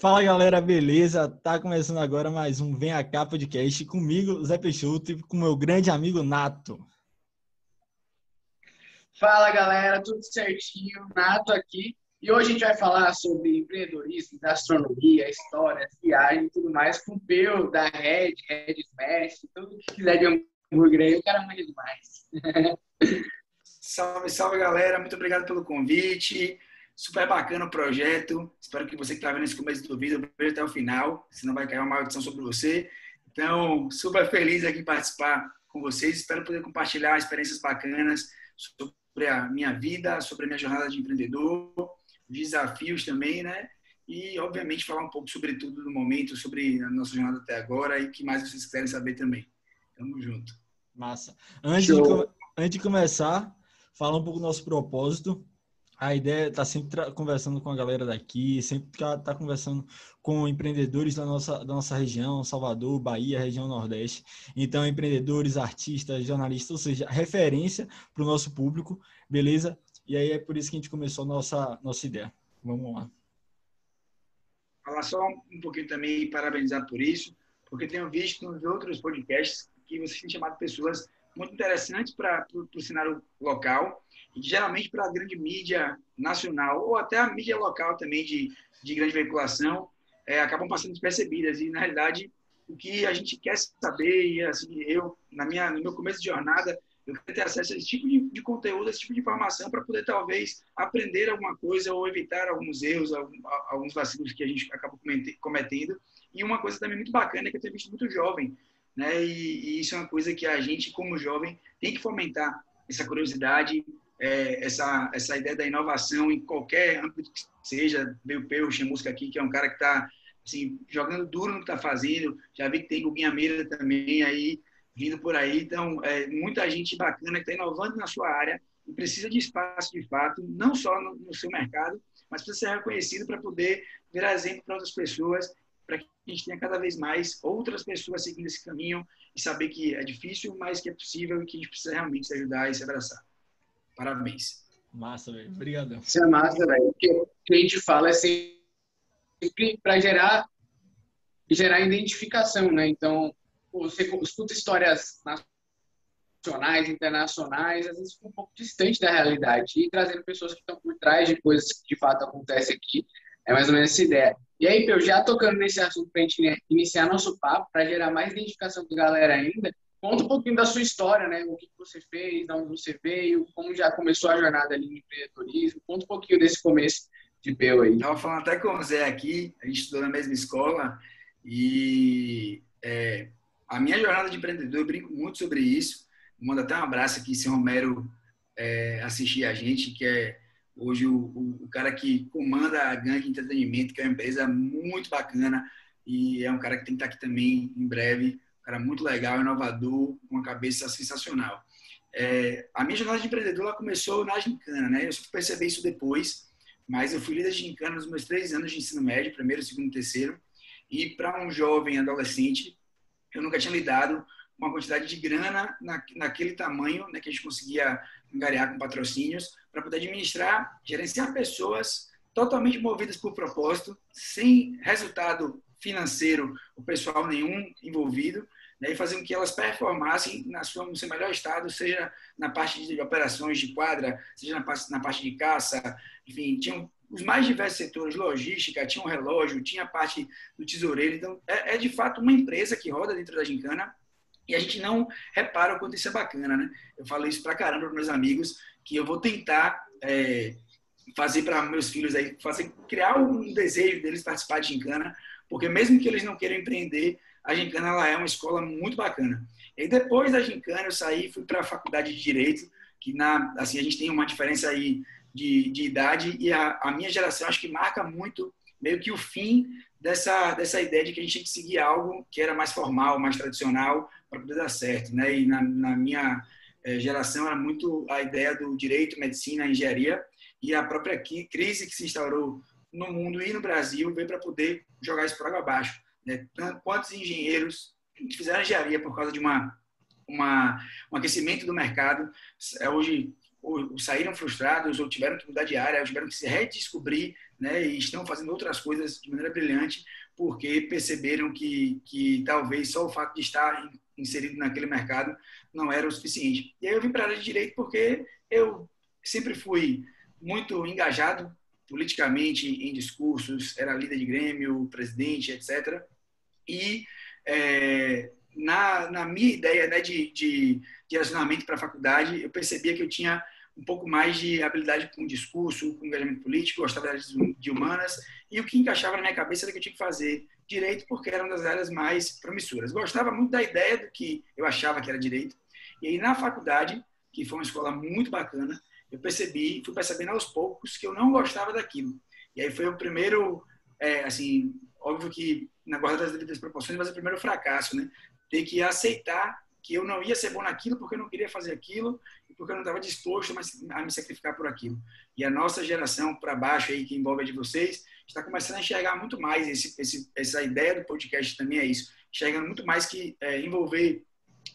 Fala galera, beleza? Tá começando agora mais um Vem Cá podcast comigo, Zé Peixoto, e com meu grande amigo Nato. Fala galera, tudo certinho? Nato aqui. E hoje a gente vai falar sobre empreendedorismo, gastronomia, histórias, viagem e tudo mais com o Peu da Red, Red Smash, tudo que quiser de hambúrguer aí, o cara manda demais. salve, salve galera, muito obrigado pelo convite. Super bacana o projeto. Espero que você que está vendo esse começo do vídeo veja até o final, senão vai cair uma maldição sobre você. Então, super feliz aqui participar com vocês. Espero poder compartilhar experiências bacanas sobre a minha vida, sobre a minha jornada de empreendedor, desafios também, né? E, obviamente, falar um pouco sobre tudo no momento, sobre a nossa jornada até agora e o que mais vocês quiserem saber também. Tamo junto. Massa. Antes, de, antes de começar, falar um pouco do nosso propósito a ideia é tá sempre conversando com a galera daqui, sempre tá, tá conversando com empreendedores da nossa, da nossa região, Salvador, Bahia, região Nordeste. Então, empreendedores, artistas, jornalistas, ou seja, referência para o nosso público, beleza? E aí é por isso que a gente começou a nossa, nossa ideia. Vamos lá. Falar só um pouquinho também e parabenizar por isso, porque tenho visto nos outros podcasts que vocês têm chamado pessoas muito interessantes para o cenário local geralmente para a grande mídia nacional ou até a mídia local também de, de grande veiculação é, acabam passando despercebidas e na realidade o que a gente quer saber e assim eu na minha no meu começo de jornada eu quero ter acesso a esse tipo de, de conteúdo, esse tipo de informação para poder talvez aprender alguma coisa ou evitar alguns erros, alguns vacilos que a gente acaba cometendo. E uma coisa também muito bacana é que eu tenho visto muito jovem, né? E, e isso é uma coisa que a gente como jovem tem que fomentar essa curiosidade, é, essa, essa ideia da inovação em qualquer âmbito que seja. Veio o Peu, música aqui, que é um cara que está assim, jogando duro no que está fazendo. Já vi que tem Guguinha Meira também aí, vindo por aí. Então, é, muita gente bacana que está inovando na sua área e precisa de espaço de fato, não só no, no seu mercado, mas precisa ser reconhecido para poder virar exemplo para outras pessoas, para que a gente tenha cada vez mais outras pessoas seguindo esse caminho e saber que é difícil, mas que é possível e que a gente precisa realmente se ajudar e se abraçar. Parabéns. Massa, velho. Obrigadão. Isso é massa, velho. O que a gente fala é sempre para gerar, gerar identificação, né? Então, você escuta histórias nacionais, internacionais, às vezes fica um pouco distante da realidade. E trazendo pessoas que estão por trás de coisas que de fato acontecem aqui, é mais ou menos essa ideia. E aí, eu já tocando nesse assunto para a gente iniciar nosso papo, para gerar mais identificação com a galera ainda, Conta um pouquinho da sua história, né? O que você fez, de onde você veio, como já começou a jornada ali no empreendedorismo. Conta um pouquinho desse começo de Peu aí. Estava falando até com o Zé aqui, a gente estudou na mesma escola e é, a minha jornada de empreendedor, eu brinco muito sobre isso. Manda até um abraço aqui, se Romero é, assistir a gente, que é hoje o, o, o, cara que comanda a Gangue Entretenimento, que é uma empresa muito bacana e é um cara que tem que estar aqui também em breve cara muito legal, inovador, com uma cabeça sensacional. É, a minha jornada de empreendedor ela começou na gincana, né? Eu só percebi isso depois, mas eu fui líder de gincana nos meus três anos de ensino médio, primeiro, segundo, terceiro. E para um jovem adolescente, eu nunca tinha lidado com uma quantidade de grana na, naquele tamanho, né, que a gente conseguia angariar com patrocínios, para poder administrar, gerenciar pessoas totalmente movidas por propósito, sem resultado financeiro, o pessoal nenhum envolvido, né, e fazer com que elas performassem na sua, no seu melhor estado, seja na parte de operações de quadra, seja na parte, na parte de caça, enfim, tinham os mais diversos setores, logística, tinha um relógio, tinha a parte do tesoureiro, então é, é de fato uma empresa que roda dentro da gincana e a gente não repara o quanto isso é bacana, né? Eu falo isso pra caramba para meus amigos, que eu vou tentar é, fazer para meus filhos aí, fazer, criar um desejo deles participar de gincana, porque mesmo que eles não queiram empreender, a Gincana ela é uma escola muito bacana. E depois da Gincana eu saí fui para a faculdade de Direito, que na, assim, a gente tem uma diferença aí de, de idade e a, a minha geração acho que marca muito meio que o fim dessa, dessa ideia de que a gente tinha que seguir algo que era mais formal, mais tradicional para poder dar certo, né? E na, na minha eh, geração era muito a ideia do direito, medicina, engenharia e a própria crise que se instaurou no mundo e no Brasil veio para poder jogar isso por água abaixo. Né? Quantos engenheiros fizeram engenharia por causa de uma, uma, um aquecimento do mercado, é, hoje ou, saíram frustrados, ou tiveram que mudar de área, ou tiveram que se redescobrir, né, e estão fazendo outras coisas de maneira brilhante, porque perceberam que, que talvez só o fato de estar inserido naquele mercado não era o suficiente. E aí eu vim para a área de direito porque eu sempre fui muito engajado politicamente em discursos, era líder de grêmio, presidente, etc. E é, na, na minha ideia né, de, de direcionamento para a faculdade, eu percebia que eu tinha um pouco mais de habilidade com discurso, com engajamento político, gostava de humanas, e o que encaixava na minha cabeça era que eu tinha que fazer direito, porque era uma das áreas mais promissoras. Gostava muito da ideia do que eu achava que era direito, e aí na faculdade, que foi uma escola muito bacana, eu percebi, fui percebendo aos poucos que eu não gostava daquilo. E aí foi o primeiro, é, assim, óbvio que na guarda das devidas proporções, mas o primeiro fracasso, né? Ter que aceitar que eu não ia ser bom naquilo porque eu não queria fazer aquilo e porque eu não estava disposto a me sacrificar por aquilo. E a nossa geração para baixo aí que envolve a de vocês está começando a enxergar muito mais esse, esse, essa ideia do podcast também é isso, enxergando muito mais que é, envolver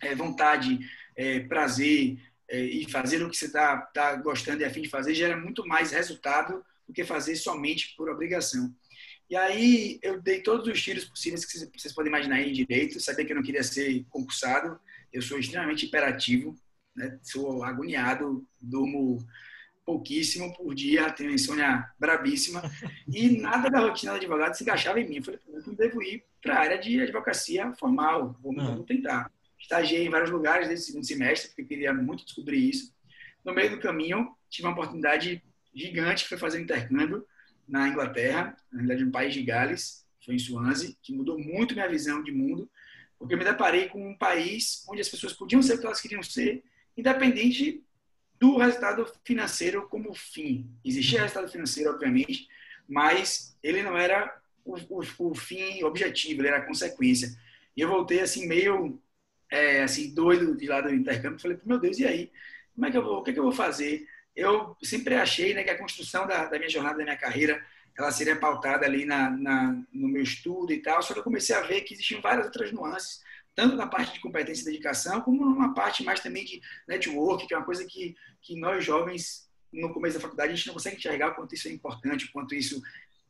é, vontade, é, prazer e fazer o que você está tá gostando e afim de fazer gera muito mais resultado do que fazer somente por obrigação. E aí eu dei todos os tiros possíveis que vocês podem imaginar em direito, sabia que eu não queria ser concursado, eu sou extremamente hiperativo, né? sou agoniado, durmo pouquíssimo por dia, tenho insônia brabíssima, e nada da rotina do advogado se encaixava em mim. Eu falei, eu não devo ir para a área de advocacia formal, vou, uhum. vou tentar. Estagiei em vários lugares desde o segundo semestre, porque queria muito descobrir isso. No meio do caminho, tive uma oportunidade gigante, que foi fazer um intercâmbio na Inglaterra, na realidade, um país de Gales, foi em Swansea, que mudou muito minha visão de mundo, porque eu me deparei com um país onde as pessoas podiam ser o que elas queriam ser, independente do resultado financeiro como fim. Existia resultado financeiro, obviamente, mas ele não era o, o, o fim objetivo, ele era a consequência. E eu voltei assim meio é, assim doido de lá do intercâmbio, falei, meu Deus, e aí? Como é que eu vou, o que, é que eu vou fazer? Eu sempre achei né, que a construção da, da minha jornada, da minha carreira, ela seria pautada ali na, na, no meu estudo e tal, só que eu comecei a ver que existiam várias outras nuances, tanto na parte de competência e dedicação, como numa parte mais também de network, que é uma coisa que, que nós jovens, no começo da faculdade, a gente não consegue enxergar o quanto isso é importante, o quanto isso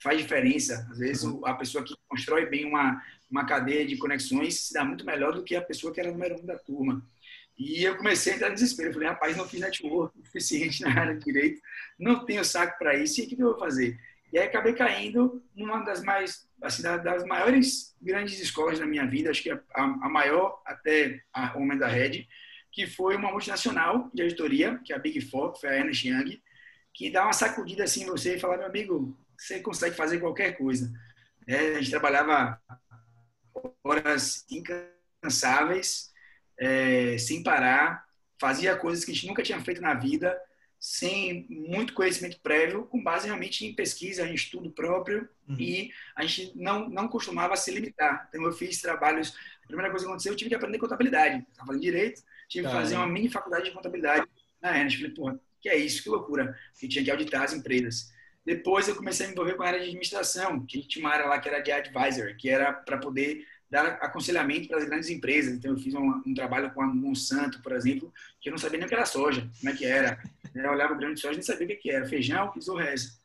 faz diferença. Às vezes, a pessoa que constrói bem uma, uma cadeia de conexões se dá muito melhor do que a pessoa que era número um da turma. E eu comecei a entrar em desespero. Eu falei, rapaz, não fiz network suficiente na área de direito, não tenho saco para isso, e o que eu vou fazer? E aí acabei caindo numa das mais, assim, das maiores grandes escolas da minha vida, acho que a, a maior até o momento da Red, que foi uma multinacional de auditoria, que é a Big Four, que foi a Ernst Young, que dá uma sacudida assim em você e fala, meu amigo, você consegue fazer qualquer coisa. É, a gente trabalhava horas incansáveis, é, sem parar, fazia coisas que a gente nunca tinha feito na vida, sem muito conhecimento prévio, com base realmente em pesquisa, em estudo próprio, uhum. e a gente não, não costumava se limitar. Então, eu fiz trabalhos. A primeira coisa que aconteceu, eu tive que aprender contabilidade. Estava fazendo direito, tive que fazer uma mini faculdade de contabilidade na Enes. Falei, porra, que é isso? Que loucura. Porque tinha que auditar as empresas. Depois, eu comecei a me envolver com a área de administração, que tinha uma área lá que era de advisor, que era para poder dar aconselhamento para as grandes empresas. Então, eu fiz um, um, trabalho com a Monsanto, por exemplo, que eu não sabia nem o que era soja, como é que era. Eu olhava o grão de soja e nem sabia o que era, feijão e reza.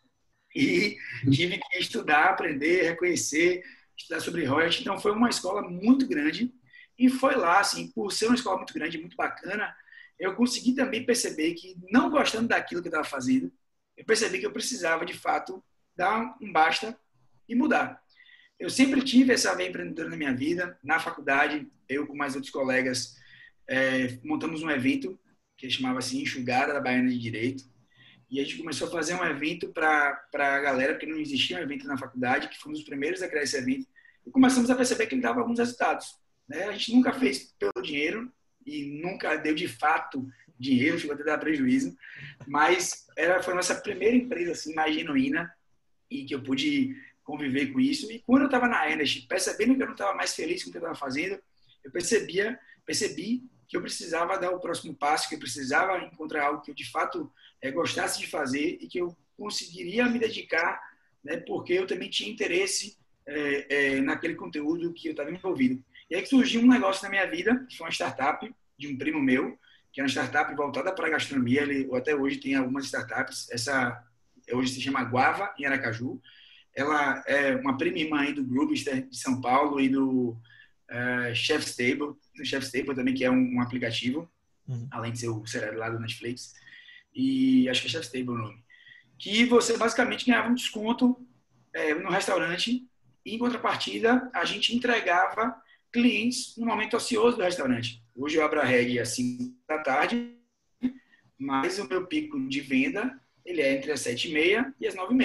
E tive que estudar, aprender, reconhecer, estudar sobre royalties. Então, foi uma escola muito grande. E foi lá, assim, por ser uma escola muito grande, muito bacana, eu consegui também perceber que, não gostando daquilo que eu estava fazendo, eu percebi que eu precisava, de fato, dar um basta e mudar. Eu sempre tive essa veia empreendedora na minha vida. Na faculdade, eu com mais outros colegas é, montamos um evento que chamava assim Enxugada da Baiana de Direito. E a gente começou a fazer um evento para a galera, porque não existia um evento na faculdade, que fomos os primeiros a criar esse evento. E começamos a perceber que ele dava alguns resultados. Né? A gente nunca fez pelo dinheiro e nunca deu de fato dinheiro, chegou até dar prejuízo, mas era, foi a nossa primeira empresa assim, mais genuína e que eu pude conviver com isso. E quando eu estava na Energy, percebendo que eu não estava mais feliz com o que eu estava fazendo, eu percebia, percebi que eu precisava dar o próximo passo, que eu precisava encontrar algo que eu de fato é, gostasse de fazer e que eu conseguiria me dedicar, né, porque eu também tinha interesse é, é, naquele conteúdo que eu estava envolvido. E aí que surgiu um negócio na minha vida, que foi uma startup de um primo meu, que é uma startup voltada para a gastronomia. Ele até hoje tem algumas startups. Essa hoje se chama Guava, em Aracaju. Ela é uma prima irmã do Groovister de São Paulo e do uh, Chef's Table, do Chef's Table também, que é um, um aplicativo, uhum. além de ser o cereal lá do Netflix. E acho que é Chef's Table o nome. Que você basicamente ganhava um desconto é, no restaurante e, em contrapartida, a gente entregava clientes no momento ocioso do restaurante. Hoje eu abro a reg às 5 da tarde, mas o meu pico de venda ele é entre as 7 e as 9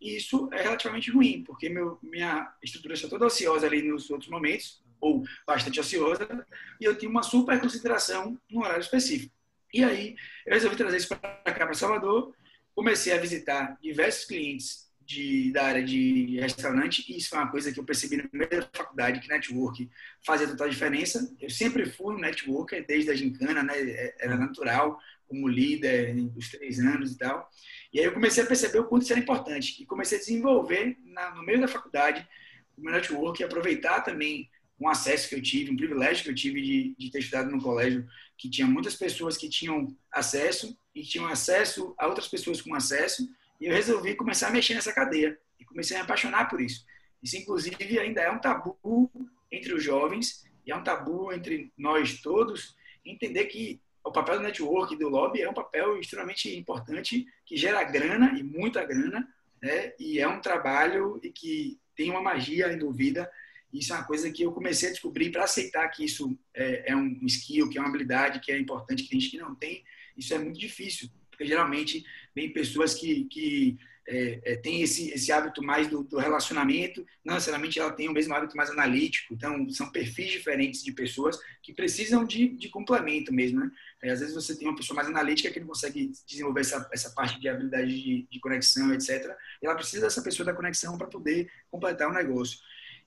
e isso é relativamente ruim, porque meu, minha estrutura está toda ociosa ali nos outros momentos, ou bastante ociosa, e eu tinha uma super consideração no horário específico. E aí, eu resolvi trazer isso para cá, para Salvador, comecei a visitar diversos clientes de, da área de restaurante, e isso foi uma coisa que eu percebi na primeira faculdade, que network fazia total diferença. Eu sempre fui um networker, desde a gincana, né? É, era natural, como líder dos três anos e tal. E aí eu comecei a perceber o quanto isso era importante, e comecei a desenvolver na, no meio da faculdade o meu network, e aproveitar também um acesso que eu tive, um privilégio que eu tive de, de ter estudado num colégio que tinha muitas pessoas que tinham acesso e tinham acesso a outras pessoas com acesso, e eu resolvi começar a mexer nessa cadeia e comecei a me apaixonar por isso. Isso, inclusive, ainda é um tabu entre os jovens e é um tabu entre nós todos entender que o papel do network do lobby é um papel extremamente importante que gera grana e muita grana, né? E é um trabalho e que tem uma magia envolvida. Isso é uma coisa que eu comecei a descobrir para aceitar que isso é, é, um skill, que é uma habilidade, que é importante, que tem gente que não tem. Isso é muito difícil, porque geralmente vem pessoas que, que é, é, tem esse, esse hábito mais do, do, relacionamento, não necessariamente ela tem o mesmo hábito mais analítico. Então, são perfis diferentes de pessoas que precisam de, de complemento mesmo. Né? É, às vezes você tem uma pessoa mais analítica que não consegue desenvolver essa, essa parte de habilidade de, de conexão, etc. E ela precisa dessa pessoa da conexão para poder completar o negócio.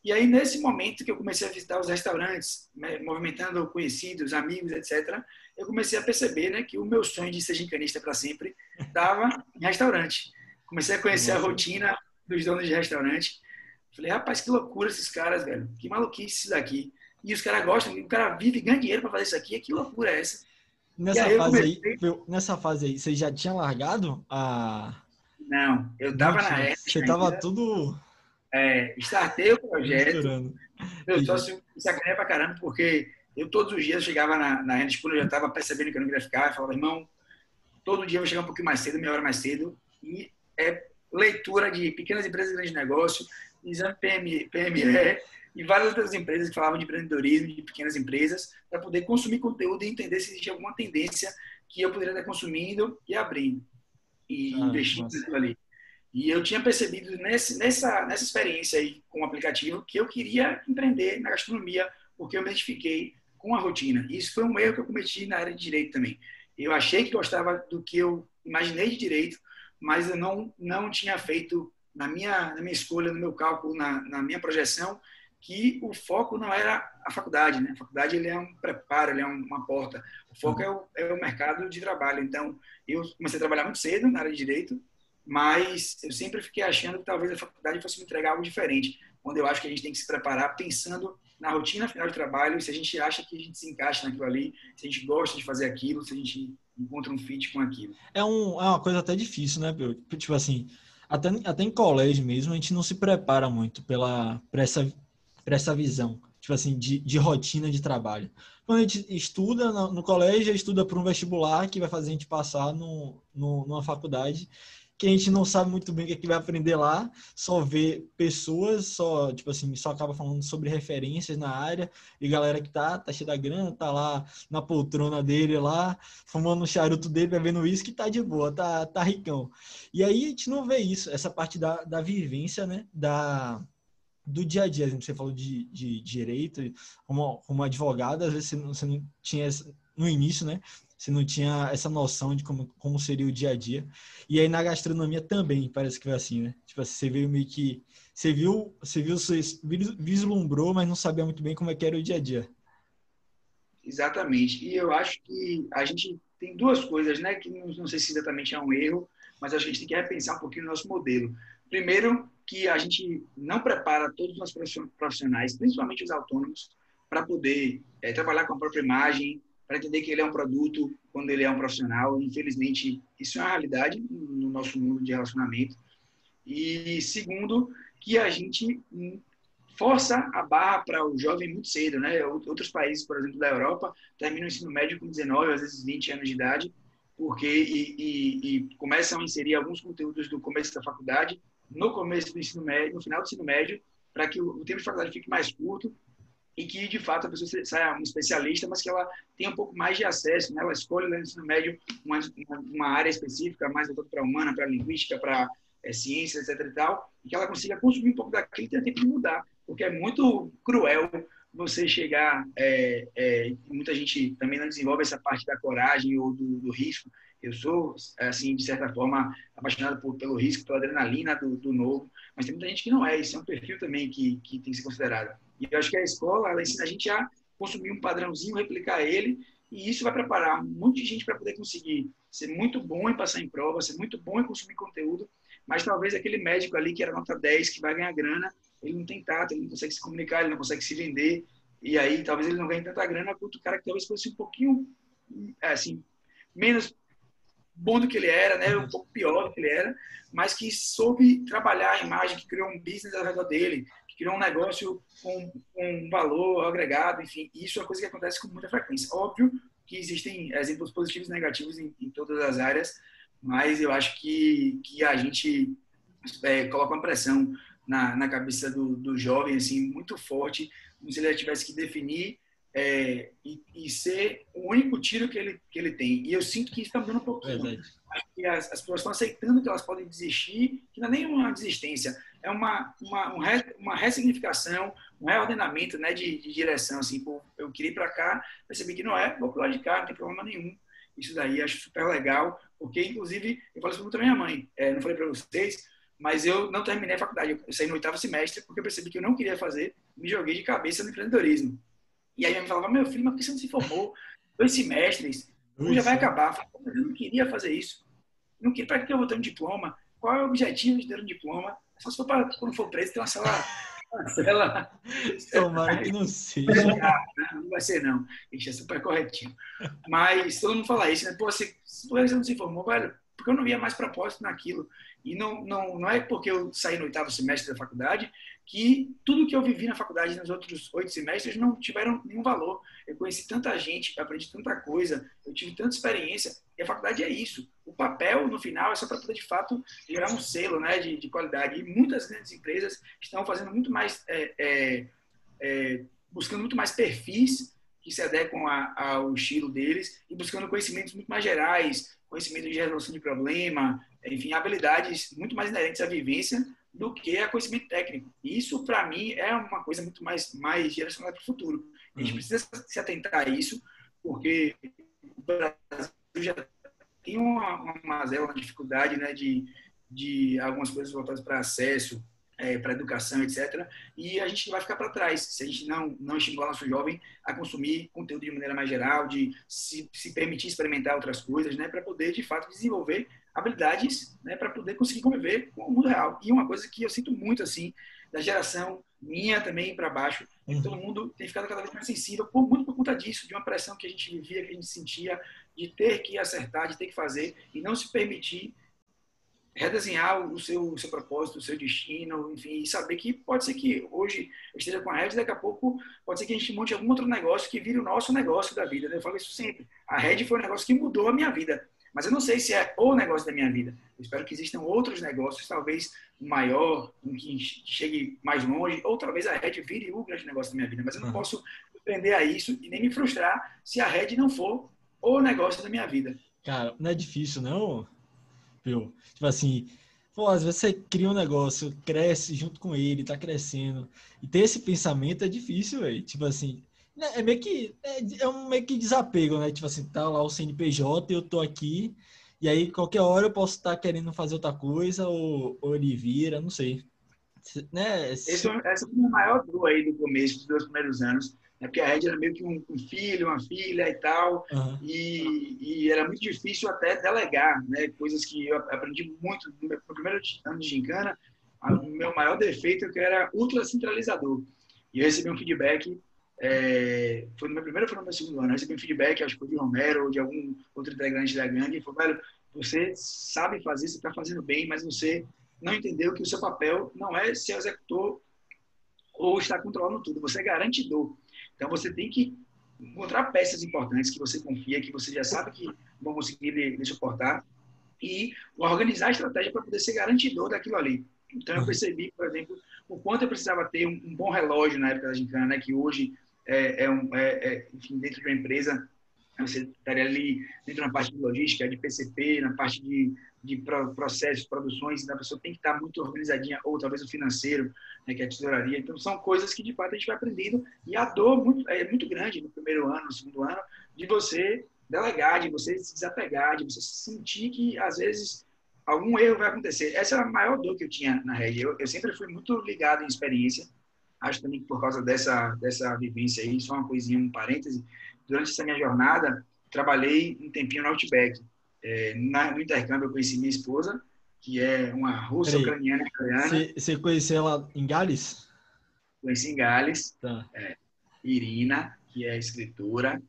E aí, nesse momento que eu comecei a visitar os restaurantes, movimentando conhecidos, amigos, etc., eu comecei a perceber né, que o meu sonho de ser gincanista para sempre estava em restaurante. Comecei a conhecer a rotina dos donos de restaurante. Falei, rapaz, que loucura esses caras, velho. Que maluquice isso daqui. E os caras gostam, o cara vive e ganha dinheiro para fazer isso aqui. Que loucura é essa? Nessa aí fase comecei... aí, nessa fase aí, você já tinha largado a. Não, eu tava na época. Você tava ainda... tudo. É, startei o projeto. Eu só se sacaneia pra caramba, porque eu todos os dias chegava na, na Renda eu já tava percebendo que eu não queria ficar. Eu falava, irmão, todo dia eu vou chegar um pouquinho mais cedo, meia hora mais cedo. E é leitura de pequenas empresas e grandes negócios, exame PME, PME e várias outras empresas que falavam de empreendedorismo, de pequenas empresas, para poder consumir conteúdo e entender se existia alguma tendência que eu poderia estar consumindo e abrindo e ah, investindo ali. E eu tinha percebido nesse, nessa, nessa experiência aí com o aplicativo que eu queria empreender na gastronomia, porque eu me identifiquei com a rotina. Isso foi um erro que eu cometi na área de direito também. Eu achei que gostava do que eu imaginei de direito, mas eu não, não tinha feito na minha, na minha escolha, no meu cálculo, na, na minha projeção, que o foco não era a faculdade, né? A faculdade ele é um preparo, ele é uma porta. O foco é o, é o mercado de trabalho. Então, eu comecei a trabalhar muito cedo na área de direito, mas eu sempre fiquei achando que talvez a faculdade fosse me entregar algo diferente, quando eu acho que a gente tem que se preparar pensando na rotina final de trabalho, se a gente acha que a gente se encaixa naquilo ali, se a gente gosta de fazer aquilo, se a gente encontra um fit com aquilo. É, um, é uma coisa até difícil, né, Tipo assim, até, até em colégio mesmo, a gente não se prepara muito pela, para essa, essa visão, tipo assim, de, de rotina de trabalho. Quando a gente estuda no, no colégio, estuda para um vestibular que vai fazer a gente passar no, no, numa faculdade que a gente não sabe muito bem o que, é que vai aprender lá, só vê pessoas, só, tipo assim, só acaba falando sobre referências na área, e galera que tá, tá cheia da grana, tá lá na poltrona dele lá, fumando o charuto dele, bebendo uísque, tá de boa, tá, tá ricão. E aí a gente não vê isso, essa parte da, da vivência, né, da, do dia a dia, você falou de, de direito, como, como advogado, às vezes você não, você não tinha no início, né? Você não tinha essa noção de como, como seria o dia a dia. E aí na gastronomia também parece que foi assim, né? Tipo assim, você veio meio que. Você viu, você viu, você vislumbrou, mas não sabia muito bem como é que era o dia a dia. Exatamente. E eu acho que a gente tem duas coisas, né? Que não, não sei se exatamente é um erro, mas a gente tem que repensar um pouquinho o nosso modelo. Primeiro, que a gente não prepara todos os nossos profissionais, principalmente os autônomos, para poder é, trabalhar com a própria imagem, para entender que ele é um produto quando ele é um profissional. Infelizmente, isso é uma realidade no nosso mundo de relacionamento. E segundo, que a gente força a barra para o jovem muito cedo, né? Outros países, por exemplo, da Europa, terminam o ensino médio com 19, às vezes 20 anos de idade, porque e, e, e começam a inserir alguns conteúdos do começo da faculdade no começo do ensino médio, no final do ensino médio, para que o, tempo de faculdade fique mais curto e que, de fato, a pessoa saia uma especialista, mas que ela tenha um pouco mais de acesso, né? Ela escolha no ensino médio uma, uma área específica, mais voltada para humana, para a linguística, para é, ciências, etc e tal, e que ela consiga consumir um pouco daquilo e ter tempo de mudar porque é muito cruel você chegar. É, é, muita gente também não desenvolve essa parte da coragem ou do, do risco. Eu sou, assim, de certa forma, apaixonado por, pelo risco, pela adrenalina do, do, novo, mas tem muita gente que não é. Isso é um perfil também que, que tem que ser considerado. E eu acho que a escola, ela ensina a gente a consumir um padrãozinho, replicar ele, e isso vai preparar um monte de gente para poder conseguir ser muito bom em passar em prova, ser muito bom em consumir conteúdo, mas talvez aquele médico ali que era nota 10, que vai ganhar grana, ele não tem tato, ele não consegue se comunicar, ele não consegue se vender, e aí talvez ele não ganhe tanta grana quanto o cara que talvez fosse um pouquinho, assim, menos bom do que ele era, né, um pouco pior do que ele era, mas que soube trabalhar a imagem, que criou um business ao redor dele, que criou um negócio com, um valor agregado, enfim, isso é uma coisa que acontece com muita frequência. Óbvio que existem exemplos positivos e negativos em, em todas as áreas, mas eu acho que, que a gente é, coloca uma pressão na, na cabeça do, do jovem, assim, muito forte, como se ele tivesse que definir é, e, e, ser o único tiro que ele, que ele tem. E eu sinto que isso está mudando um pouquinho. As, as, pessoas estão aceitando que elas podem desistir, que não é nem uma desistência, é uma, uma, um re, uma ressignificação, um reordenamento né, de, de direção. Assim, pô, eu queria ir para cá, percebi que não é, vou para lá de cá, não tem problema nenhum. Isso daí acho super legal, porque, inclusive, eu falei isso para minha mãe, é, não falei para vocês, mas eu não terminei a faculdade. Eu saí no oitavo semestre porque eu percebi que eu não queria fazer, me joguei de cabeça no empreendedorismo. E aí me falava, meu filho, mas por que você não se formou? Dois semestres, já vai acabar. Eu não queria fazer isso. Não queria, para que eu vou ter um diploma? Qual é o objetivo de ter um diploma? Só se for para, quando for preso, ter uma cela ela... Tomara que não seja. Não vai ser, não. Isso é super corretinho. Mas todo mundo fala isso, né? Pô, você, você não se formou, velho, porque eu não via mais propósito naquilo. E não, não, não é porque eu saí no oitavo semestre da faculdade que tudo que eu vivi na faculdade nos outros oito semestres não tiveram nenhum valor. Eu conheci tanta gente, aprendi tanta coisa, eu tive tanta experiência. E a faculdade é isso. O papel, no final, é só para poder, de fato, gerar um selo né, de, de qualidade. E muitas grandes empresas estão fazendo muito mais, é, é, é, buscando muito mais perfis que se adequam a, ao estilo deles e buscando conhecimentos muito mais gerais, conhecimento de resolução de problema, enfim, habilidades muito mais inerentes à vivência do que a conhecimento técnico. E isso, para mim, é uma coisa muito mais, mais direcionada para o futuro. A gente uhum. precisa se atentar a isso, porque o Brasil já tem uma, uma mazela, uma dificuldade né, de, de algumas coisas voltadas para acesso, é, para educação, etc. E a gente vai ficar para trás se a gente não, não estimular nosso jovem a consumir conteúdo de maneira mais geral, de se, se permitir experimentar outras coisas, né, para poder, de fato, desenvolver habilidades né, para poder conseguir conviver com o mundo real. E uma coisa que eu sinto muito, assim, da geração minha também para baixo, é que uhum. todo mundo tem ficado cada vez mais sensível, por, muito por conta disso, de uma pressão que a gente vivia, que a gente sentia, de ter que acertar, de ter que fazer, e não se permitir redesenhar o seu, o seu propósito, o seu destino, enfim, e saber que pode ser que hoje eu esteja com a Red, daqui a pouco pode ser que a gente monte algum outro negócio que vire o nosso negócio da vida. Né? Eu falo isso sempre. A Red foi um negócio que mudou a minha vida, mas eu não sei se é o negócio da minha vida. Eu espero que existam outros negócios, talvez um maior, um que chegue mais longe, ou talvez a Red vire o grande negócio da minha vida, mas eu não uhum. posso aprender a isso e nem me frustrar se a Red não for o negócio da minha vida. Cara, não é difícil, não? Tipo assim, pô, às vezes você cria um negócio, cresce junto com ele, tá crescendo. E ter esse pensamento é difícil, velho. Tipo assim, é meio que é, é, um meio que desapego, né? Tipo assim, tá lá o CNPJ, eu tô aqui, e aí qualquer hora eu posso estar tá querendo fazer outra coisa, ou, ou ele vira, não sei. Né? Esse, essa foi a maior dor aí do começo, dos dois primeiros anos né? porque a Red era meio que um, um filho, uma filha e tal, uhum. e, e, era muito difícil até delegar, né? coisas que eu aprendi muito no meu primeiro ano de gincana, o meu maior defeito é que era ultra centralizador. E eu recebi um feedback é, foi no meu primeiro foi no meu segundo ano, eu recebi um feedback, acho que foi de Romero ou de algum outro integrante da gangue, e falou, velho, você sabe fazer, você está fazendo bem, mas você não entendeu que o seu papel não é ser executor ou estar controlando tudo, você é garantidor. Então você tem que encontrar peças importantes que você confia, que você já sabe que vão conseguir lhe, lhe suportar e organizar a estratégia para poder ser garantidor daquilo ali. Então eu percebi, por exemplo, o quanto eu precisava ter um, um bom relógio na época da gincana, né, que hoje é, é, um, é, é, enfim, dentro de uma empresa você estaria ali dentro da parte de logística, de PCP, na parte de, de processos, produções, então a pessoa tem que estar muito organizadinha, ou talvez o financeiro, né, que é a tesouraria. Então, são coisas que, de fato, a gente vai aprendendo. E a dor muito, é muito grande no primeiro ano, no segundo ano, de você delegar, de você se desapegar, de você sentir que, às vezes, algum erro vai acontecer. Essa é a maior dor que eu tinha na rede. Eu, eu sempre fui muito ligado em experiência. Acho também que por causa dessa, dessa vivência aí, só uma coisinha, um parêntese, durante essa minha jornada, trabalhei um tempinho no Outback. É, na, no intercâmbio, eu conheci minha esposa, que é uma russa, ucraniana italiana. Você conheceu ela em Gales? Conheci em Gales. Tá. É, Irina, que é escritora.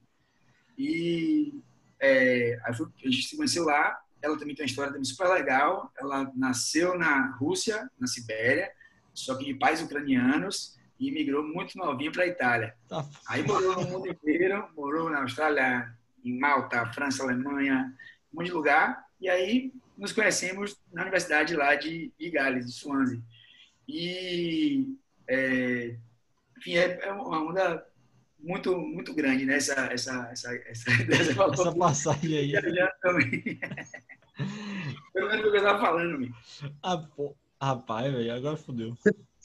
E é, a gente se conheceu lá. Ela também tem uma história também super legal. Ela nasceu na Rússia, na Sibéria, só que de pais ucranianos e migrou muito novinho para a Itália. Tá. Aí morou no mundo inteiro, morou na Austrália, em Malta, França, Alemanha, um monte de lugar. E aí nos conhecemos na universidade lá de, de Gales, de Swansea. E, é, enfim, é, é, uma onda muito muito grande, né? Essa, essa, essa, essa, essa, essa passagem aí. também. Pelo menos o que eu estava falando, meu. Ah, pô. Rapaz, velho, agora fodeu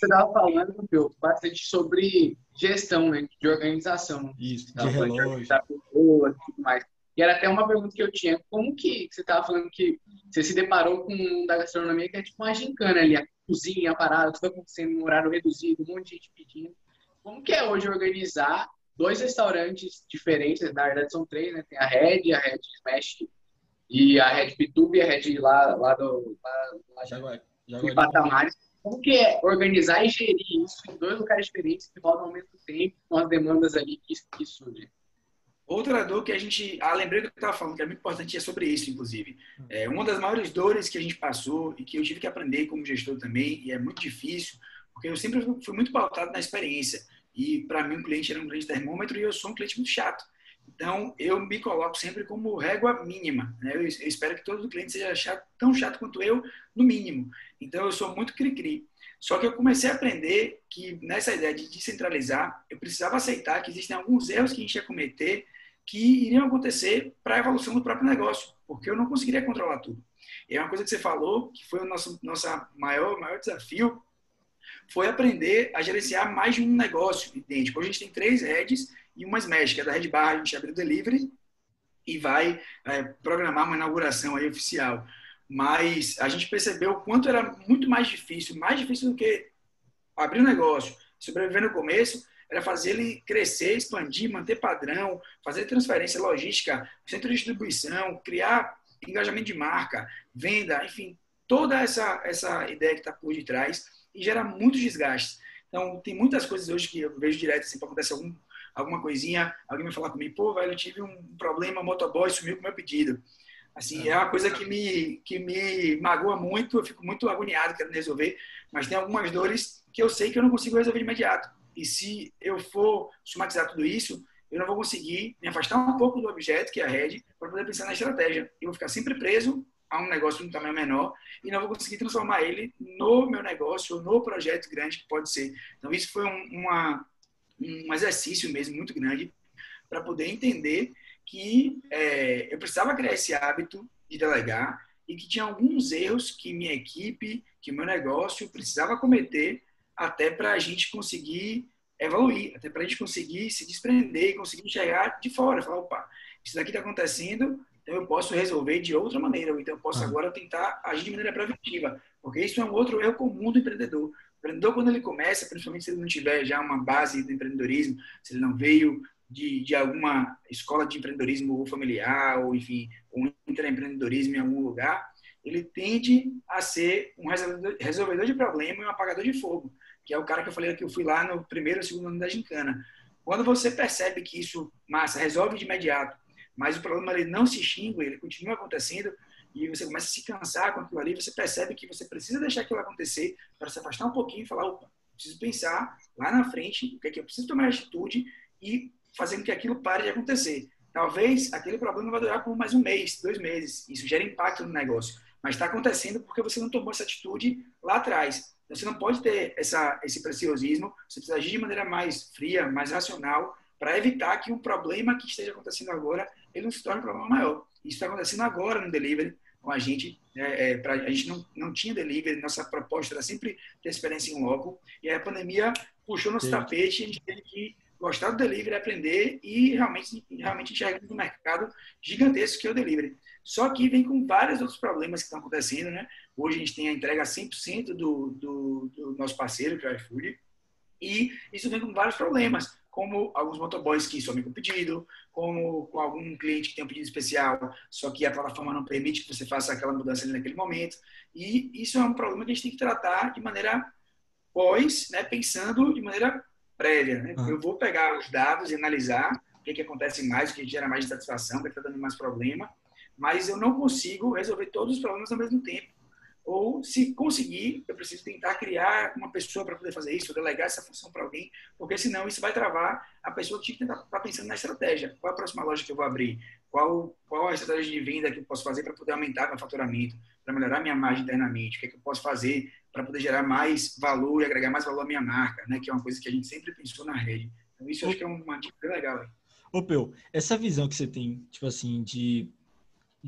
você estava falando, meu, bastante sobre gestão, né, de organização. Isso, de relógio. Pessoas, tudo mais. E era até uma pergunta que eu tinha, como que você estava falando que você se deparou com um da gastronomia que é tipo uma gincana ali, a cozinha, a parada, tudo acontecendo no horário reduzido, um monte de gente pedindo. Como que é hoje organizar dois restaurantes diferentes, na verdade são três, né? Tem a Red, a Red Smash e a Red Pitube e a Red lá, lá do lá, lá Jaguar, Jaguar, Patamares como que é organizar e gerir isso em dois lugares diferentes que rodam ao mesmo tempo, com as demandas ali que, que surgem? Outra dor que a gente. Ah, lembrei do que eu estava falando, que é muito importante, é sobre isso, inclusive. É, uma das maiores dores que a gente passou e que eu tive que aprender como gestor também, e é muito difícil, porque eu sempre fui muito pautado na experiência. E, para mim, o cliente era um grande termômetro e eu sou um cliente muito chato. Então, eu me coloco sempre como régua mínima. Né? Eu, eu, espero que todo cliente seja chato, tão chato quanto eu, no mínimo. Então, eu sou muito cri-cri. Só que eu comecei a aprender que nessa ideia de descentralizar, eu precisava aceitar que existem alguns erros que a gente ia cometer que iriam acontecer para a evolução do próprio negócio, porque eu não conseguiria controlar tudo. E é uma coisa que você falou, que foi o nosso nosso maior, maior desafio, foi aprender a gerenciar mais de um negócio idêntico. Hoje a gente tem três redes e uma Smash, que é da Red Bar, a gente abre o delivery e vai é, programar uma inauguração aí oficial. Mas a gente percebeu o quanto era muito mais difícil, mais difícil do que abrir um negócio, sobreviver no começo, era fazer ele crescer, expandir, manter padrão, fazer transferência logística, centro de distribuição, criar engajamento de marca, venda, enfim, toda essa, essa ideia que está por detrás e gera muitos desgastes. Então, tem muitas coisas hoje que eu vejo direto, assim, acontece algum alguma coisinha, alguém vai falar comigo, pô, velho, eu tive um problema, motoboy sumiu com meu pedido. Assim, é uma coisa que me, que me magoa muito, eu fico muito agoniado querendo resolver, mas tem algumas dores que eu sei que eu não consigo resolver de imediato. E se eu for somatizar tudo isso, eu não vou conseguir me afastar um pouco do objeto, que é a rede, para poder pensar na estratégia. Eu vou ficar sempre preso a um negócio de um tamanho menor e não vou conseguir transformar ele no meu negócio ou no projeto grande que pode ser. Então, isso foi um, uma, um exercício mesmo muito grande para poder entender que é, eu precisava criar esse hábito de delegar e que tinha alguns erros que minha equipe, que meu negócio precisava cometer até para a gente conseguir evoluir, até para a gente conseguir se desprender e conseguir enxergar de fora, falar, opa, isso daqui está acontecendo, então eu posso resolver de outra maneira, ou então eu posso ah. agora tentar agir de maneira preventiva, porque isso é um outro erro comum do empreendedor empreendedor, quando ele começa, principalmente se ele não tiver já uma base do empreendedorismo, se ele não veio de, de alguma escola de empreendedorismo familiar, ou enfim, um intraempreendedorismo em algum lugar, ele tende a ser um resolvedor de problema e um apagador de fogo, que é o cara que eu falei que eu fui lá no primeiro ou segundo ano da gincana. Quando você percebe que isso, massa, resolve de imediato, mas o problema ele não se extingue, ele continua acontecendo, e você começa a se cansar com aquilo ali, você percebe que você precisa deixar aquilo acontecer para se afastar um pouquinho e falar, opa, preciso pensar lá na frente o que é que eu preciso tomar atitude e fazer com que aquilo pare de acontecer. Talvez aquele problema vai durar por mais um mês, dois meses. Isso gera impacto no negócio. Mas está acontecendo porque você não tomou essa atitude lá atrás. Então, você não pode ter essa, esse preciosismo. Você precisa agir de maneira mais fria, mais racional, para evitar que um problema que esteja acontecendo agora ele não se torne um problema maior. Isso está acontecendo agora no delivery com a gente. É, é, pra, a gente não, não tinha delivery, nossa proposta era sempre ter experiência em um loco. E a pandemia puxou nosso Sim. tapete e a gente teve que gostar do delivery, aprender e realmente, realmente enxergar um mercado gigantesco que é o delivery. Só que vem com vários outros problemas que estão acontecendo, né? Hoje a gente tem a entrega 100% do, do, do nosso parceiro, que é o iFood, e isso vem com vários problemas, como alguns motoboys que somem com pedido, como com algum cliente que tem um pedido especial, só que a plataforma não permite que você faça aquela mudança ali naquele momento. E isso é um problema que a gente tem que tratar de maneira pós, né, pensando de maneira prévia. Né? Ah. Eu vou pegar os dados e analisar o que, que acontece mais, o que gera mais satisfação, o que está dando mais problema, mas eu não consigo resolver todos os problemas ao mesmo tempo. Ou, se conseguir, eu preciso tentar criar uma pessoa para poder fazer isso, delegar essa função para alguém, porque senão isso vai travar a pessoa que está tá pensando na estratégia. Qual a próxima loja que eu vou abrir? Qual, qual a estratégia de venda que eu posso fazer para poder aumentar meu faturamento, para melhorar minha margem internamente? O que, é que eu posso fazer para poder gerar mais valor e agregar mais valor à minha marca, né? Que é uma coisa que a gente sempre pensou na rede. Então, isso eu acho que é uma dica bem legal. Ô, Peu, essa visão que você tem, tipo assim, de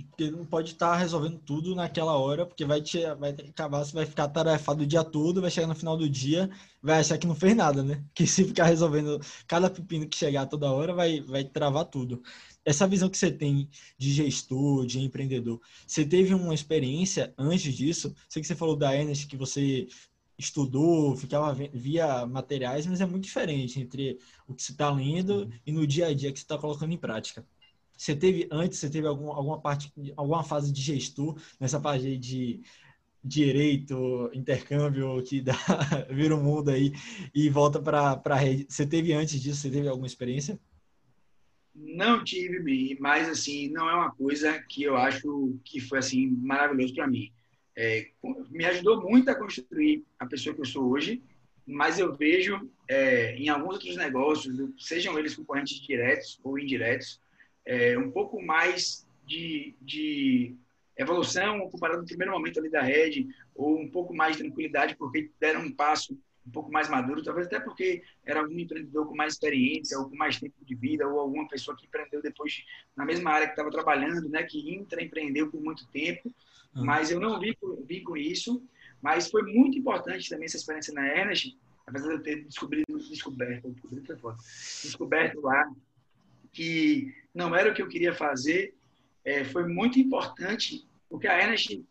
porque não pode estar tá resolvendo tudo naquela hora, porque vai te vai acabar, você vai ficar tarefado o dia todo, vai chegar no final do dia, vai achar que não fez nada, né? Que se ficar resolvendo cada pepino que chegar toda hora, vai, vai travar tudo essa visão que você tem de gestor, de empreendedor, você teve uma experiência antes disso? Sei que você falou da Ernest que você estudou, ficava via materiais, mas é muito diferente entre o que você está lendo e no dia a dia que você está colocando em prática. Você teve antes, você teve algum, alguma parte, alguma fase de gestor nessa parte de direito, intercâmbio que dá, vira o mundo aí e volta para a rede. Você teve antes disso? Você teve alguma experiência? Não tive, mas assim, não é uma coisa que eu acho que foi assim maravilhoso para mim. É, me ajudou muito a construir a pessoa que eu sou hoje, mas eu vejo é, em alguns outros negócios, sejam eles concorrentes diretos ou indiretos, é, um pouco mais de, de evolução comparado no primeiro momento ali da rede, ou um pouco mais de tranquilidade porque deram um passo um pouco mais maduro, talvez até porque era algum empreendedor com mais experiência ou com mais tempo de vida ou alguma pessoa que empreendeu depois de, na mesma área que estava trabalhando, né, que intraempreendeu por muito tempo. Uhum. Mas eu não vi, vi com isso. Mas foi muito importante também essa experiência na Energy, apesar de eu ter descobrido, descoberto, descoberto, descoberto lá que não era o que eu queria fazer, é, foi muito importante, porque a Energy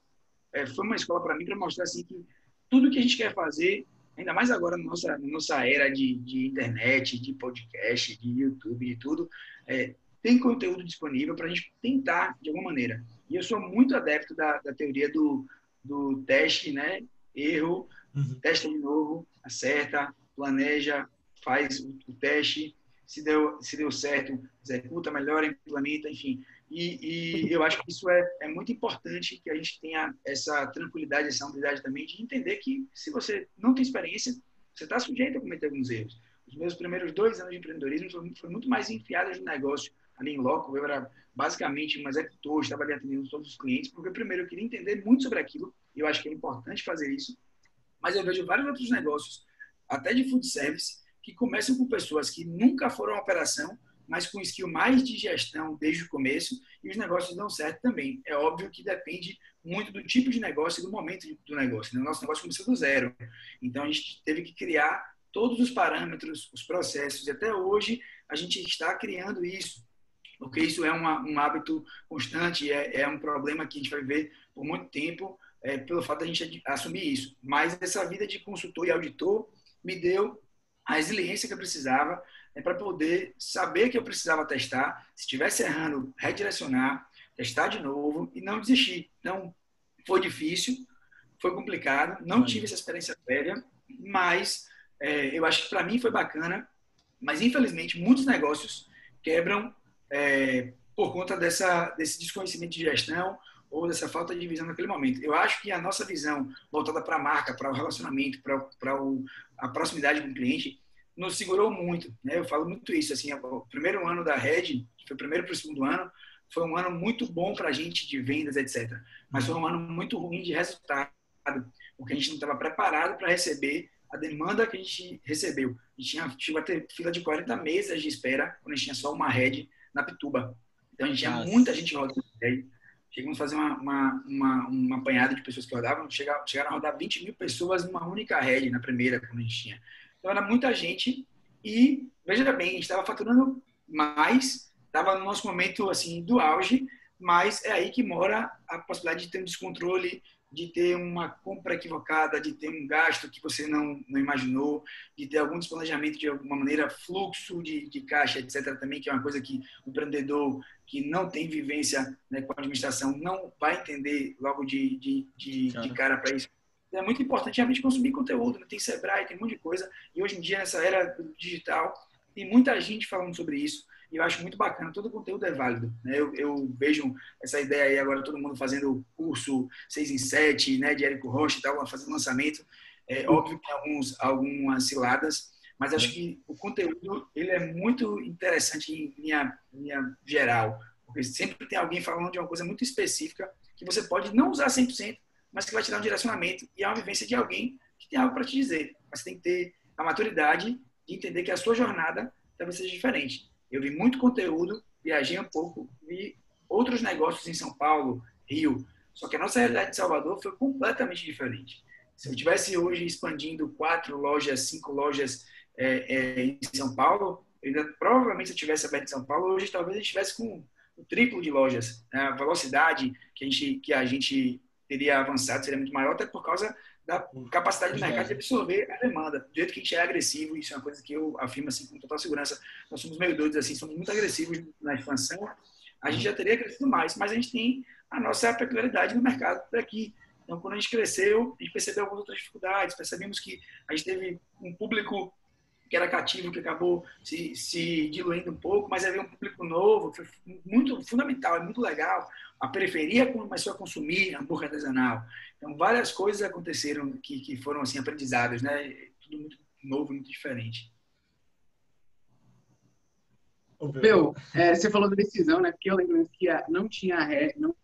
é, foi uma escola para mim para mostrar assim que tudo que a gente quer fazer ainda mais agora na nossa, na nossa era de, de internet, de podcast, de YouTube, de tudo, é, tem conteúdo disponível para a gente tentar de alguma maneira. E eu sou muito adepto da, da teoria do, do teste, né? Erro, uhum. testa de novo, acerta, planeja, faz o, o teste, se deu, se deu certo, executa, melhora, implementa, enfim. E, e, eu acho que isso é, é muito importante que a gente tenha essa tranquilidade, essa humildade também de entender que se você não tem experiência, você está sujeito a cometer alguns erros. Os meus primeiros dois anos de empreendedorismo foi muito mais enfiado no negócio ali em loco. Eu era basicamente um executor, estava ali atendendo todos os clientes, porque primeiro eu queria entender muito sobre aquilo, eu acho que é importante fazer isso. Mas eu vejo vários outros negócios, até de food service, que começam com pessoas que nunca foram à operação, mas com skill mais de gestão desde o começo e os negócios dão certo também. É óbvio que depende muito do tipo de negócio e do momento do negócio. Né? O nosso negócio começou do zero. Então, a gente teve que criar todos os parâmetros, os processos. E até hoje, a gente está criando isso. Porque isso é uma, um hábito constante, é, é, um problema que a gente vai ver por muito tempo, é, pelo fato de a gente assumir isso. Mas essa vida de consultor e auditor me deu a resiliência que eu precisava é para poder saber que eu precisava testar, se estivesse errando, redirecionar, testar de novo e não desistir. Então, foi difícil, foi complicado, não tive essa experiência prévia, mas é, eu acho que para mim foi bacana Mas, infelizmente, muitos negócios quebram é, por conta dessa, desse desconhecimento de gestão ou dessa falta de visão naquele momento. Eu acho que a nossa visão voltada para a marca, para o relacionamento, para, a proximidade com o cliente, nos segurou muito. Né? Eu falo muito isso. Assim, o primeiro ano da Red, foi o primeiro para o segundo ano, foi um ano muito bom para a gente de vendas, etc. Mas foi um ano muito ruim de resultado, porque a gente não estava preparado para receber a demanda que a gente recebeu. A gente tinha, chegou a ter fila de 40 meses de espera, quando a gente tinha só uma Red na Pituba. Então a gente tinha Nossa. muita gente rodando. Chegamos a fazer uma, uma, uma, uma apanhada de pessoas que rodavam, chegaram, chegaram a rodar 20 mil pessoas numa única Red na primeira, quando a gente tinha. Então era muita gente e, veja bem, a gente estava faturando mais, estava no nosso momento assim do auge, mas é aí que mora a possibilidade de ter um descontrole, de ter uma compra equivocada, de ter um gasto que você não, não imaginou, de ter algum desplanejamento de alguma maneira, fluxo de, de caixa, etc. também, que é uma coisa que o empreendedor que não tem vivência né, com a administração não vai entender logo de, de, de, de cara para isso é muito importante realmente consumir conteúdo. Né? Tem Sebrae, tem um monte de coisa. E hoje em dia, nessa era digital, tem muita gente falando sobre isso. E eu acho muito bacana. Todo conteúdo é válido. Né? Eu, eu, vejo essa ideia aí agora, todo mundo fazendo curso 6 em 7, né, de Érico Rocha e tal, fazendo lançamento. É óbvio que tem alguns, algumas ciladas, mas acho que o conteúdo ele é muito interessante em linha, linha geral. Porque sempre tem alguém falando de uma coisa muito específica que você pode não usar 100%, mas que vai te dar um direcionamento e é uma vivência de alguém que tem algo para te dizer. Mas você tem que ter a maturidade de entender que a sua jornada talvez seja diferente. Eu vi muito conteúdo, viajei um pouco, vi outros negócios em São Paulo, Rio, só que a nossa realidade de Salvador foi completamente diferente. Se eu tivesse hoje expandindo quatro lojas, cinco lojas é, é, em São Paulo, ainda, provavelmente se eu tivesse aberto em São Paulo, hoje talvez gente estivesse com o triplo de lojas. Né? A velocidade que a gente, que a gente teria avançado, seria muito maior, até por causa da capacidade do mercado de absorver a demanda. Do jeito que a gente é agressivo, isso é uma coisa que eu afirmo assim, com total segurança, nós somos meio doidos, assim, somos muito agressivos na expansão, a gente já teria crescido mais, mas a gente tem a nossa peculiaridade no mercado daqui. Então, quando a gente cresceu, a gente percebeu algumas outras dificuldades, percebemos que a gente teve um público que era cativo, que acabou se, se diluindo um pouco, mas havia um público novo, foi muito fundamental, é muito legal. A periferia começou a consumir hambúrguer artesanal. Então, várias coisas aconteceram que, que foram assim aprendizados, né? Tudo muito novo, muito diferente. Meu, é, você falou da decisão, né? Porque eu lembro que não tinha ré, não,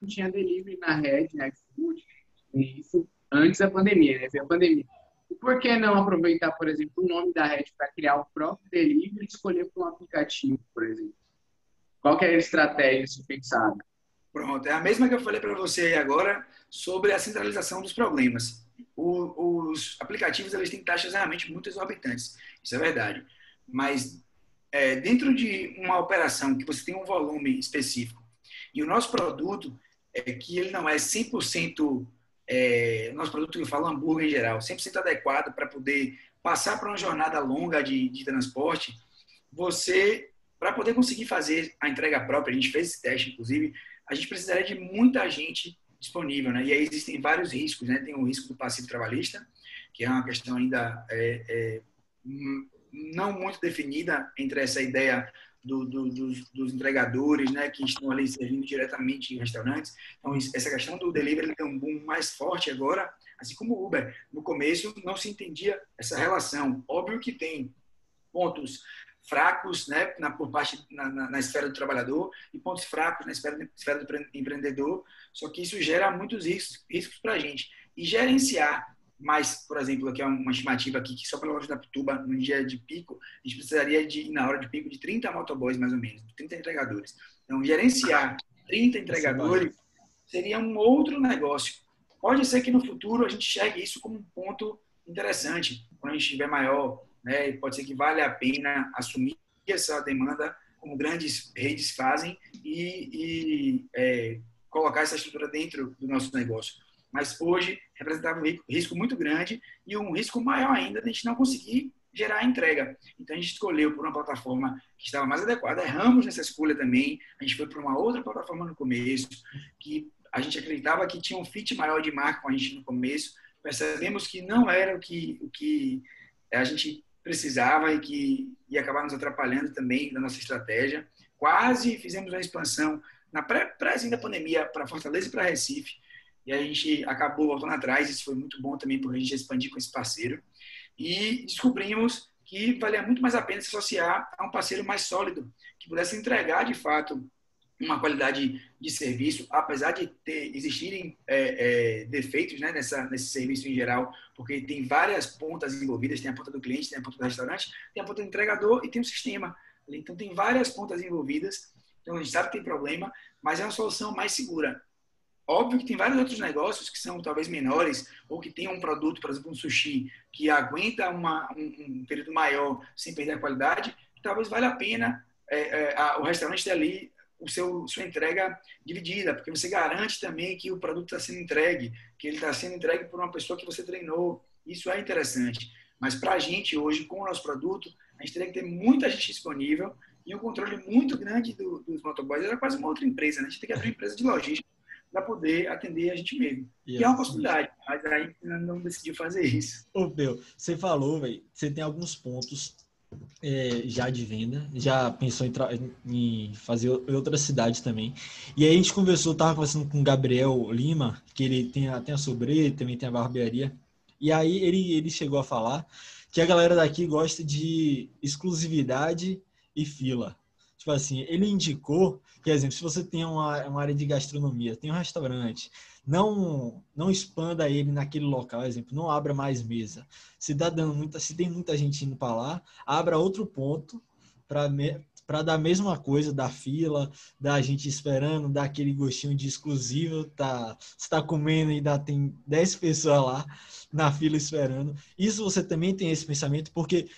não tinha delivery na rede, né? Food, isso antes da pandemia, né? Veio a pandemia. Por que não aproveitar, por exemplo, o nome da rede para criar o próprio delivery e escolher um aplicativo, por exemplo? Qual que é a estratégia pensada? Pronto, é a mesma que eu falei para você agora sobre a centralização dos problemas. O, os aplicativos eles têm taxas realmente muito exorbitantes, isso é verdade. Mas é, dentro de uma operação que você tem um volume específico e o nosso produto é que ele não é 100% é, nosso produto que eu falo hambúrguer em geral, 100% adequado para poder passar para uma jornada longa de, de transporte, você, para poder conseguir fazer a entrega própria, a gente fez esse teste, inclusive, a gente precisaria de muita gente disponível, né? E aí existem vários riscos, né? Tem o risco do passivo trabalhista, que é uma questão ainda é, é, não muito definida entre essa ideia do, do, dos, dos, entregadores, né, que estão ali servindo diretamente em restaurantes. Então, essa questão do delivery tem um boom mais forte agora, assim como o Uber. No começo, não se entendia essa relação. Óbvio que tem pontos fracos né, na, por parte na, na, na, esfera do trabalhador e pontos fracos na esfera, na esfera do empreendedor, só que isso gera muitos riscos, riscos para a gente. E gerenciar mais, por exemplo, aqui é uma estimativa aqui, que só pela loja da Pituba, no dia de pico, a gente precisaria de, na hora de pico, de 30 motoboys, mais ou menos, 30 entregadores. Então, gerenciar 30 entregadores seria um outro negócio. Pode ser que no futuro a gente chegue isso como um ponto interessante, quando a gente estiver maior, né? Pode ser que valha a pena assumir essa demanda, como grandes redes fazem, e, e é, colocar essa estrutura dentro do nosso negócio mas hoje representava um risco muito grande e um risco maior ainda de a gente não conseguir gerar a entrega. Então a gente escolheu por uma plataforma que estava mais adequada, erramos nessa escolha também, a gente foi para uma outra plataforma no começo, que a gente acreditava que tinha um fit maior de marca com a gente no começo, percebemos que não era o que, o que a gente precisava e que ia acabar nos atrapalhando também na nossa estratégia. Quase fizemos uma expansão na pré, pré da pandemia para Fortaleza e para Recife. E a gente acabou voltando atrás. Isso foi muito bom também porque a gente expandir com esse parceiro. E descobrimos que valia muito mais a pena se associar a um parceiro mais sólido, que pudesse entregar de fato uma qualidade de serviço, apesar de ter, existirem é, é, defeitos né, nessa, nesse serviço em geral, porque tem várias pontas envolvidas, tem a ponta do cliente, tem a ponta do restaurante, tem a ponta do entregador e tem o sistema. Então tem várias pontas envolvidas, então a gente sabe que tem problema, mas é uma solução mais segura. Óbvio que tem vários outros negócios que são talvez menores, ou que tem um produto, por exemplo, um sushi, que aguenta uma, um, um período maior sem perder a qualidade, talvez valha a pena é, é, a, o restaurante ter ali o seu sua entrega dividida, porque você garante também que o produto está sendo entregue, que ele está sendo entregue por uma pessoa que você treinou. Isso é interessante. Mas para a gente hoje, com o nosso produto, a gente teria que ter muita gente disponível e um controle muito grande do, dos motoboys. Era quase uma outra empresa, né? A gente tem que abrir empresa de logística para poder atender a gente mesmo. Yes. Que é uma possibilidade, mas aí não decidiu fazer isso. Ô, Bel, você falou, velho, você tem alguns pontos é, já de venda, já pensou em, em, fazer outra cidade também. E aí a gente conversou, tava conversando com o Gabriel Lima, que ele tem, a, tem a sobreira, também tem a barbearia. E aí ele, ele chegou a falar que a galera daqui gosta de exclusividade e fila. Tipo assim, ele indicou, por exemplo, se você tem uma, uma área de gastronomia, tem um restaurante, não não expanda ele naquele local, exemplo, não abra mais mesa. Se dá dando muita, se tem muita gente indo para lá, abra outro ponto para para dar a mesma coisa da fila, da gente esperando, dar aquele gostinho de exclusivo, tá, está comendo e ainda tem 10 pessoas lá na fila esperando. Isso você também tem esse pensamento, porque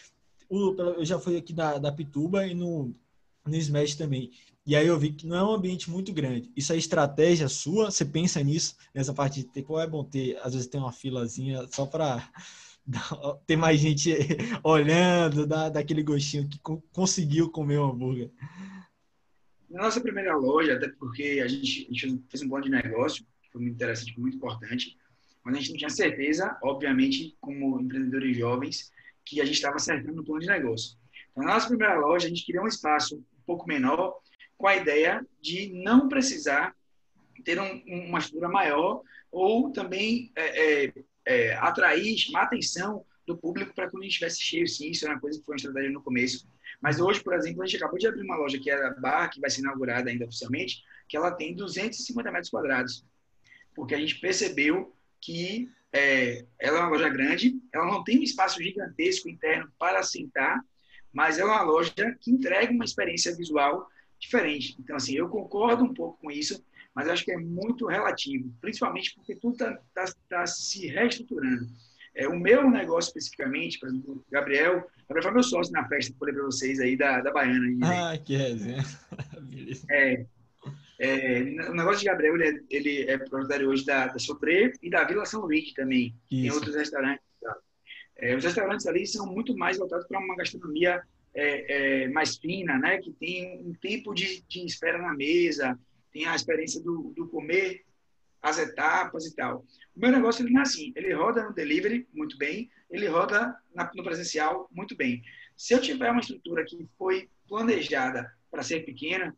eu já fui aqui da, da Pituba e no, no Smash também. E aí eu vi que não é um ambiente muito grande. Isso é estratégia sua? Você pensa nisso, nessa parte de ter, é bom ter, às vezes tem uma filazinha só para ter mais gente olhando, dar daquele gostinho que conseguiu comer um hambúrguer. Na nossa primeira loja, até porque a gente, a gente fez um plano de negócio, que foi muito interessante, muito importante, mas a gente não tinha certeza, obviamente, como empreendedores jovens, que a gente estava acertando no plano de negócio. Então, na nossa primeira loja, a gente queria um espaço um pouco menor, com a ideia de não precisar ter um, uma estrutura maior ou também é, é, é, atrair, chamar a atenção do público para quando a gente estivesse cheio, sim, isso era uma coisa que foi uma estratégia no começo. Mas hoje, por exemplo, a gente acabou de abrir uma loja que é a Bar, que vai ser inaugurada ainda oficialmente, que ela tem 250 metros quadrados. Porque a gente percebeu que é, ela é uma loja grande, ela não tem um espaço gigantesco interno para sentar, mas é uma loja que entrega uma experiência visual diferente. Então, assim, eu concordo um pouco com isso, mas acho que é muito relativo, principalmente porque tudo está tá, tá se reestruturando. É, o meu negócio especificamente, exemplo, o Gabriel, Gabriel foi meu sócio na festa que eu falei para vocês aí da, da Baiana. Aí, né? Ah, que resenha. é, é, o negócio de Gabriel, ele é, ele é proprietário hoje da, da Sopre e da Vila São Luís também. Isso. Tem outros restaurantes. É, os restaurantes ali são muito mais voltados para uma gastronomia é, é, mais fina, né? Que tem um tempo de, de espera na mesa, tem a experiência do, do comer as etapas e tal. O meu negócio ele não é assim, ele roda no delivery muito bem, ele roda na, no presencial muito bem. Se eu tiver uma estrutura que foi planejada para ser pequena,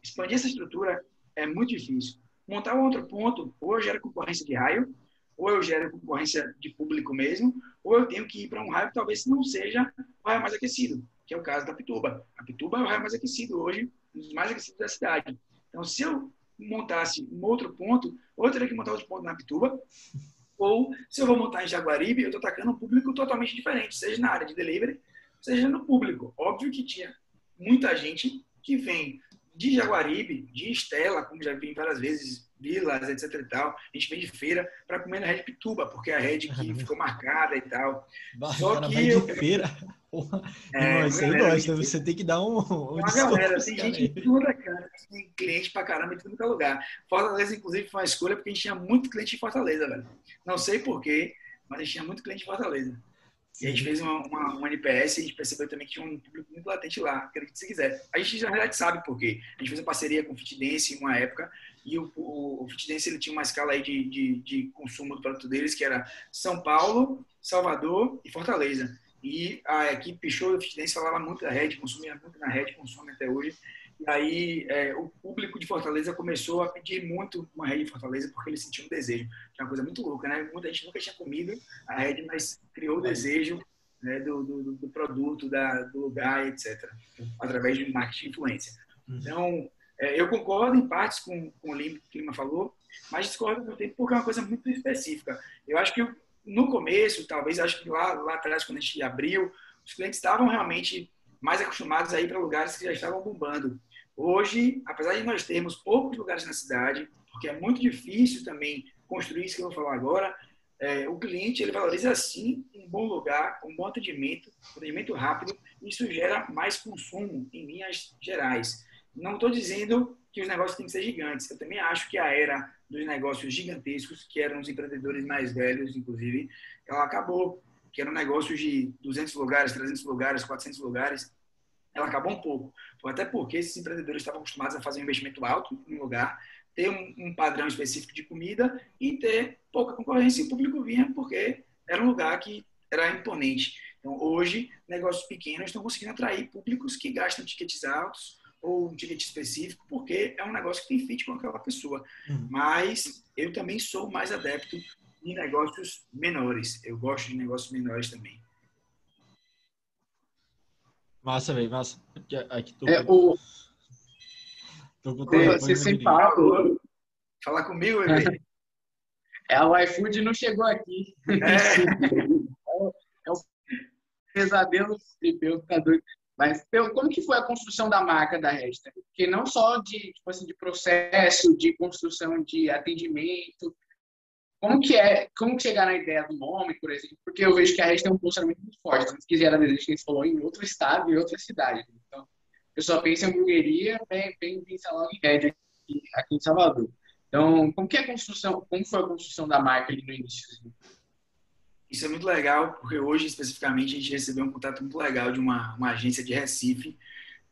expandir essa estrutura é muito difícil. Montar um outro ponto, eu gero concorrência de raio, ou eu gero concorrência de público mesmo, ou eu tenho que ir para um raio que talvez não seja o raio mais aquecido que é o caso da Pituba. A Pituba é o raio mais aquecido hoje, um dos mais aquecidos da cidade. Então, se eu montasse um outro ponto, ou eu teria que montar outro ponto na Pituba, ou se eu vou montar em Jaguaribe, eu estou atacando um público totalmente diferente, seja na área de delivery, seja no público. Óbvio que tinha muita gente que vem de Jaguaribe, de Estela, como já vi várias vezes, vilas, etc e tal. A gente vem de feira para comer na Rede Pituba, porque é a rede que ficou marcada e tal. Bah, Só cara, que eu... de feira. É, aí gosta, você tem que dar um. um uma galera, tem gente em toda cara, tem cliente pra caramba em todo é lugar. Fortaleza, inclusive, foi uma escolha porque a gente tinha muito cliente em Fortaleza, velho. Não sei porquê, mas a gente tinha muito cliente em Fortaleza. E a gente fez uma, uma, uma NPS e a gente percebeu também que tinha um público muito latente lá, acredite se quiser. A gente, na verdade, sabe por quê. A gente fez uma parceria com o Fitdance em uma época e o, o, o Fitdance ele tinha uma escala aí de, de, de consumo do produto deles que era São Paulo, Salvador e Fortaleza. e a equipe show de Fitness falava muito da rede, consumia muito na rede, consome até hoje. E aí é, o público de Fortaleza começou a pedir muito uma rede de Fortaleza porque eles sentiam um desejo, que é uma coisa muito louca, né? Muita gente nunca tinha comido a rede, mas criou o desejo né, do, do, do, produto, da, do lugar, etc., através de marketing de influência. Uhum. Então, é, eu concordo em partes com, com o que o Clima falou, mas discordo o tempo porque é uma coisa muito específica. Eu acho que no começo, talvez, acho que lá, lá atrás, quando a gente abriu, os clientes estavam realmente mais acostumados a ir para lugares que já estavam bombando. Hoje, apesar de nós termos poucos lugares na cidade, porque é muito difícil também construir isso que eu vou falar agora, é, o cliente ele valoriza sim um bom lugar, um bom atendimento, atendimento rápido, e isso gera mais consumo em linhas gerais. Não estou dizendo que os negócios têm que ser gigantes. Eu também acho que a era dos negócios gigantescos, que eram os empreendedores mais velhos, inclusive, ela acabou. Que eram negócios de 200 lugares, 300 lugares, 400 lugares. Ela acabou um pouco. Até porque esses empreendedores estavam acostumados a fazer um investimento alto em um lugar, ter um, um padrão específico de comida e ter pouca concorrência. E o público vinha porque era um lugar que era imponente. Então, hoje, negócios pequenos estão conseguindo atrair públicos que gastam tickets altos, ou um ticket específico, porque é um negócio que tem fit com aquela pessoa. Uhum. Mas eu também sou mais adepto em negócios menores. Eu gosto de negócios menores também. Massa, velho, massa. Aqui, aqui tô... É, o... tô com Você sempre fala. Fala comigo, bebê. É, o iFood não chegou aqui. É, é, é o pesadelo terapeuta, tá doido. Mas como que foi a construção da marca da Resta? Porque não só de, tipo assim, de processo, de construção de atendimento, como que é, como chegar na ideia do nome, por exemplo? Porque eu vejo que a Resta tem um posicionamento muito forte. Se quiser a gente falou em outro estado e outra cidade. Então, eu só penso em hamburgueria, bem, bem pensar logo em Red aqui, aqui em Salvador. Então, como que é a construção, como foi a construção da marca ali no início? Isso é muito legal, porque hoje, especificamente, a gente recebeu um contato muito legal de uma, uma agência de Recife,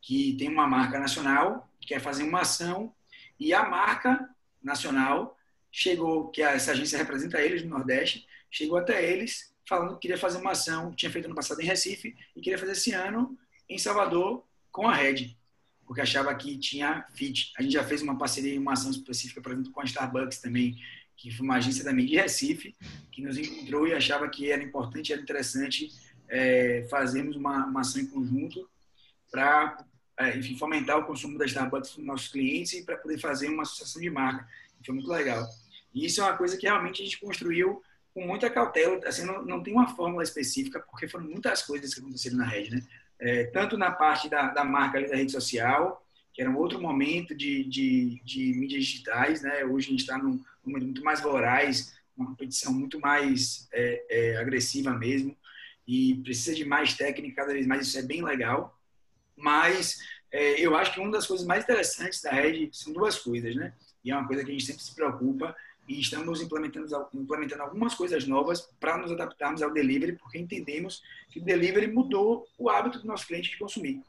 que tem uma marca nacional, que quer fazer uma ação, e a marca nacional chegou, que essa agência representa eles no Nordeste, chegou até eles falando que queria fazer uma ação, tinha feito ano passado em Recife, e queria fazer esse ano em Salvador com a Red, porque achava que tinha fit. A gente já fez uma parceria, uma ação específica, por exemplo, com a Starbucks também, que foi uma agência também de Recife, que nos encontrou e achava que era importante, era interessante é, fazermos uma, uma ação em conjunto para, é, enfim, fomentar o consumo da Starbucks para nossos clientes e para poder fazer uma associação de marca. Foi muito legal. E isso é uma coisa que realmente a gente construiu com muita cautela. Assim, não, não tem uma fórmula específica, porque foram muitas coisas que aconteceram na rede, né? É, tanto na parte da, da marca ali, da rede social, que era um outro momento de, de, de mídias digitais, né? Hoje a gente está num número muito mais voraz, uma competição muito mais é, é, agressiva mesmo, e precisa de mais técnica cada vez mais, isso é bem legal. Mas é, eu acho que uma das coisas mais interessantes da rede são duas coisas, né? E é uma coisa que a gente sempre se preocupa, e estamos implementando, implementando algumas coisas novas para nos adaptarmos ao delivery, porque entendemos que o delivery mudou o hábito do nosso cliente de consumir.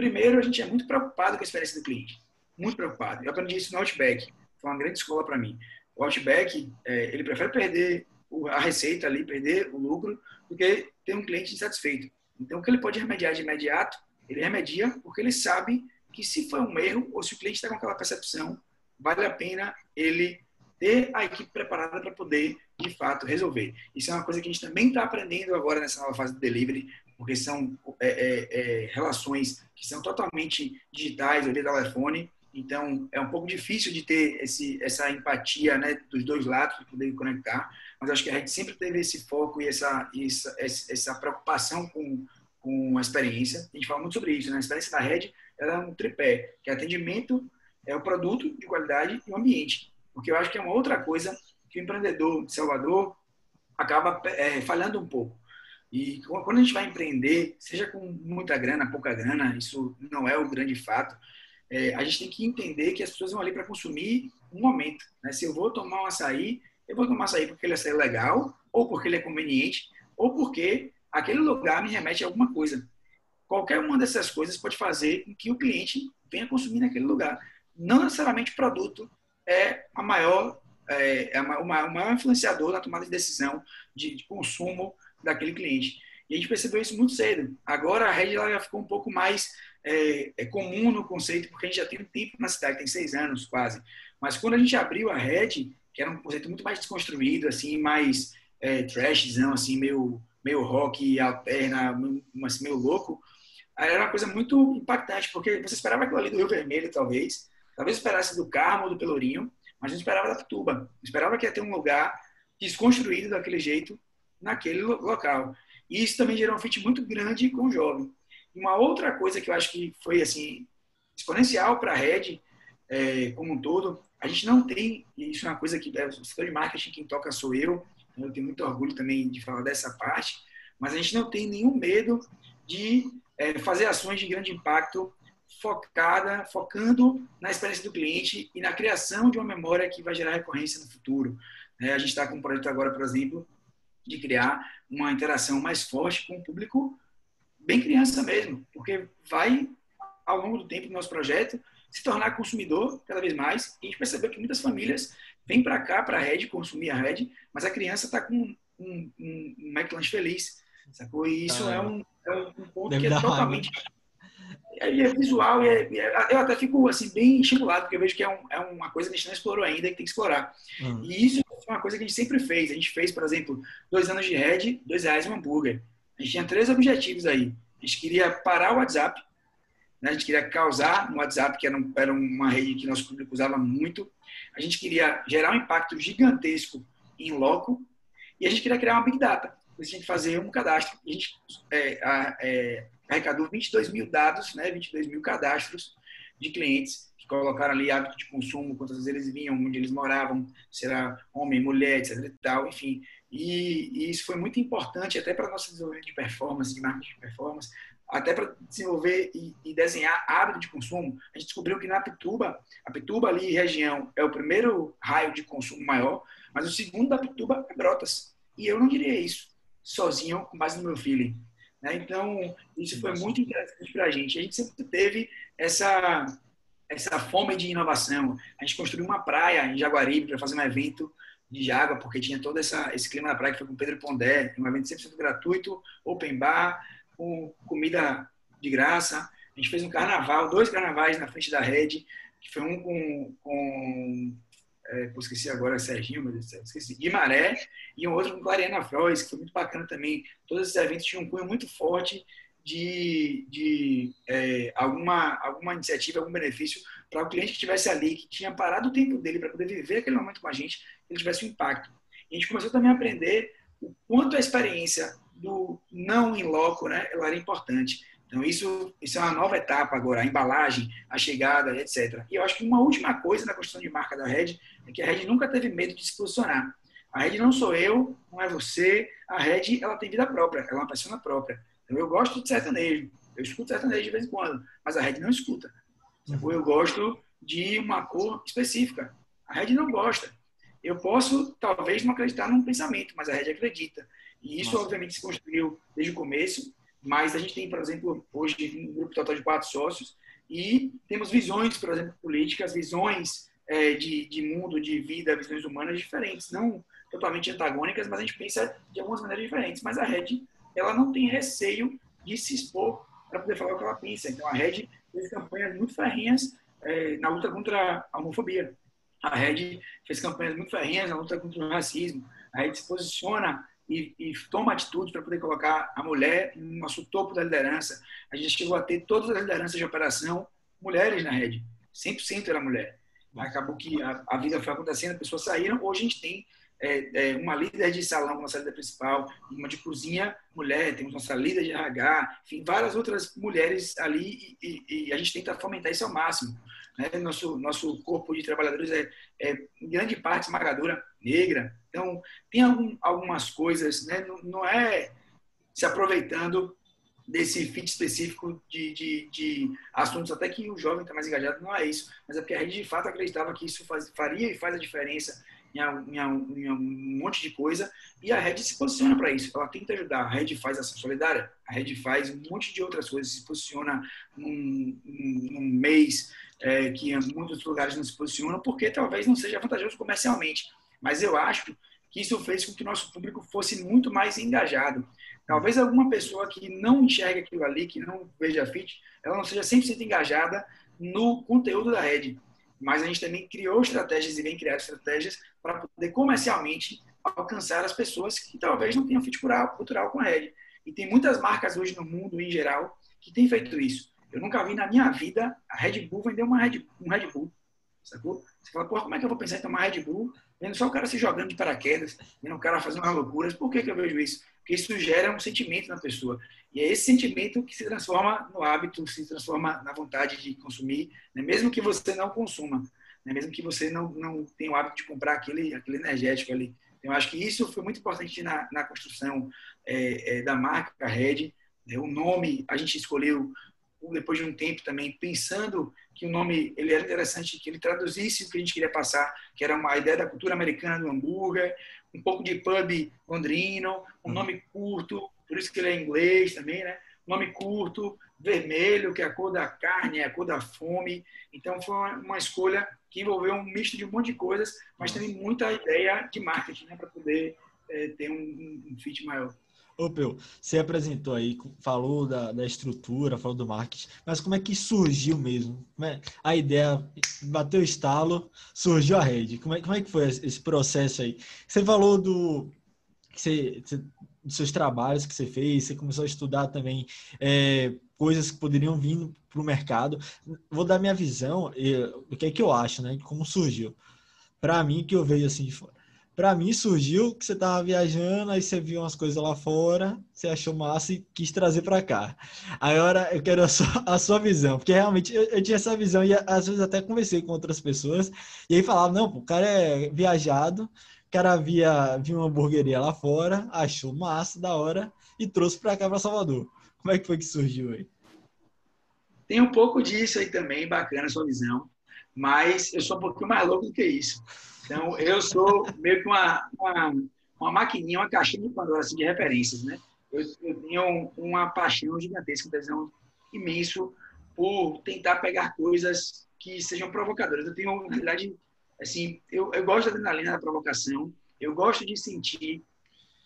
Primeiro, a gente é muito preocupado com a experiência do cliente. Muito preocupado. Eu aprendi isso no Outback. Foi uma grande escola para mim. O Outback, é, ele prefere perder a receita ali, perder o lucro, do que ter um cliente insatisfeito. Então, o que ele pode remediar de imediato, ele remedia porque ele sabe que se foi um erro ou se o cliente está com aquela percepção, vale a pena ele ter a equipe preparada para poder, de fato, resolver. Isso é uma coisa que a gente também está aprendendo agora nessa nova fase do delivery, porque são é, é, é, relações que são totalmente digitais, via telefone, então é um pouco difícil de ter esse, essa empatia né, dos dois lados, para poder conectar, mas acho que a gente sempre teve esse foco e essa, essa, essa preocupação com, com a experiência. A gente fala muito sobre isso, né? a experiência da rede ela é um tripé, que é atendimento, é o produto de qualidade e o ambiente. Porque eu acho que é uma outra coisa que o empreendedor de Salvador acaba é, falhando um pouco. E quando a gente vai empreender, seja com muita grana, pouca grana, isso não é o grande fato. É, a gente tem que entender que as pessoas vão ali para consumir um momento. Né? Se eu vou tomar um açaí, eu vou tomar açaí porque ele é legal, ou porque ele é conveniente, ou porque aquele lugar me remete a alguma coisa. Qualquer uma dessas coisas pode fazer com que o cliente venha consumir naquele lugar. Não necessariamente o produto é a maior, é, é o maior influenciador na tomada de decisão de, de consumo daquele cliente. E a gente percebeu isso muito cedo. Agora a rede ela já ficou um pouco mais é, é comum no conceito, porque a gente já tem um tempo na cidade, tem seis anos quase. Mas quando a gente abriu a rede, que era um conceito muito mais desconstruído, assim, mais é, trashzão, assim, meio, meio rock, alterna, assim, meio louco, era uma coisa muito impactante, porque você esperava aquilo ali do Rio Vermelho, talvez, talvez esperasse do Carmo ou do Pelourinho, mas não esperava da Pituba. Esperava que ia ter um lugar desconstruído daquele jeito naquele local. E isso também gerou um fit muito grande com o jovem. Uma outra coisa que eu acho que foi assim exponencial para a rede é, como um todo, a gente não tem, isso é uma coisa que é, o setor de marketing quem toca sou eu, então eu tenho muito orgulho também de falar dessa parte, mas a gente não tem nenhum medo de é, fazer ações de grande impacto focada, focando na experiência do cliente e na criação de uma memória que vai gerar recorrência no futuro. É, a gente está com um projeto agora, por exemplo, de criar uma interação mais forte com o público bem criança mesmo, porque vai, ao longo do tempo do nosso projeto, se tornar consumidor cada vez mais. E a gente percebeu que muitas famílias vêm para cá, para a Red, consumir a Red, mas a criança está com um, um, um McLanche feliz, sacou? E isso ah, é, um, é um ponto que é totalmente... É, é, visual e é, é, eu até fico assim bem estimulado porque eu vejo que é, é uma coisa que a gente não explorou ainda e que tem que explorar uhum. e isso é uma coisa que a gente sempre fez a gente fez por exemplo dois anos de Red dois reais um hambúrguer a gente tinha três objetivos aí. A gente queria parar o WhatsApp, né? a gente queria causar no WhatsApp, que era, um, era uma rede que nosso público usava muito. A gente queria gerar um impacto gigantesco em loco e a gente queria criar uma Big Data. A gente fazer um cadastro. A gente é, é, arrecadou 22 mil dados, né? 22 mil cadastros de clientes colocaram ali hábito de consumo, quantas vezes eles vinham, onde eles moravam, se era homem, mulher, etc. E tal, enfim. E, e isso foi muito importante até para nosso desenvolvimento de performance, de marketing de performance, até para desenvolver e, e, desenhar hábito de consumo. A gente descobriu que na Pituba, a Pituba ali região é o primeiro raio de consumo maior, mas o segundo da Pituba é Brotas. E eu não diria isso sozinho, com base no meu feeling. Né? Então, isso foi muito interessante para a gente. A gente sempre teve essa, essa fome de inovação. A gente construiu uma praia em Jaguaribe para fazer um evento de água, porque tinha todo essa, esse clima na praia que foi com Pedro Pondé, um evento 100% gratuito, open bar, com comida de graça. A gente fez um carnaval, dois carnavais na frente da rede, que foi um com, com é, esqueci agora Serginho, meu Deus do céu, esqueci, Guimaré, e um outro com Clariana Frois, que foi muito bacana também. Todos esses eventos tinham um cunho muito forte de, de é, alguma, alguma iniciativa, algum benefício para o cliente que estivesse ali, que tinha parado o tempo dele para poder viver aquele momento com a gente, ele tivesse um impacto. E a gente começou também a aprender o quanto a experiência do não em loco, né, ela era importante. Então isso, isso é uma nova etapa agora, a embalagem, a chegada, etc. E eu acho que uma última coisa na construção de marca da Red é que a Red nunca teve medo de se posicionar. A Red não sou eu, não é você. A Red ela tem vida própria, ela é uma pessoa própria. Então, eu gosto de sertanejo, eu escuto sertanejo de vez em quando, mas a Red não escuta. Ou eu gosto de uma cor específica. A Red não gosta. Eu posso, talvez, não acreditar num pensamento, mas a Red acredita. E isso, Nossa. obviamente, se construiu desde o começo, mas a gente tem, por exemplo, hoje um grupo total de quatro sócios e temos visões, por exemplo, políticas, visões é, de, de mundo, de vida, visões humanas diferentes, não totalmente antagônicas, mas a gente pensa de algumas maneiras diferentes. Mas a Red, ela não tem receio de se expor para poder falar o que ela pensa. Então, a Red fez campanhas muito ferrinhas é, na luta contra a homofobia. A Red fez campanhas muito ferrinhas na luta contra o racismo. A Red se posiciona e, e toma atitude para poder colocar a mulher no nosso topo da liderança. A gente chegou a ter todas as lideranças de operação mulheres na Red. 100% era mulher. Acabou que a, a vida foi acontecendo, as pessoas saíram. Hoje a gente tem é, é, uma líder de salão, nossa líder principal, uma de cozinha, mulher, temos nossa líder de RH, enfim, várias outras mulheres ali e, e, e a gente tenta fomentar isso ao máximo. Né? Nosso, nosso corpo de trabalhadores é, é grande parte esmagadora negra, então tem algum, algumas coisas, né? não, não é se aproveitando desse fit específico de, de, de, assuntos, até que o jovem está mais engajado, não é isso, mas é porque a rede de fato acreditava que isso faz, faria e faz a diferença em, em, em, um monte de coisa, e a Red se posiciona para isso. Ela tenta ajudar. A Red faz ação solidária, a Red faz um monte de outras coisas, se posiciona num, num mês é, que em muitos lugares não se posicionam, porque talvez não seja vantajoso comercialmente. Mas eu acho que isso fez com que nosso público fosse muito mais engajado. Talvez alguma pessoa que não enxerga aquilo ali, que não veja fit, ela não seja 100% engajada no conteúdo da rede. Mas a gente também criou estratégias e vem criar estratégias para poder comercialmente alcançar as pessoas que talvez não tenham fit cultural com a rede. E tem muitas marcas hoje no mundo, em geral, que têm feito isso. Eu nunca vi na minha vida a Red Bull vender uma Red, um Red Bull. Sacou? Você fala, porra, como é que eu vou pensar em tomar Red Bull vendo só o cara se jogando de paraquedas, vendo o cara fazendo umas loucuras? Por que, que eu vejo isso? Porque isso gera um sentimento na pessoa. E é esse sentimento que se transforma no hábito, se transforma na vontade de consumir, né? mesmo que você não consuma, né? mesmo que você não, não tenha o hábito de comprar aquele, aquele energético ali. Eu acho que isso foi muito importante na, na construção é, é, da marca Red. Né? O nome a gente escolheu depois de um tempo também pensando que o nome ele era interessante, que ele traduzisse o que a gente queria passar, que era uma ideia da cultura americana do hambúrguer, um pouco de pub londrino, um uhum. nome curto, por isso que ele é inglês também, né? Um nome curto, vermelho, que é a cor da carne, é a cor da fome. Então foi uma escolha que envolveu um misto de um monte de coisas, mas também muita ideia de marketing, né, para poder é, ter um, um fit maior. Ô, Peu, você apresentou aí, falou da, da estrutura, falou do marketing, mas como é que surgiu mesmo? É, a ideia bateu o estalo, surgiu a rede. Como é, como é que foi esse processo aí? Você falou do, você, dos seus trabalhos que você fez, você começou a estudar também é, coisas que poderiam vir para o mercado. Vou dar minha visão, o que é que eu acho, né? Como surgiu. Para mim, que eu vejo assim de fora para mim surgiu que você tava viajando, aí você viu umas coisas lá fora, você achou massa e quis trazer para cá. Agora eu quero a sua, a sua visão, porque realmente eu, eu, tinha essa visão e às vezes até conversei com outras pessoas e aí falava, não, pô, o cara é viajado, o cara via, via uma hamburgueria lá fora, achou massa, da hora e trouxe para cá para Salvador. Como é que foi que surgiu aí? Tem um pouco disso aí também, bacana a sua visão, mas eu sou um pouquinho mais louco do que isso. Então, eu sou meio que uma, uma, uma maquininha, uma caixinha de Pandora assim, de referências, né? Eu, eu tenho uma paixão gigantesca, um desenho imenso por tentar pegar coisas que sejam provocadoras. Eu tenho, na realidade, assim, eu, eu gosto da adrenalina da provocação, eu gosto de sentir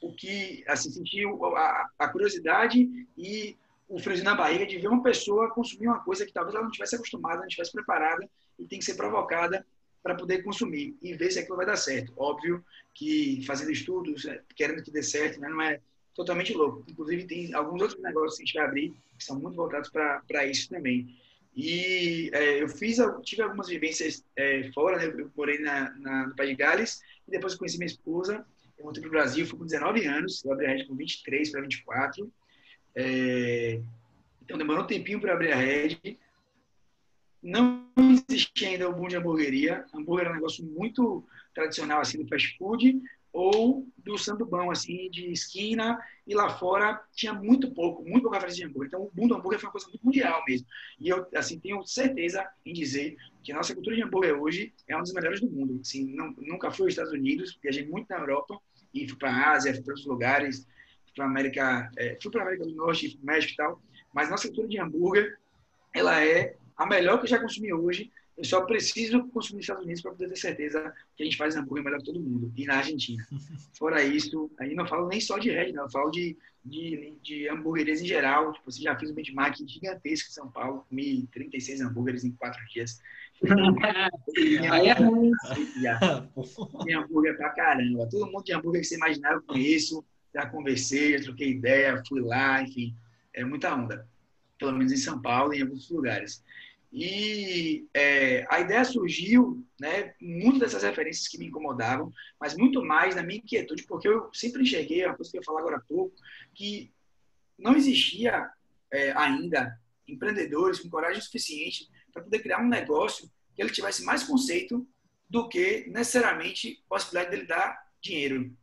o que, assim, sentir a, a curiosidade e o friozinho na barriga de ver uma pessoa consumir uma coisa que talvez ela não tivesse acostumada, não tivesse preparada e tem que ser provocada para poder consumir e ver se aquilo vai dar certo. Óbvio que fazendo estudos, é, querendo que dê certo, né, não é totalmente louco. Inclusive, tem alguns outros negócios que a gente vai abrir que são muito voltados para isso também. E é, eu fiz, tive algumas vivências é, fora, né? eu morei na, na, no País de Gales, e depois conheci minha esposa, eu voltei para o Brasil, fui com 19 anos, eu abri a rede com 23 para 24. É, então demorou um tempinho para abrir a rede, não existia ainda o boom de hamburgueria. Hambúrguer era um negócio muito tradicional, assim, do fast food ou do sandubão, assim, de esquina. E lá fora tinha muito pouco, muito pouca referência de hambúrguer. Então, o boom do hambúrguer foi uma coisa muito mundial mesmo. E eu, assim, tenho certeza em dizer que a nossa cultura de hambúrguer hoje é uma das melhores do mundo. Assim, não, nunca fui aos Estados Unidos, viajei muito na Europa e fui para a Ásia, fui para outros lugares, fui para a América, é, fui para América do Norte, fui para México e tal. Mas nossa cultura de hambúrguer, ela é a melhor que eu já consumi hoje. Eu só preciso consumir nos Estados Unidos para poder ter certeza que a gente faz hambúrguer melhor que todo mundo. E na Argentina. Fora isso, aí não falo nem só de Red, não. Eu falo de, de, de hambúrgueres em geral. Tipo, você já fiz um benchmark gigantesco em São Paulo. Comi 36 hambúrgueres em quatro dias. aí é ruim. Tem hambúrguer pra caramba. Todo mundo de hambúrguer que você imaginar eu conheço. Já conversei, já troquei ideia, fui lá, enfim. É muita onda pelo menos em São Paulo e em alguns lugares. E é, a ideia surgiu, né, muitas dessas referências que me incomodavam, mas muito mais na minha inquietude, porque eu sempre enxerguei, uma coisa que eu ia falar agora há pouco, que não existia é, ainda empreendedores com coragem suficiente para poder criar um negócio que ele tivesse mais conceito do que necessariamente possibilidade dele dar dinheiro.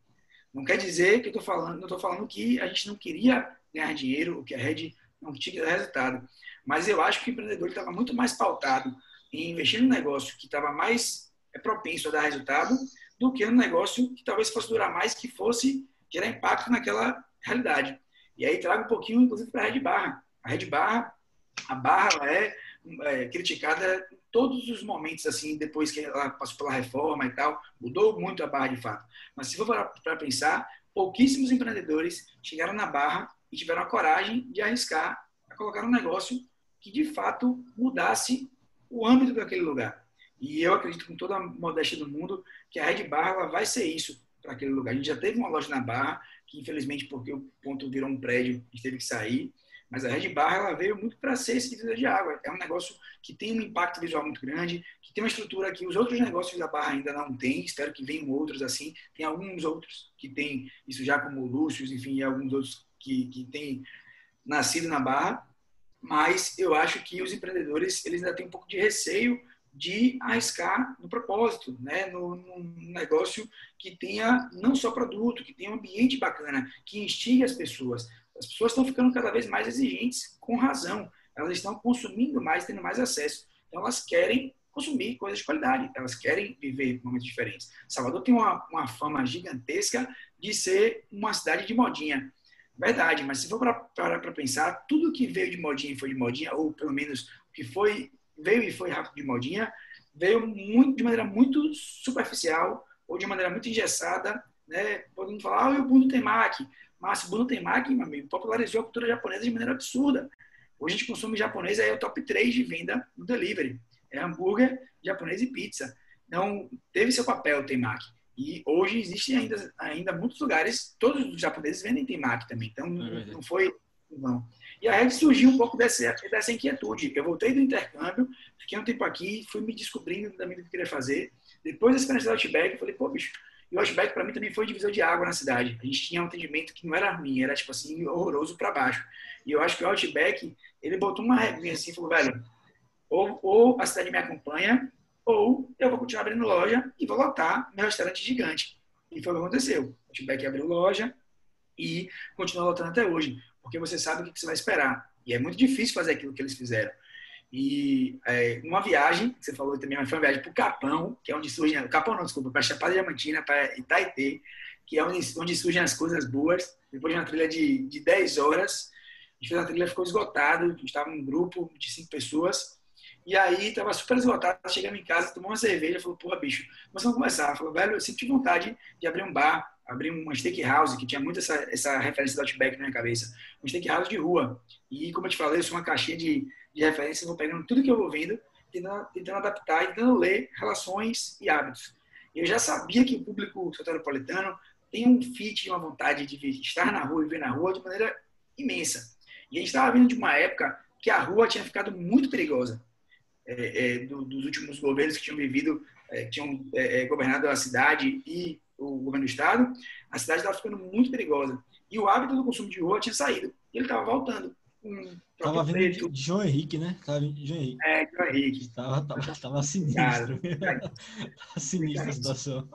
Não quer dizer que eu estou falando, falando que a gente não queria ganhar dinheiro, o que a Red não tinha resultado. Mas eu acho que o empreendedor estava muito mais pautado em investir num negócio que estava mais é, propenso a dar resultado do que num negócio que talvez fosse durar mais, que fosse gerar impacto naquela realidade. E aí trago um pouquinho, inclusive, para a Red Barra. A Red Barra, a barra é, é criticada em todos os momentos, assim, depois que ela passou pela reforma e tal, mudou muito a barra de fato. Mas se for para pensar, pouquíssimos empreendedores chegaram na barra e tiveram a coragem de arriscar a colocar um negócio que de fato mudasse o âmbito daquele lugar. E eu acredito com toda a modéstia do mundo que a Red Barra vai ser isso para aquele lugar. A gente já teve uma loja na Barra, que infelizmente porque o ponto virou um prédio, a gente teve que sair. Mas a Red Barra ela veio muito para ser esse divisor de água. É um negócio que tem um impacto visual muito grande, que tem uma estrutura que os outros negócios da Barra ainda não têm. Espero que venham outros assim. Tem alguns outros que têm isso já como Lúcius, enfim, e alguns outros que, que têm nascido na Barra. Mas eu acho que os empreendedores eles ainda têm um pouco de receio de arriscar no propósito, né? no, no, negócio que tenha não só produto, que tenha um ambiente bacana, que instigue as pessoas. As pessoas estão ficando cada vez mais exigentes, com razão. Elas estão consumindo mais, tendo mais acesso. Então, elas querem consumir coisas de qualidade, elas querem viver momentos diferentes. Salvador tem uma, uma fama gigantesca de ser uma cidade de modinha. Verdade, mas se for para pensar, tudo que veio de modinha e foi de modinha, ou pelo menos o que foi veio e foi rápido de modinha, veio muito, de maneira muito superficial ou de maneira muito engessada, né? Podemos falar, ah, o Ubuntu tem Mac. Mas o Ubuntu tem Mac, meu amigo, popularizou a cultura japonesa de maneira absurda. Hoje a gente consome japonês, é o top 3 de venda no delivery. É hambúrguer, japonês e pizza. Então, teve seu papel o Temaki. E hoje existem ainda, ainda muitos lugares, todos os japoneses vendem Temaki também. Então, é não foi... Não. E a Red surgiu um pouco dessa, dessa inquietude. Eu voltei do intercâmbio, fiquei um tempo aqui, fui me descobrindo também do que eu queria fazer. Depois da experiência do Outback, eu falei, pô, bicho, e o Outback para mim também foi divisor de água na cidade. A gente tinha um atendimento que não era ruim, era tipo assim, horroroso para baixo. E eu acho que o Outback, ele botou uma regrinha assim, falou, velho, ou, ou a cidade me acompanha, ou eu vou continuar abrindo loja e vou lotar meu restaurante gigante. E foi o que aconteceu. O Outback abriu loja e continua lotando até hoje porque você sabe o que você vai esperar. E é muito difícil fazer aquilo que eles fizeram. E é, uma viagem, que você falou também, mas foi uma viagem para o Capão, que é onde surgem. Capão não, desculpa, para Chapada Diamantina, para Itaitê, que é onde, onde surgem as coisas boas. Depois de uma trilha de, de 10 horas, a gente fez uma trilha, ficou esgotado, a gente estava um grupo de cinco pessoas. E aí estava super esgotado, chegamos em casa, tomou uma cerveja, falou, porra, bicho, nós vamos começar. Falou, velho, eu sempre tive vontade de abrir um bar, abri uma steakhouse, que tinha muito essa, essa referência do Outback na minha cabeça. Um steakhouse de rua. E, como eu te falei, eu sou uma caixinha de, de referências, vou pegando tudo que eu vou vendo, tentando, tentando adaptar e tentando ler relações e hábitos. Eu já sabia que o público soteropolitano tem um fit e uma vontade de estar na rua e ver na rua de maneira imensa. E a gente estava vindo de uma época que a rua tinha ficado muito perigosa. É, é, do, dos últimos governos que tinham vivido, é, que tinham é, é, governado a cidade e o governo do estado, a cidade estava ficando muito perigosa. E o hábito do consumo de rua tinha saído. E ele estava voltando. Um tava vindo preto. de João Henrique, né? Tava vindo de João Henrique. É, João Henrique. Tava, tava, tava sinistro. tava sinistra a situação.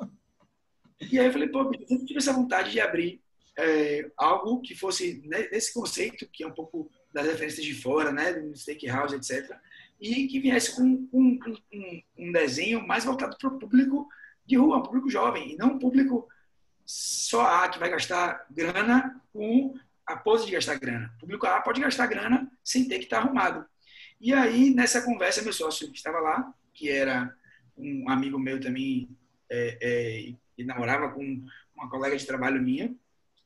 E aí eu falei, pô, eu sempre tive essa vontade de abrir é, algo que fosse nesse conceito, que é um pouco das referências de fora, né? Do steakhouse, etc. E que viesse com, com um, um, desenho mais voltado para o público de rua, um público jovem, e não um público só A que vai gastar grana com a pose de gastar grana. O público A pode gastar grana sem ter que estar arrumado. E aí, nessa conversa, meu sócio estava lá, que era um amigo meu também, é, é, e namorava com uma colega de trabalho minha.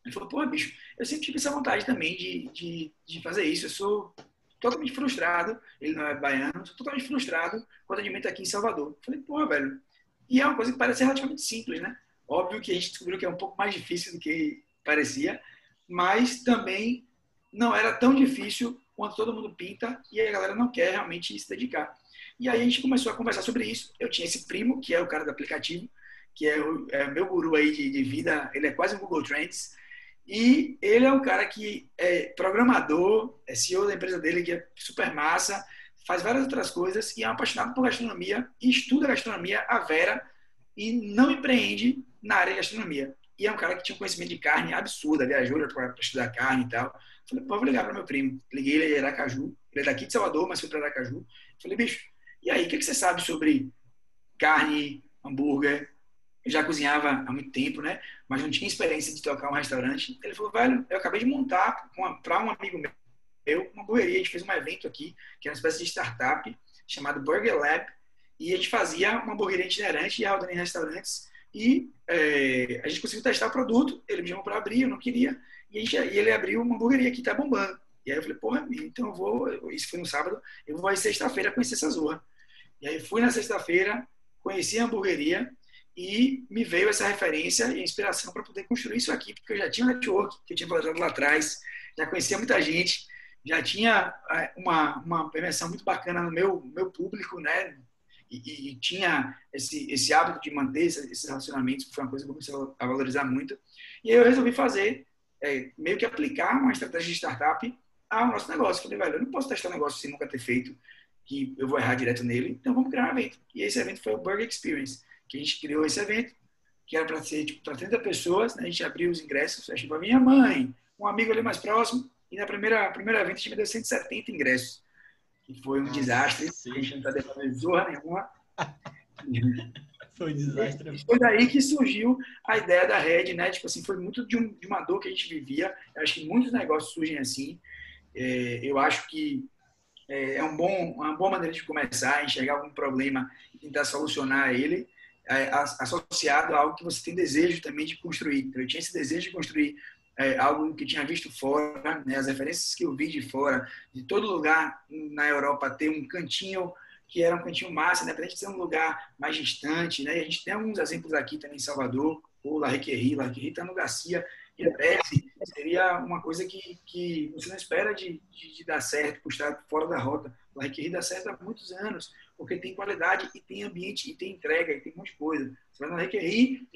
Ele falou, pô, bicho, eu sempre tive essa vontade também de, de, de fazer isso. Eu sou totalmente frustrado, ele não é baiano, totalmente frustrado com o atendimento aqui em Salvador. Falei, pô, velho, e é uma coisa que parece relativamente simples, né? Óbvio que a gente descobriu que é um pouco mais difícil do que parecia, mas também não era tão difícil quanto todo mundo pinta e a galera não quer realmente se dedicar. E aí a gente começou a conversar sobre isso. Eu tinha esse primo, que é o cara do aplicativo, que é o é meu guru aí de, de, vida, ele é quase um Google Trends. E ele é um cara que é programador, é CEO da empresa dele, que é super massa, faz várias outras coisas e é um apaixonado por gastronomia estuda gastronomia a vera e não empreende na área de gastronomia. E é um cara que tinha um conhecimento de carne absurda, viajou para estudar carne e tal. Falei, pô, vou ligar para meu primo. Liguei ele de Aracaju, ele é daqui de Salvador, mas foi para Aracaju. Falei, bicho, e aí, o que, que você sabe sobre carne, hambúrguer? Já cozinhava há muito tempo, né? Mas não tinha experiência de tocar um restaurante. Ele falou, velho, eu acabei de montar para um amigo meu eu, uma hamburgueria, a gente fez um evento aqui, que é uma espécie de startup, chamado Burger Lab, e a gente fazia uma hamburgueria itinerante e rodando em restaurantes E é, a gente conseguiu testar o produto, ele me chamou para abrir, eu não queria, e, gente, e, ele abriu uma hamburgueria que tá bombando. E aí eu falei, porra, então eu vou, isso foi no sábado, eu vou sexta-feira conhecer essa zorra. E aí fui na sexta-feira, conheci a hamburgueria e me veio essa referência e inspiração para poder construir isso aqui, porque eu já tinha um network que eu tinha planejado lá atrás, já conhecia muita gente, já tinha é, uma, uma permissão muito bacana no meu, meu público, né? E, e, tinha esse, esse hábito de manter esses relacionamentos, que foi uma coisa que eu comecei a valorizar muito. E aí eu resolvi fazer, é, meio que aplicar uma estratégia de startup ao nosso negócio. Falei, velho, eu não posso testar um negócio sem nunca ter feito, que eu vou errar direto nele, então vamos criar um evento. E esse evento foi o Burger Experience, que a gente criou esse evento, que era para ser tipo, para 30 pessoas, né? a gente abriu os ingressos, achei para minha mãe, um amigo ali mais próximo, e na primeira primeiro evento a gente me deu 170 ingressos que foi um Nossa, desastre. Sim. A gente não está fazer zorra nenhuma. foi um desastre. E foi daí que surgiu a ideia da rede, né? Tipo assim, foi muito de, um, de uma dor que a gente vivia. Eu acho que muitos negócios surgem assim. É, eu acho que é, é um bom, uma boa maneira de começar, enxergar algum problema e tentar solucionar ele, associado a algo que você tem desejo também de construir. Então, eu tinha esse desejo de construir é, algo que tinha visto fora, né, as referências que eu vi de fora, de todo lugar na Europa ter um cantinho que era um cantinho massa, independente de ser um lugar mais distante, né? E a gente tem alguns exemplos aqui também em Salvador, o La Requerri, La Requerri está no Garcia, e a seria uma coisa que, que você não espera de, de, de dar certo por estar fora da rota. La Requerri dá certo há muitos anos, porque tem qualidade e tem ambiente, e tem entrega, e tem um monte de coisa. Você vai no Requerri,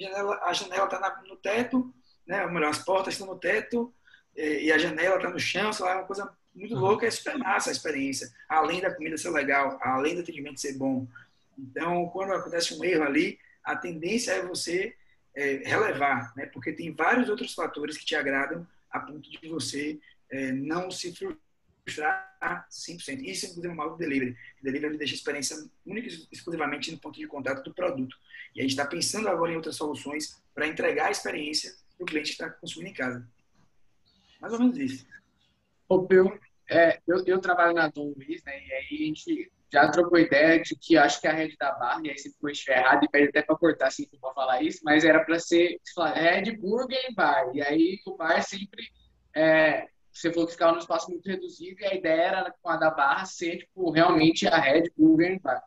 a janela está no teto, né? Ou melhor, as portas estão no teto e a janela está no chão, sei lá, é uma coisa muito uhum. louca, é super massa a experiência, além da comida ser legal, além do atendimento ser bom. Então, quando acontece um erro ali, a tendência é você é, relevar, né? Porque tem vários outros fatores que te agradam a ponto de você é, não se frustrar 100%. Isso, inclusive, é um mal do delivery. O delivery deixa a experiência única e exclusivamente no ponto de contato do produto. E a gente está pensando agora em outras soluções para entregar a experiência o cliente está consumindo em casa. Mais ou menos isso. Ô, Peu, é, eu, eu trabalho na Dom Luiz, né? E aí a gente já trocou ideia de que acho que a rede da barra, e aí se for estiver errado, e pede até para cortar assim para falar isso, mas era para ser Red Burger Bar. E aí o bar sempre. É, você falou que ficava num espaço muito reduzido, e a ideia era com a da barra ser tipo, realmente a Red Bar.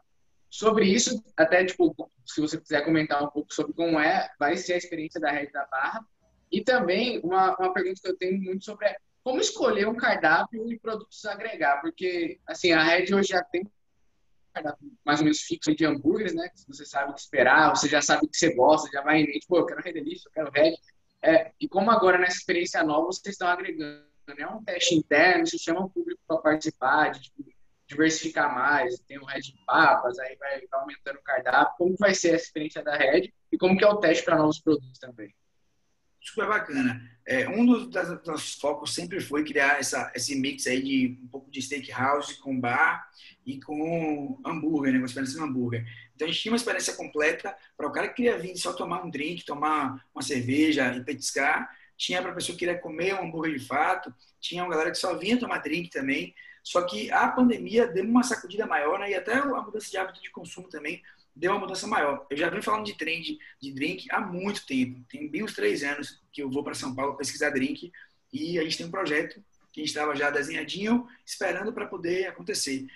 Sobre isso, até tipo, se você quiser comentar um pouco sobre como é, vai ser a experiência da Red da Barra, e também uma, uma pergunta que eu tenho muito sobre é como escolher um cardápio e produtos agregar, porque assim a Red hoje já tem cardápio mais ou menos fixo de hambúrgueres, né? Você sabe o que esperar, você já sabe o que você gosta, já vai em mente, pô, eu quero Red eu quero Red. É, e como agora nessa experiência nova vocês estão agregando, é né? um teste interno, você chama o público para participar, de tipo, diversificar mais, tem o Red Papas, aí vai aumentando o cardápio, como vai ser a experiência da Red e como que é o teste para novos produtos também? super bacana. É, um dos, das, nossos focos sempre foi criar essa, esse mix aí de um pouco de steakhouse com bar e com hambúrguer, né, uma experiência no hambúrguer. Então a gente tinha uma experiência completa para o cara que queria vir só tomar um drink, tomar uma cerveja e petiscar. Tinha para a pessoa que queria comer um hambúrguer de fato. Tinha uma galera que só vinha tomar drink também. Só que a pandemia deu uma sacudida maior né, e até a mudança de hábito de consumo também deu uma mudança maior. Eu já venho falando de trend de drink há muito tempo. Tem bem uns três anos que eu vou para São Paulo pesquisar drink e a gente tem um projeto que a gente estava já desenhadinho, esperando para poder acontecer.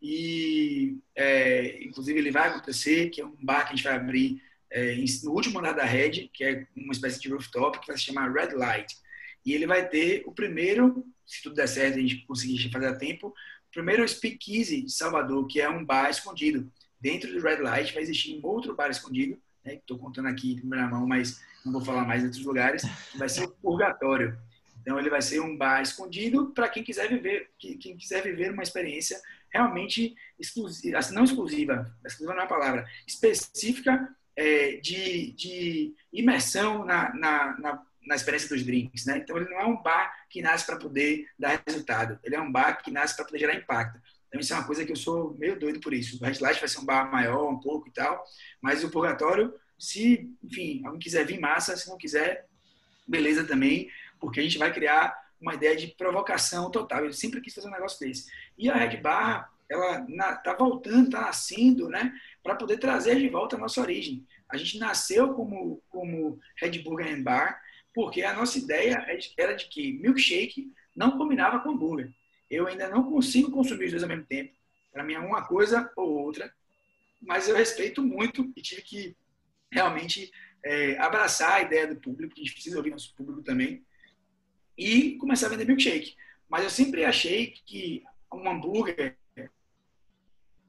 E, é, inclusive, ele vai acontecer, que é um bar que a gente vai abrir é, no último andar da Red, que é uma espécie de rooftop, que vai se chamar Red Light. E ele vai ter o primeiro, se tudo der certo, a gente conseguir fazer a tempo, o primeiro Speakeasy de Salvador, que é um bar escondido dentro do Red Light vai existir um outro bar escondido, né, estou contando aqui em primeira mão, mas não vou falar mais em outros lugares, que vai ser o Purgatório. Então ele vai ser um bar escondido para quem quiser viver, quem quiser viver uma experiência realmente exclusiva, assim, não exclusiva, exclusiva não é a palavra, específica é, de, de imersão na, na, na, na, experiência dos drinks, né? Então ele não é um bar que nasce para poder dar resultado, ele é um bar que nasce para poder gerar impacto. Então, isso é uma coisa que eu sou meio doido por isso. O Red Light vai ser um bar maior, um pouco e tal, mas o Purgatório, se, enfim, alguém quiser vir massa, se não quiser, beleza também, porque a gente vai criar uma ideia de provocação total. Eu sempre quis fazer um negócio desse. E a Red Barra, ela está voltando, está nascendo, né? Para poder trazer de volta a nossa origem. A gente nasceu como, como Red Burger and Bar, porque a nossa ideia era de que milkshake não combinava com hambúrguer. Eu ainda não consigo consumir os dois ao mesmo tempo. Para mim é uma coisa ou outra, mas eu respeito muito e tive que realmente é, abraçar a ideia do público, que a gente precisa ouvir nosso público também, e começar a vender milkshake. Mas eu sempre achei que um hambúrguer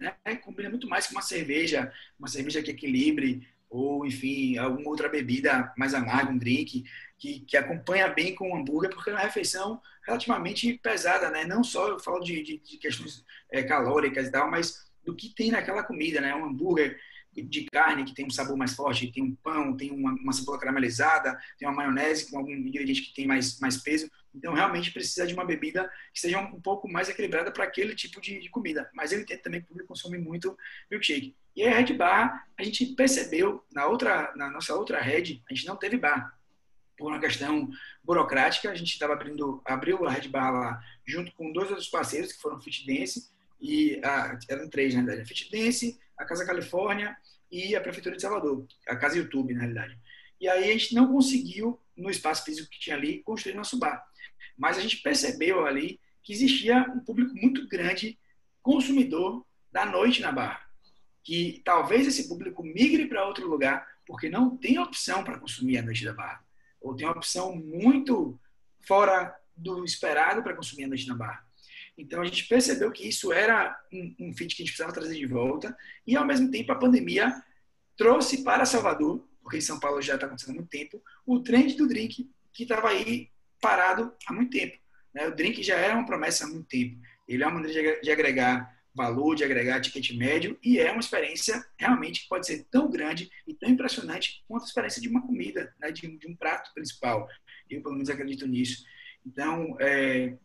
né, combina muito mais com uma cerveja, uma cerveja que equilibre, ou enfim, alguma outra bebida mais amarga, um drink, que, que acompanha bem com o hambúrguer, porque é uma refeição relativamente pesada, né? Não só eu falo de, de, de questões é, calóricas e tal, mas do que tem naquela comida, né? Um hambúrguer de carne que tem um sabor mais forte, tem um pão, tem uma, uma cebola caramelizada, tem uma maionese com algum ingrediente que tem mais, mais peso. Então, realmente precisa de uma bebida que seja um, pouco mais equilibrada para aquele tipo de, de, comida. Mas entendo também o público consome muito milkshake. E a Red Bar, a gente percebeu, na, outra, na nossa outra Red, a gente não teve bar. Por uma questão burocrática, a gente estava abrindo, abriu a Red Bar lá junto com dois outros parceiros, que foram Fit Dance, e a, eram três, na realidade. A Fit Dance, a Casa Califórnia e a Prefeitura de Salvador, a Casa YouTube, na realidade. E aí a gente não conseguiu, no espaço físico que tinha ali, construir nosso bar. Mas a gente percebeu ali que existia um público muito grande consumidor da noite na Barra. Que talvez esse público migre para outro lugar porque não tem opção para consumir a noite da Barra. Ou tem uma opção muito fora do esperado para consumir a noite na Barra. Então a gente percebeu que isso era um, um que a gente precisava trazer de volta e ao mesmo tempo a pandemia trouxe para Salvador, porque em São Paulo já está acontecendo há muito tempo, o trend do drink que estava aí parado há muito tempo. Né? O drink já era uma promessa há muito tempo. Ele é uma maneira de agregar valor, de agregar ticket médio e é uma experiência realmente que pode ser tão grande e tão impressionante quanto a experiência de uma comida, né? de, de, um prato principal. Eu, pelo menos, acredito nisso. Então, é,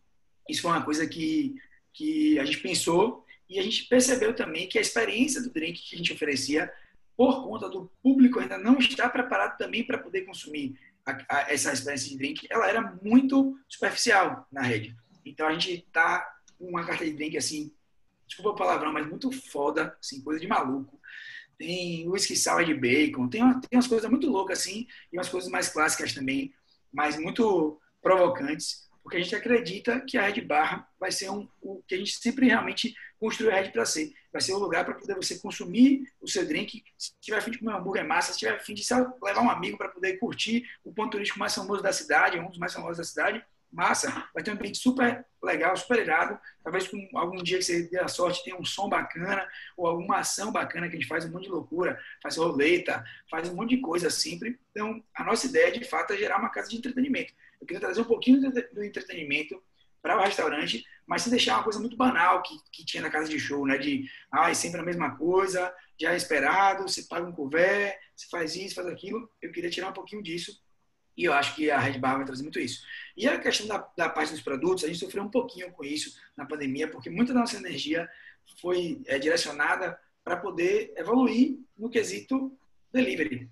isso foi uma coisa que, que a gente pensou e a gente percebeu também que a experiência do drink que a gente oferecia, por conta do público ainda não estar preparado também para poder consumir a, a, essa experiência de drink, ela era muito superficial na rede. Então a gente tá com uma carta de drink assim, desculpa o palavrão, mas muito foda, assim, coisa de maluco. Tem whisky sour de bacon, tem, uma, tem umas coisas muito loucas assim, e umas coisas mais clássicas também, mas muito provocantes porque a gente acredita que a Red Barra vai ser um, o que a gente sempre realmente construiu a Red para ser. Vai ser um lugar para poder você consumir o seu drink, se tiver fim de comer um hambúrguer massa, se tiver fim de levar um amigo para poder curtir o ponto turístico mais famoso da cidade, um dos mais famosos da cidade, massa. Vai ter um ambiente super legal, super irado. Talvez com algum dia que você dê a sorte tenha um som bacana ou alguma ação bacana que a gente faz um monte de loucura, faz roleta, faz um monte de coisa sempre. Então, a nossa ideia, de fato, é gerar uma casa de entretenimento. Eu queria trazer um pouquinho do entretenimento para o restaurante, mas sem deixar uma coisa muito banal que, que tinha na casa de show, né? De, ah, é sempre a mesma coisa, já é esperado, você paga um couvert, você faz isso, faz aquilo. Eu queria tirar um pouquinho disso e eu acho que a Red Bar vai trazer muito isso. E a questão da, da parte dos produtos, a gente sofreu um pouquinho com isso na pandemia, porque muita da nossa energia foi é, direcionada para poder evoluir no quesito delivery.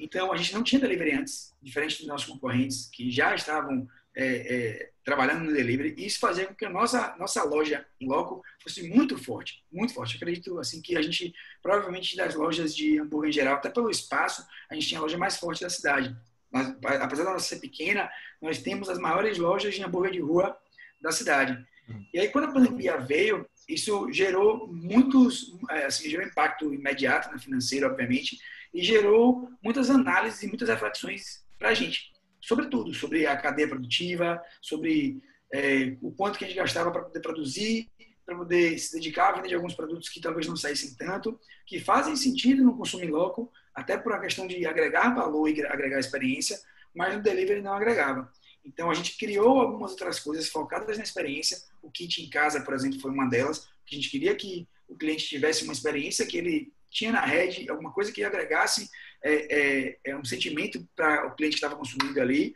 Então, a gente não tinha delivery antes, diferente dos nossos concorrentes que já estavam é, é, trabalhando no delivery. E isso fazia com que a nossa, nossa loja em loco fosse muito forte, muito forte. Eu acredito assim que a gente, provavelmente das lojas de hambúrguer em geral, até pelo espaço, a gente tinha a loja mais forte da cidade. Mas, apesar da nossa ser pequena, nós temos as maiores lojas de hambúrguer de rua da cidade. E aí, quando a pandemia veio, isso gerou muitos, é, assim, gerou impacto imediato, né, financeiro, obviamente, e gerou muitas análises e muitas reflexões para a gente, sobretudo sobre a cadeia produtiva, sobre é, o quanto que a gente gastava para poder produzir, para poder se dedicar à venda de alguns produtos que talvez não saíssem tanto, que fazem sentido no consumo em loco, até por uma questão de agregar valor e agregar experiência, mas no delivery não agregava. Então a gente criou algumas outras coisas focadas na experiência. O kit em casa, por exemplo, foi uma delas. A gente queria que o cliente tivesse uma experiência que ele tinha na rede alguma coisa que agregasse é, é, é um sentimento para o cliente que estava consumindo ali.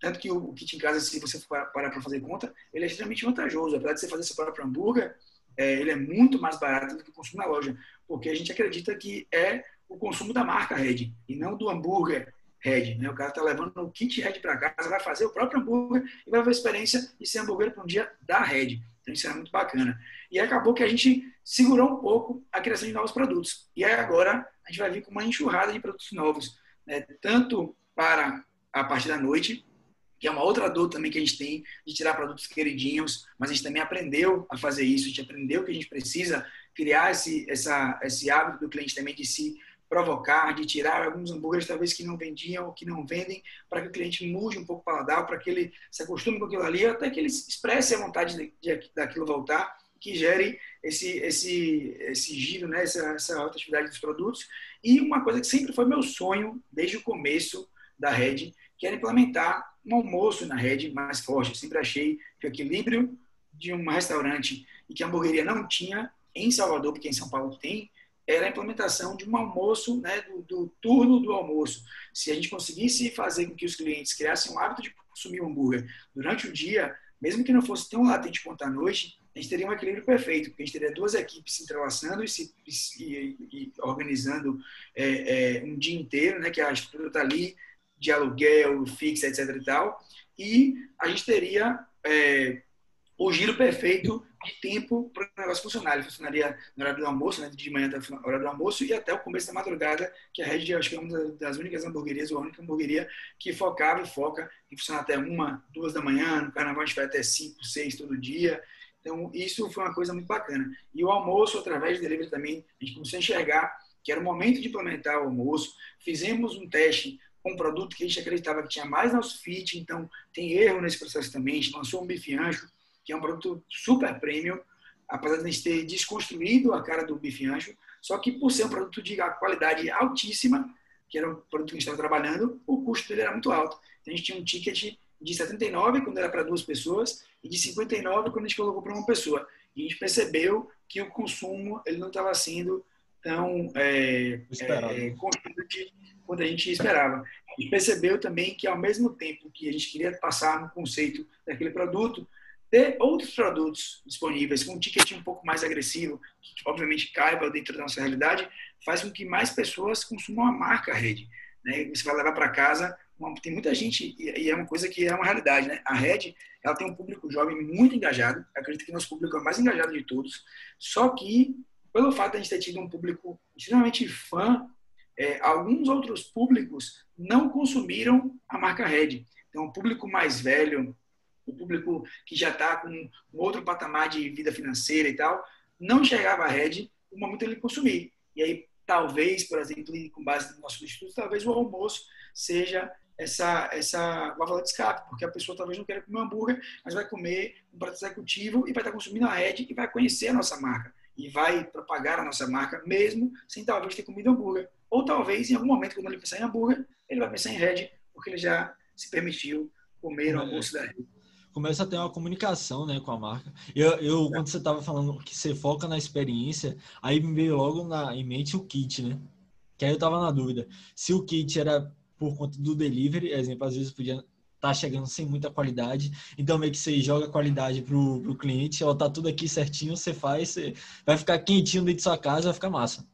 Tanto que o, kit em casa, se você parar para fazer conta, ele é extremamente vantajoso. Apesar de você fazer seu próprio hambúrguer, é, ele é muito mais barato do que o consumo na loja. Porque a gente acredita que é o consumo da marca Red e não do hambúrguer Red. Né? O cara está levando o kit Red para casa, vai fazer o próprio hambúrguer e vai ver a experiência de ser hambúrguer para um dia da Red. Então isso era muito bacana. E acabou que a gente segurou um pouco a criação de novos produtos. E agora a gente vai vir com uma enxurrada de produtos novos, né? tanto para a parte da noite, que é uma outra dor também que a gente tem de tirar produtos queridinhos, mas a gente também aprendeu a fazer isso, a gente aprendeu que a gente precisa criar esse, essa, esse hábito do cliente também de se provocar, de tirar alguns hambúrgueres talvez que não vendiam ou que não vendem, para que o cliente mude um pouco o paladar, para que ele se acostume com aquilo ali, até que ele expresse a vontade de, de, daquilo voltar, que gere esse, esse, esse giro, né, essa, essa atividade dos produtos. E uma coisa que sempre foi meu sonho, desde o começo da Red, que era implementar um almoço na Red mais forte. Eu sempre achei que o equilíbrio de um restaurante e que a hamburgueria não tinha em Salvador, porque em São Paulo tem, era a implementação de um almoço, né, do, do, turno do almoço. Se a gente conseguisse fazer com que os clientes criassem o hábito de consumir hambúrguer durante o dia, mesmo que não fosse tão latente quanto à noite, a gente teria um equilíbrio perfeito, porque a gente teria duas equipes se entrelaçando e se e, e organizando é, é, um dia inteiro, né, que a estrutura está ali, de aluguel, fixa, etc. e tal, e a gente teria é, o giro perfeito de tempo para o negócio funcionar. Ele funcionaria no horário do almoço, né, de manhã até o horário do almoço e até o começo da madrugada, que a Red, acho que é uma das únicas hamburguerias, ou a única hamburgueria que focava e foca em funcionar até uma, duas da manhã, no carnaval a gente vai até cinco, seis todo dia. Então, isso foi uma coisa muito bacana. E o almoço, através do delivery também, a gente começou a enxergar que era o momento de implementar o almoço. Fizemos um teste com um produto que a gente acreditava que tinha mais nosso fit, então tem erro nesse processo também. A gente lançou um bife que é um produto super premium, apesar de a gente ter desconstruído a cara do bife ancho, só que por ser um produto de qualidade altíssima, que era um produto que a gente estava trabalhando, o custo dele era muito alto. Então a gente tinha um ticket de 79 quando era para duas pessoas e de 59 quando a gente colocou para uma pessoa. E a gente percebeu que o consumo ele não estava sendo tão é, é, constante quanto a gente esperava. Gente percebeu também que, ao mesmo tempo que a gente queria passar no conceito daquele produto, ter outros produtos disponíveis com um ticket um pouco mais agressivo, que obviamente caiba dentro da nossa realidade, faz com que mais pessoas consumam a marca Red. Né? Você vai levar para casa, uma, tem muita gente, e é uma coisa que é uma realidade, né? A Red, ela tem um público jovem muito engajado, acredito que nosso público é o mais engajado de todos, só que, pelo fato de a gente ter tido um público extremamente fã, é, alguns outros públicos não consumiram a marca Red. Então, o público mais velho, o público que já está com um outro patamar de vida financeira e tal, não enxergava a rede no momento ele consumir. E aí, talvez, por exemplo, com base no nosso estudo, talvez o almoço seja essa, essa válvula de escape, porque a pessoa talvez não queira comer um hambúrguer, mas vai comer um prato executivo e vai estar consumindo a rede e vai conhecer a nossa marca. E vai propagar a nossa marca, mesmo sem talvez ter comido hambúrguer. Ou talvez, em algum momento, quando ele pensar em hambúrguer, ele vai pensar em Red, porque ele já se permitiu comer o almoço da Red começa a ter uma comunicação né, com a marca. Eu, eu quando você estava falando que você foca na experiência, aí me veio logo na, em mente o kit, né? Que aí eu estava na dúvida. Se o kit era por conta do delivery, exemplo, às vezes podia estar tá chegando sem muita qualidade, então meio que você joga a qualidade pro, pro cliente, ó, tá tudo aqui certinho, você faz, você vai ficar quentinho dentro de sua casa, vai ficar massa.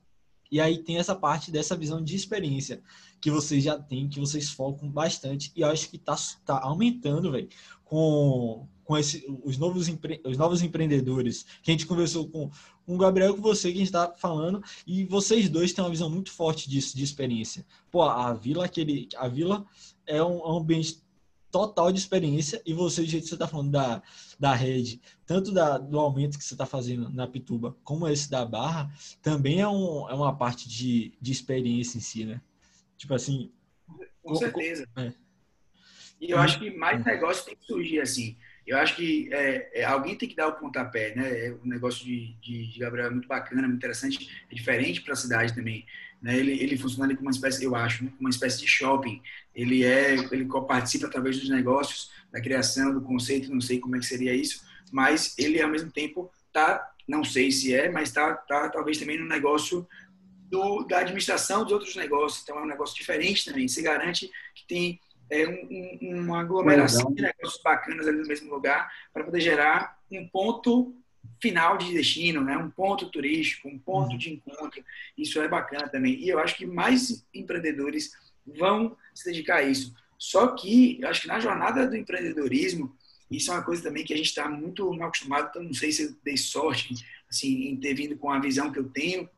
E aí tem essa parte dessa visão de experiência que vocês já têm, que vocês focam bastante. E acho que tá, tá aumentando, velho, com, com esse, os, novos empre, os novos empreendedores. Que a gente conversou com, com o Gabriel, com você, que a gente está falando. E vocês dois têm uma visão muito forte disso, de experiência. Pô, a Vila, aquele, a Vila é um, é um ambiente total de experiência e você, do jeito que você está falando da, da rede, tanto da, do aumento que você está fazendo na Pituba, como esse da Barra, também é, um, é uma parte de, de experiência em si, né? Tipo assim... Com certeza. É. E eu acho que mais negócio tem que surgir assim. Eu acho que é, é, alguém tem que dar o pontapé, né? O negócio de, de, de Gabriel é muito bacana, muito interessante, é diferente para a cidade também. Né? Ele, ele funciona ali como uma espécie, eu acho, né? uma espécie de shopping. Ele é, ele participa através dos negócios, da criação do conceito, não sei como é que seria isso, mas ele ao mesmo tempo tá, não sei se é, mas tá, tá talvez também no negócio do, da administração dos outros negócios. Então é um negócio diferente também. Se garante que tem é, um, um, uma aglomeração de negócios bacanas ali no mesmo lugar para poder gerar um ponto final de destino, né? um ponto turístico, um ponto uhum. de encontro. Isso é bacana também. E eu acho que mais empreendedores vão se dedicar a isso. Só que eu acho que na jornada do empreendedorismo, Isso é uma coisa também que a gente está muito mal acostumado, então não sei se eu dei sorte assim, em ter vindo com a visão que eu tenho,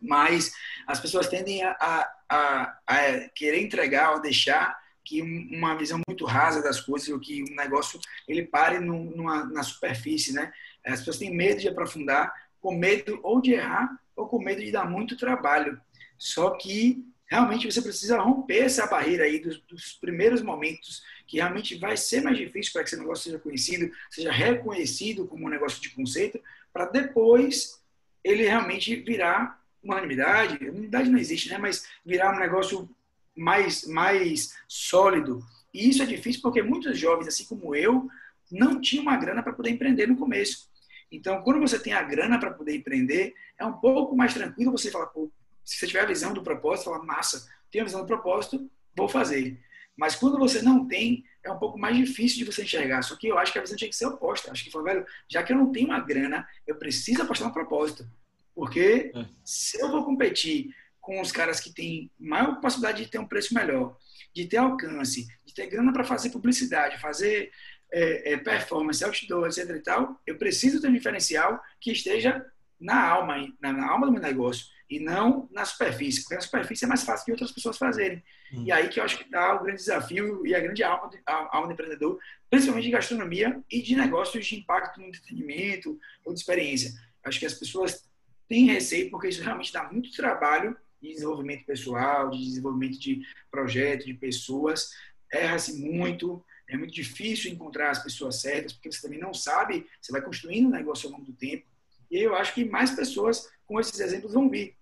mas as pessoas tendem a, a, a, a querer entregar ou deixar que uma visão muito rasa das coisas, ou que um negócio ele pare numa, na superfície, né? As pessoas têm medo de aprofundar, com medo ou de errar ou com medo de dar muito trabalho. Só que realmente você precisa romper essa barreira aí dos, dos primeiros momentos, que realmente vai ser mais difícil para que esse negócio seja conhecido, seja reconhecido como um negócio de conceito, para depois ele realmente virar unanimidade. Unanimidade não existe, né? Mas virar um negócio mais, mais sólido. E isso é difícil porque muitos jovens, assim como eu, não tinham uma grana para poder empreender no começo. Então, quando você tem a grana para poder empreender, é um pouco mais tranquilo você falar, pô, se você tiver a visão do propósito, fala, massa, tenho a visão do propósito, vou fazer. Mas quando você não tem, é um pouco mais difícil de você enxergar. Só que eu acho que a visão tinha que ser oposta. Acho que foi, velho, já que eu não tenho uma grana, eu preciso apostar no propósito. Porque é. se eu vou competir com os caras que têm maior possibilidade de ter um preço melhor, de ter alcance, de ter grana para fazer publicidade, fazer é, é, performance, outdoor, etc e tal, eu preciso ter um diferencial que esteja na alma, na, na alma do meu negócio e não na superfície, porque na superfície é mais fácil de outras pessoas fazerem. Hum. E aí que eu acho que dá o grande desafio e a grande alma, a alma do empreendedor, principalmente de gastronomia e de negócios de impacto no entretenimento ou de experiência. Acho que as pessoas têm receio porque isso realmente dá muito trabalho de desenvolvimento pessoal, de desenvolvimento de projeto, de pessoas. Erra-se muito, é muito difícil encontrar as pessoas certas, porque você também não sabe, você vai construindo um negócio ao longo do tempo. E eu acho que mais pessoas com esses exemplos vão vir.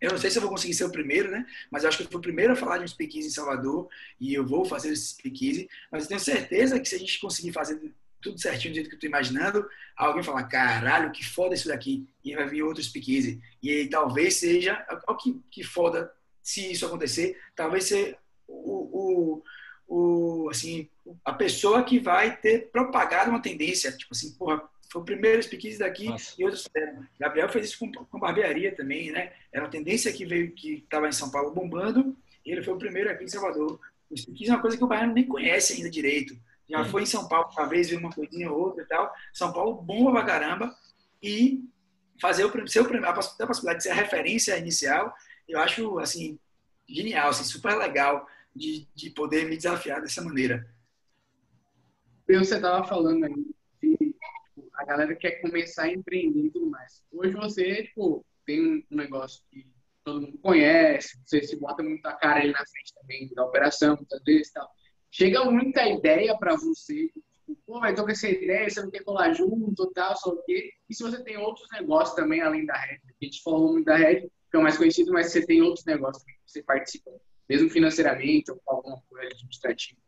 Eu não sei se eu vou conseguir ser o primeiro, né? Mas acho que eu fui o primeiro a falar de um speakeasy em Salvador e eu vou fazer esse speakeasy. Mas eu tenho certeza que se a gente conseguir fazer tudo certinho do jeito que eu estou imaginando, alguém fala, caralho, que foda isso daqui. E vai vir outro speakeasy. E aí, talvez seja, o que, que foda se isso acontecer, talvez seja o, o, o, assim, a pessoa que vai ter propagado uma tendência. Tipo assim, porra, foi o primeiro speakeasy daqui Nossa. e outros fizeram. Gabriel fez isso com, com barbearia também, né? Era uma tendência que veio, que estava em São Paulo bombando, e ele foi o primeiro aqui em Salvador. O speakeasy é uma coisa que o baiano nem conhece ainda direito. Já foi em São Paulo uma vez, viu uma coisinha ou outra e tal. São Paulo bomba pra caramba. E fazer o seu a possibilidade de ser a referência inicial, eu acho, assim, genial, assim, super legal de, de poder me desafiar dessa maneira. Você estava falando aí de tipo, a galera quer começar a empreender e tudo mais. Hoje você, tipo, tem um negócio que todo mundo conhece, você se bota muito a cara ali na frente também da operação, muitas vezes e tal chega muita ideia para você, tipo, pô, vai tô com essa ideia, você não quer colar junto, tal, só o quê. E se você tem outros negócios também além da Red, a gente falou muito da Red, que é o mais conhecido, mas você tem outros negócios que você participa, mesmo financeiramente ou com alguma coisa administrativa.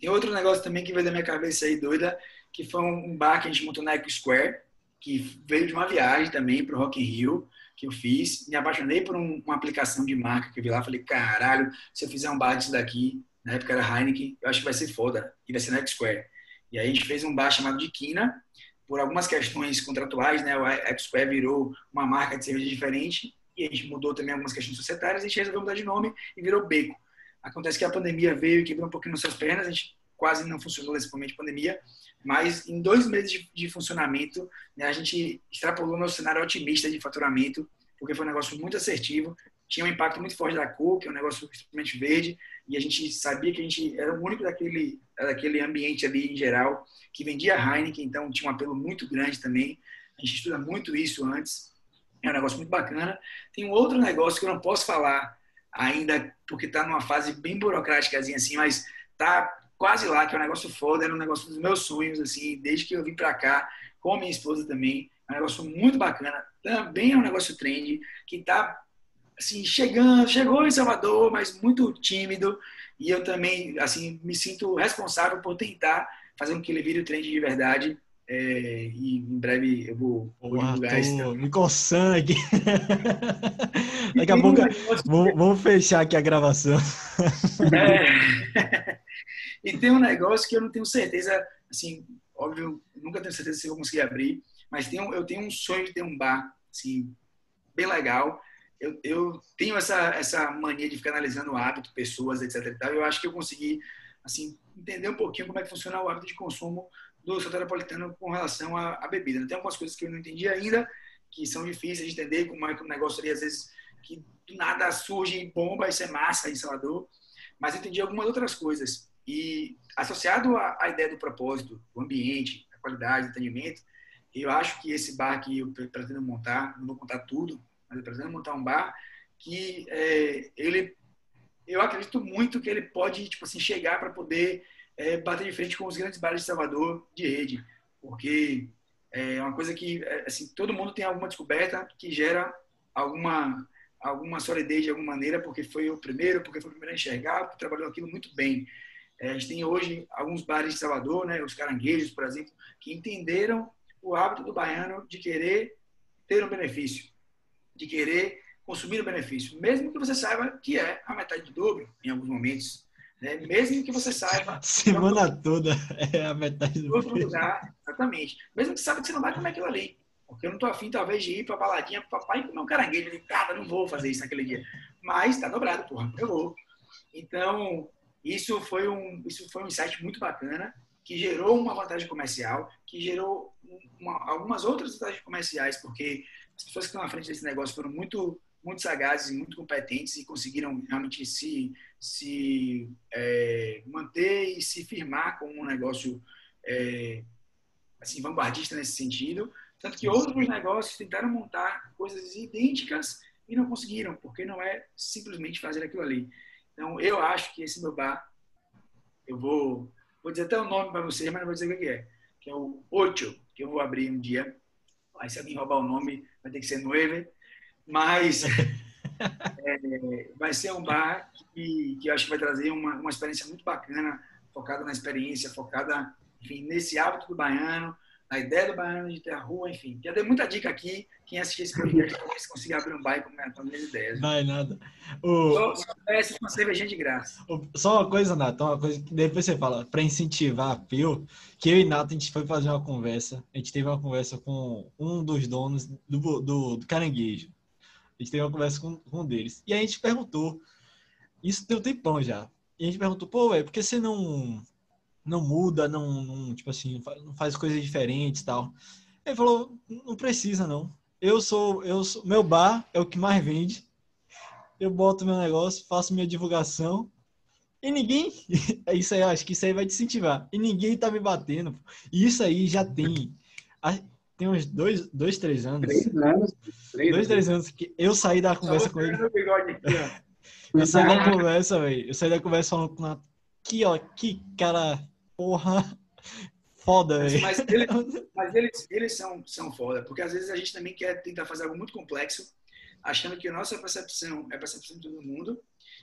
Tem outro negócio também que veio da minha cabeça aí doida, que foi um bar que a gente montou na Eco Square, que veio de uma viagem também para o Rock in Rio, que eu fiz. Me apaixonei por um, uma aplicação de marca que eu vi lá. Falei, caralho, se eu fizer um bar disso daqui, na época era Heineken, eu acho que vai ser foda, e vai ser na X-Square. E aí a gente fez um bar chamado de Quina, por algumas questões contratuais, né, o X-Square virou uma marca de cerveja diferente, e a gente mudou também algumas questões societárias, e a gente resolveu mudar de nome e virou Beco. Acontece que a pandemia veio e quebrou um pouquinho nossas pernas, a gente quase não funcionou nesse momento de pandemia, mas em dois meses de, de funcionamento, né, a gente extrapolou nosso cenário otimista de faturamento, porque foi um negócio muito assertivo, tinha um impacto muito forte da cor, que é um negócio extremamente verde, e a gente sabia que a gente era o único daquele, daquele ambiente ali em geral que vendia Heineken, então tinha um apelo muito grande também. A gente estuda muito isso antes, é um negócio muito bacana. Tem um outro negócio que eu não posso falar ainda, porque está numa fase bem burocrática assim, mas tá quase lá, que é um negócio foda, era um negócio dos meus sonhos, assim, desde que eu vim para cá, com a minha esposa também, é um negócio muito bacana, também é um negócio trend, que está assim, chegando, chegou em Salvador, mas muito tímido. E eu também, assim, me sinto responsável por tentar fazer com que ele vire o trend de verdade. É, e em breve eu vou, vou divulgar isso. Me aqui. Daqui a pouco vamos, vamos, fechar aqui a gravação. É. E tem um negócio que eu não tenho certeza, assim, óbvio, nunca tenho certeza se eu vou conseguir abrir, mas tenho, eu tenho um sonho de ter um bar, assim, bem legal eu, eu tenho essa, essa mania de ficar analisando o hábito, pessoas, etc. E tal, eu acho que eu consegui assim, entender um pouquinho como é que funciona o hábito de consumo do soteropolitano com relação à, à bebida. Tem algumas coisas que eu não entendi ainda, que são difíceis de entender, como é que o negócio ali, às vezes, que do nada surge bomba, isso é massa em Salvador, mas entendi algumas outras coisas. E associado à, à ideia do propósito, o ambiente, a qualidade, o atendimento, eu acho que esse bar que eu pretendo montar, não vou contar tudo, mas eu pretendo montar um bar que é, ele, eu acredito muito que ele pode, tipo assim, chegar para poder é, bater de frente com os grandes bares de Salvador de rede, porque é uma coisa que, é, assim, todo mundo tem alguma descoberta que gera alguma alguma solidez de alguma maneira, porque foi o primeiro, porque foi o primeiro a enxergar, porque trabalhou aquilo muito bem. É, a gente tem hoje alguns bares de Salvador, né, os caranguejos, por exemplo, que entenderam o hábito do baiano de querer ter um benefício, de querer consumir o benefício, mesmo que você saiba que é a metade do dobro em alguns momentos. Né? Mesmo que você saiba. Semana toda é a metade do lugar, exatamente. Mesmo que você saiba que você não vai comer aquilo ali. Porque eu não tô afim, talvez, de ir pra baladinha pro papai e comer um caranguejo. Eu cara, não vou fazer isso naquele dia. Mas tá dobrado, porra, eu vou. Então, isso foi um, isso foi um insight muito bacana, que gerou uma vantagem comercial, que gerou uma, algumas outras vantagens comerciais, porque as pessoas que estão à frente desse negócio foram muito muito sagazes e muito competentes e conseguiram realmente se, se é, manter e se firmar como um negócio é, assim vanguardista nesse sentido. Tanto que outros negócios tentaram montar coisas idênticas e não conseguiram, porque não é simplesmente fazer aquilo ali. Então, eu acho que esse meu bar, eu vou, vou dizer até o nome para vocês, mas não vou dizer o que é, que é o Ocho, que eu vou abrir um dia. Aí, se alguém roubar o nome, vai ter que ser Nueve. Mas é, vai ser um bar que, que eu acho que vai trazer uma, uma experiência muito bacana, focada na experiência, focada enfim, nesse hábito do baiano, na ideia do baiano de ter a rua, enfim. Já dei muita dica aqui. Quem assistir esse podcast talvez consiga abrir um bar e comentar minhas ideias. Vai nada. O... Só peço uma cervejinha de graça. Só uma coisa, Nato, uma coisa que depois você fala, para incentivar a Pio, que eu e Nato, a gente foi fazer uma conversa, a gente teve uma conversa com um dos donos do, do, do caranguejo. A gente teve uma conversa com, com um deles. E a gente perguntou, isso um tempão já. E a gente perguntou, pô, velho, por que você não não muda, não, não tipo assim, não faz coisas diferentes e tal. Ele falou, não precisa não. Eu sou, eu sou, meu bar é o que mais vende. Eu boto meu negócio, faço minha divulgação e ninguém, é isso aí, acho que isso aí vai te incentivar. E ninguém tá me batendo. E isso aí já tem, tem uns dois, dois três anos. Três anos. Três dois, três anos que eu saí da conversa com ele. eu saí da conversa, velho. Eu saí da conversa falando com que ó, que cara porra, foda, velho. Mas, ele, mas eles, eles são, são foda, porque às vezes a gente também quer tentar fazer algo muito complexo, achando que a nossa percepção é a percepção de todo mundo,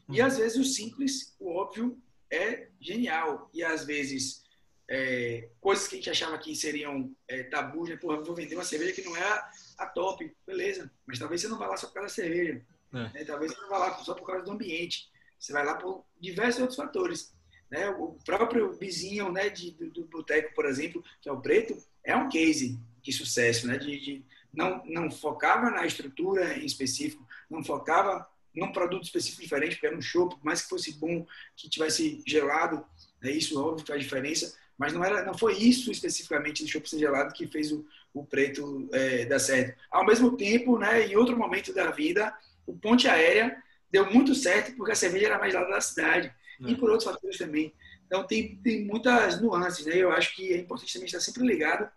uhum. e às vezes o simples, o óbvio, é genial. E às vezes é, coisas que a gente achava que seriam é, tabus, né? Porra, vou vender uma cerveja que não é a, a, top, beleza. Mas talvez você não vá lá só por causa da cerveja. É. Né? Talvez você não vá lá só por causa do ambiente. Você vai lá por diversos outros fatores. Né? O próprio vizinho né, de, do, do boteco, por exemplo, que é o preto, é um case de sucesso, né? De, de, não, não focava na estrutura em específico, não focava num produto específico diferente, porque era um show, por mais que fosse bom, que tivesse gelado, né? isso óbvio faz diferença, mas não era, não foi isso especificamente do chopp ser gelado que fez o, o preto é, dar certo. Ao mesmo tempo, né, em outro momento da vida, o ponte aérea deu muito certo porque a cerveja era mais gelada da cidade e por outros fatores também. Então, tem, tem muitas nuances, né? Eu acho que é importante também estar sempre ligado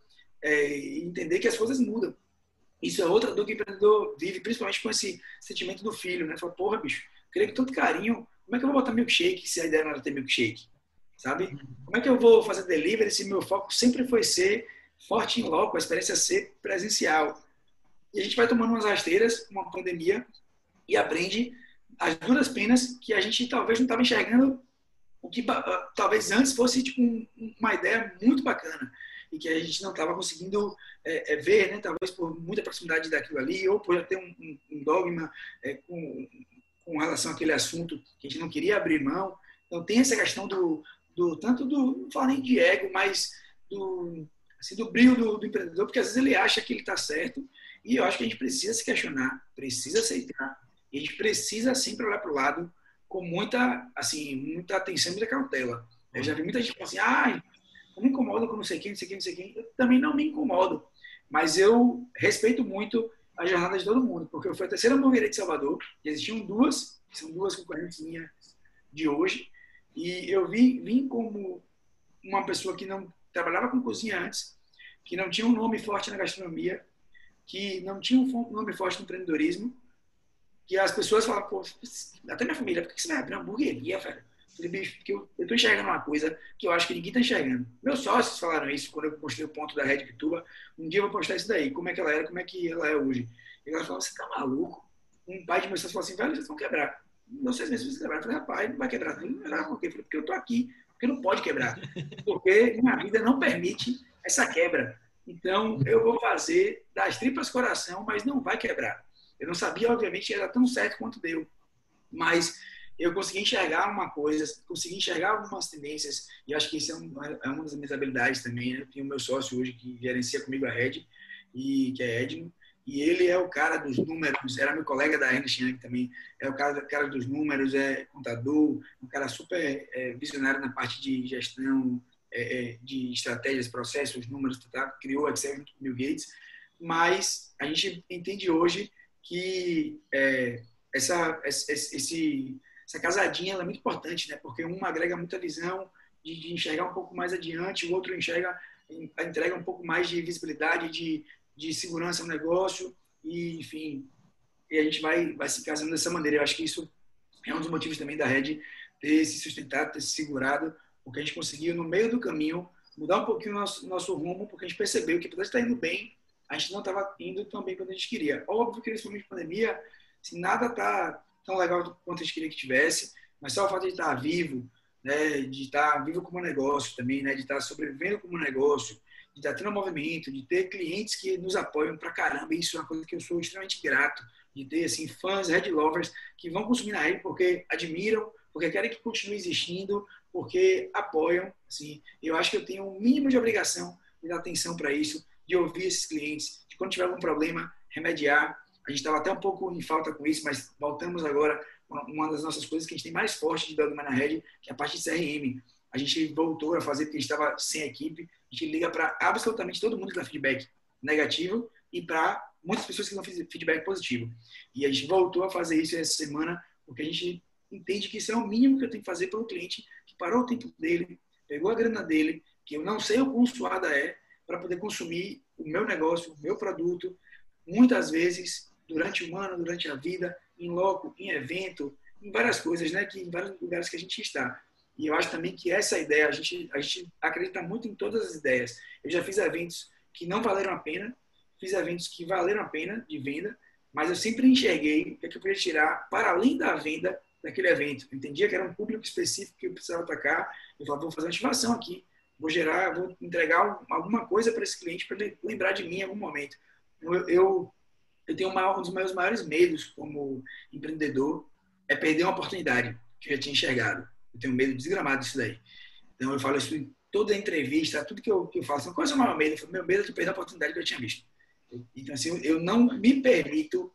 é, e entender que as coisas mudam. Isso é outra dor que o empreendedor vive, principalmente com esse sentimento do filho, né? Fala, porra, bicho, queria com tanto carinho, como é que eu vou botar milkshake se a ideia não era ter milkshake? Sabe? Como é que eu vou fazer delivery se meu foco sempre foi ser forte em loco, a experiência ser presencial? E a gente vai tomando umas rasteiras, uma pandemia, e aprende as duras penas que a gente talvez não estava enxergando o que ah, talvez antes fosse tipo, uma ideia muito bacana e que a gente não estava conseguindo é, é, ver, né? talvez por muita proximidade daquilo ali ou por já ter um, um, um dogma é, com, com relação àquele assunto que a gente não queria abrir mão. Então tem essa questão do, do tanto do, não falo nem de ego, mas do, assim, do brilho do, do empreendedor, porque às vezes ele acha que ele está certo e eu acho que a gente precisa se questionar, precisa aceitar e a gente precisa sempre olhar para o lado com muita, assim, muita atenção muita cautela. Eu já vi muita gente falando assim, ah, eu me incomodo com não sei quem, não sei quem, não sei quem. Eu também não me incomodo. Mas eu respeito muito a jornada de todo mundo, porque eu fui a terceira hamburgueria de Salvador, e existiam duas, são duas concorrentes minhas de hoje, e eu vi, vim como uma pessoa que não trabalhava com cozinha antes, que não tinha um nome forte na gastronomia, que não tinha um nome forte no empreendedorismo, que as pessoas falavam, pô, até minha família, por que você vai abrir uma hamburgueria, velho? Falei, bicho, porque eu, eu tô enxergando uma coisa que eu acho que ninguém tá enxergando. Meus sócios falaram isso quando eu mostrei o ponto da Red Pituba. Um dia eu vou postar isso daí, como é que ela era, como é que ela é hoje. E ela falou, você tá maluco? Um pai de meus sócios falou assim, velho, vocês vão quebrar. Não sei se vocês vão quebrar. Eu falei, rapaz, não vai quebrar. Não vai quebrar por quê? Falei, porque eu tô aqui, porque não pode quebrar. Porque minha vida não permite essa quebra. Então, eu vou fazer das tripas coração, mas não vai quebrar. Eu não sabia, obviamente, era tão certo quanto deu. Mas eu consegui enxergar uma coisa, consegui enxergar algumas tendências, e acho que isso é, uma, é uma das minhas habilidades também. Né? Eu tenho meu sócio hoje que gerencia comigo a Red, e, que é Edmo, e ele é o cara dos números, era meu colega da Ernst Young também, é o cara, cara dos números, é contador, um cara super é, visionário na parte de gestão, é, é de estratégias, processos, números, tá? criou o Excel junto com Bill Gates, mas a gente entende hoje que é, essa, esse, essa casadinha é muito importante, né? porque um agrega muita visão de, de, enxergar um pouco mais adiante, o outro enxerga, entrega um pouco mais de visibilidade, de, de segurança no negócio, e enfim, e a gente vai, vai se casando dessa maneira. Eu acho que isso é um dos motivos também da Red ter se sustentado, ter se segurado, porque a gente conseguiu, no meio do caminho, mudar um pouquinho o nosso, nosso rumo, porque a gente percebeu que, apesar de estar indo bem, a gente não estava indo tão bem quanto a gente queria. Óbvio que nesse momento de pandemia, assim, nada está tão legal quanto a gente queria que tivesse, mas só o fato de estar vivo, né, de estar vivo como negócio também, né, de estar sobrevivendo como negócio, de estar tendo movimento, de ter clientes que nos apoiam pra caramba, isso é uma coisa que eu sou extremamente grato, de ter assim fãs, red lovers que vão consumir na rede porque admiram, porque querem que continue existindo, porque apoiam, assim, eu acho que eu tenho um mínimo de obrigação de dar atenção para isso, de ouvir esses clientes, de quando tiver algum problema, remediar. A gente estava até um pouco em falta com isso, mas voltamos agora. Uma das nossas coisas que a gente tem mais forte de Dogma na Rede, que é a parte de CRM. A gente voltou a fazer porque a gente estava sem equipe. A gente liga para absolutamente todo mundo que dá feedback negativo e para muitas pessoas que dão feedback positivo. E a gente voltou a fazer isso essa semana porque a gente entende que isso é o mínimo que eu tenho que fazer pelo cliente que parou o tempo dele, pegou a grana dele, que eu não sei o quão suada é, para poder consumir o meu negócio, o meu produto, muitas vezes durante o ano, durante a vida, em loco, em evento, em várias coisas, né, que em vários lugares que a gente está. E eu acho também que essa ideia, a gente, a gente acredita muito em todas as ideias. Eu já fiz eventos que não valeram a pena, fiz eventos que valeram a pena de venda, mas eu sempre enxerguei o que, é eu podia tirar para além da venda daquele evento. Eu entendia que era um público específico que eu precisava atacar. Eu falava, vou fazer uma ativação aqui vou gerar, vou entregar alguma coisa para esse cliente para ele lembrar de mim em algum momento. Eu, eu, eu tenho uma, um dos meus maiores medos como empreendedor é perder uma oportunidade que eu já tinha enxergado. Eu tenho medo desgramado disso daí. Então eu falo isso em toda entrevista, tudo que eu, que eu faço. Qual é o maior medo? Eu meu medo é de perder a oportunidade que eu tinha visto. Então assim, eu não me permito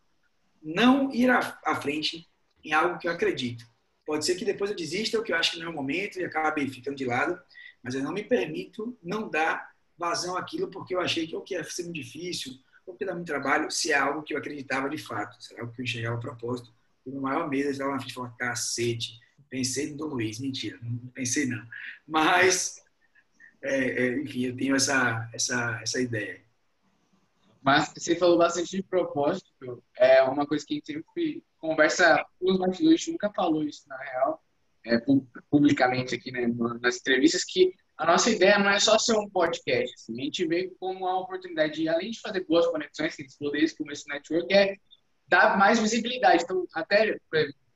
não ir à, à frente em algo que eu acredito. Pode ser que depois eu desista, o que eu acho que não é o momento e acabe ficando de lado mas eu não me permito não dar vazão àquilo porque eu achei que o que ia ser muito difícil, ou que dá muito trabalho, se é algo que eu acreditava de fato, se é algo que eu enxergava a propósito. O meu maior medo é estar na frente e falar, cacete, pensei no Dom Luiz, mentira, não pensei não. Mas, é, é, enfim, eu tenho essa, essa, essa ideia. Mas você falou bastante de propósito, é uma coisa que a gente sempre conversa os bastidores, nunca falou isso na real, é, publicamente aqui né, nas entrevistas que a nossa ideia não é só ser um podcast. Assim, a gente vê como uma oportunidade, de, além de fazer boas conexões, que explodir esse começo network, é dar mais visibilidade. Então, até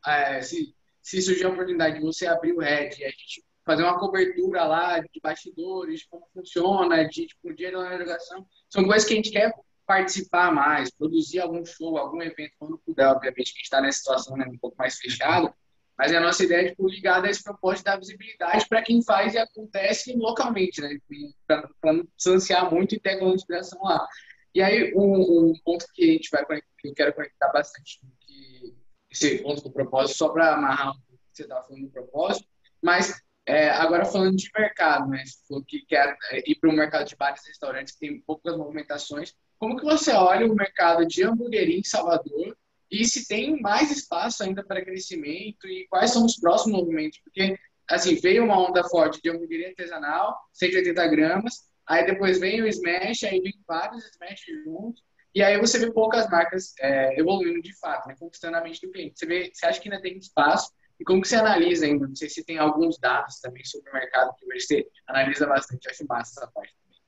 é, se, se surgir a oportunidade de você abrir o Red, a gente fazer uma cobertura lá de bastidores, de como funciona, de tipo, dia da navegação, são coisas que a gente quer participar mais, produzir algum show, algum evento, quando puder, obviamente, que a gente está nessa situação né, um pouco mais fechado, mas a nossa ideia é tipo, ligada a esse propósito da visibilidade para quem faz e acontece localmente, né? Para não distanciar muito e ter aquela inspiração lá. E aí, um, um, ponto que a gente vai que eu quero conectar bastante, que esse ponto do propósito, só para amarrar o que você estava falando do propósito, mas É, agora falando de mercado, né? Você falou que quer ir para um mercado de bares e restaurantes que tem poucas movimentações. Como que você olha o mercado de hamburgueria em Salvador e se tem mais espaço ainda para crescimento e quais são os próximos movimentos? Porque, assim, veio uma onda forte de hamburgueria artesanal, 180 gramas, aí depois vem o Smash, aí vem vários Smash juntos, e aí você vê poucas marcas é, evoluindo de fato, né, conquistando a mente do cliente. Você, vê, você acha que ainda tem espaço? E como que você analisa ainda? Não sei se tem alguns dados também sobre o mercado que você analisa bastante. Acho massa essa parte também.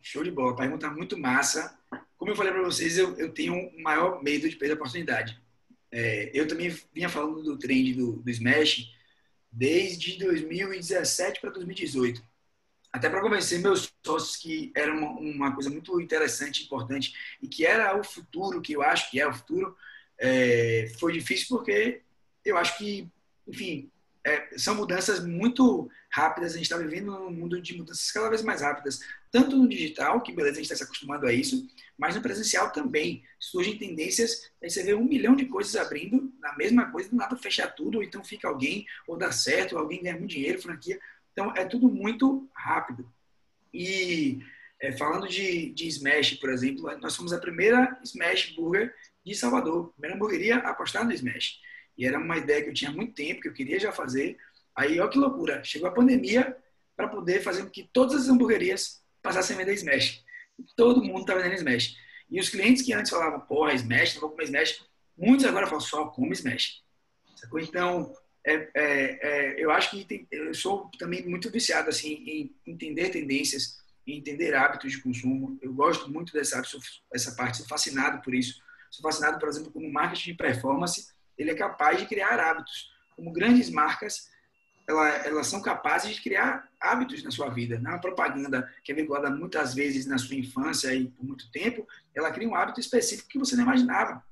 Show de bola. Pergunta muito massa. Como eu falei para vocês, eu, eu tenho um maior medo de perder a oportunidade. É, eu também vinha falando do trend do, do Smash desde 2017 para 2018. Até para convencer meus sócios que era uma, uma, coisa muito interessante, importante e que era o futuro, que eu acho que é o futuro, é, foi difícil porque eu acho que, enfim, é, são mudanças muito rápidas. A gente está vivendo num mundo de mudanças cada vez mais rápidas, tanto no digital, que beleza, a gente está se acostumando a isso, mas no presencial também. Surgem tendências, aí você vê um milhão de coisas abrindo, na mesma coisa, do nada fechar tudo, ou então fica alguém, ou dá certo, ou alguém ganha muito dinheiro, franquia. Então, é tudo muito rápido. E é, falando de, de Smash, por exemplo, nós fomos a primeira Smash Burger de Salvador, primeira hamburgueria a apostar no Smash. E era uma ideia que eu tinha há muito tempo, que eu queria já fazer. Aí, olha que loucura, chegou a pandemia para poder fazer com que todas as hamburguerias passassem a vender Smash. Todo mundo está vendendo Smash. E os clientes que antes falavam, porra, Smash, não vou comer Smash, muitos agora falam, só come Smash. Sacou? Então, é, é, é, eu acho que tem, eu sou também muito viciado assim, em entender tendências, em entender hábitos de consumo. Eu gosto muito dessa, essa parte, sou fascinado por isso. Sou fascinado, por exemplo, como marketing de performance ele é capaz de criar hábitos. Como grandes marcas, ela, elas são capazes de criar hábitos na sua vida. Na propaganda, que é vinculada muitas vezes na sua infância e por muito tempo, ela cria um hábito específico que você não imaginava.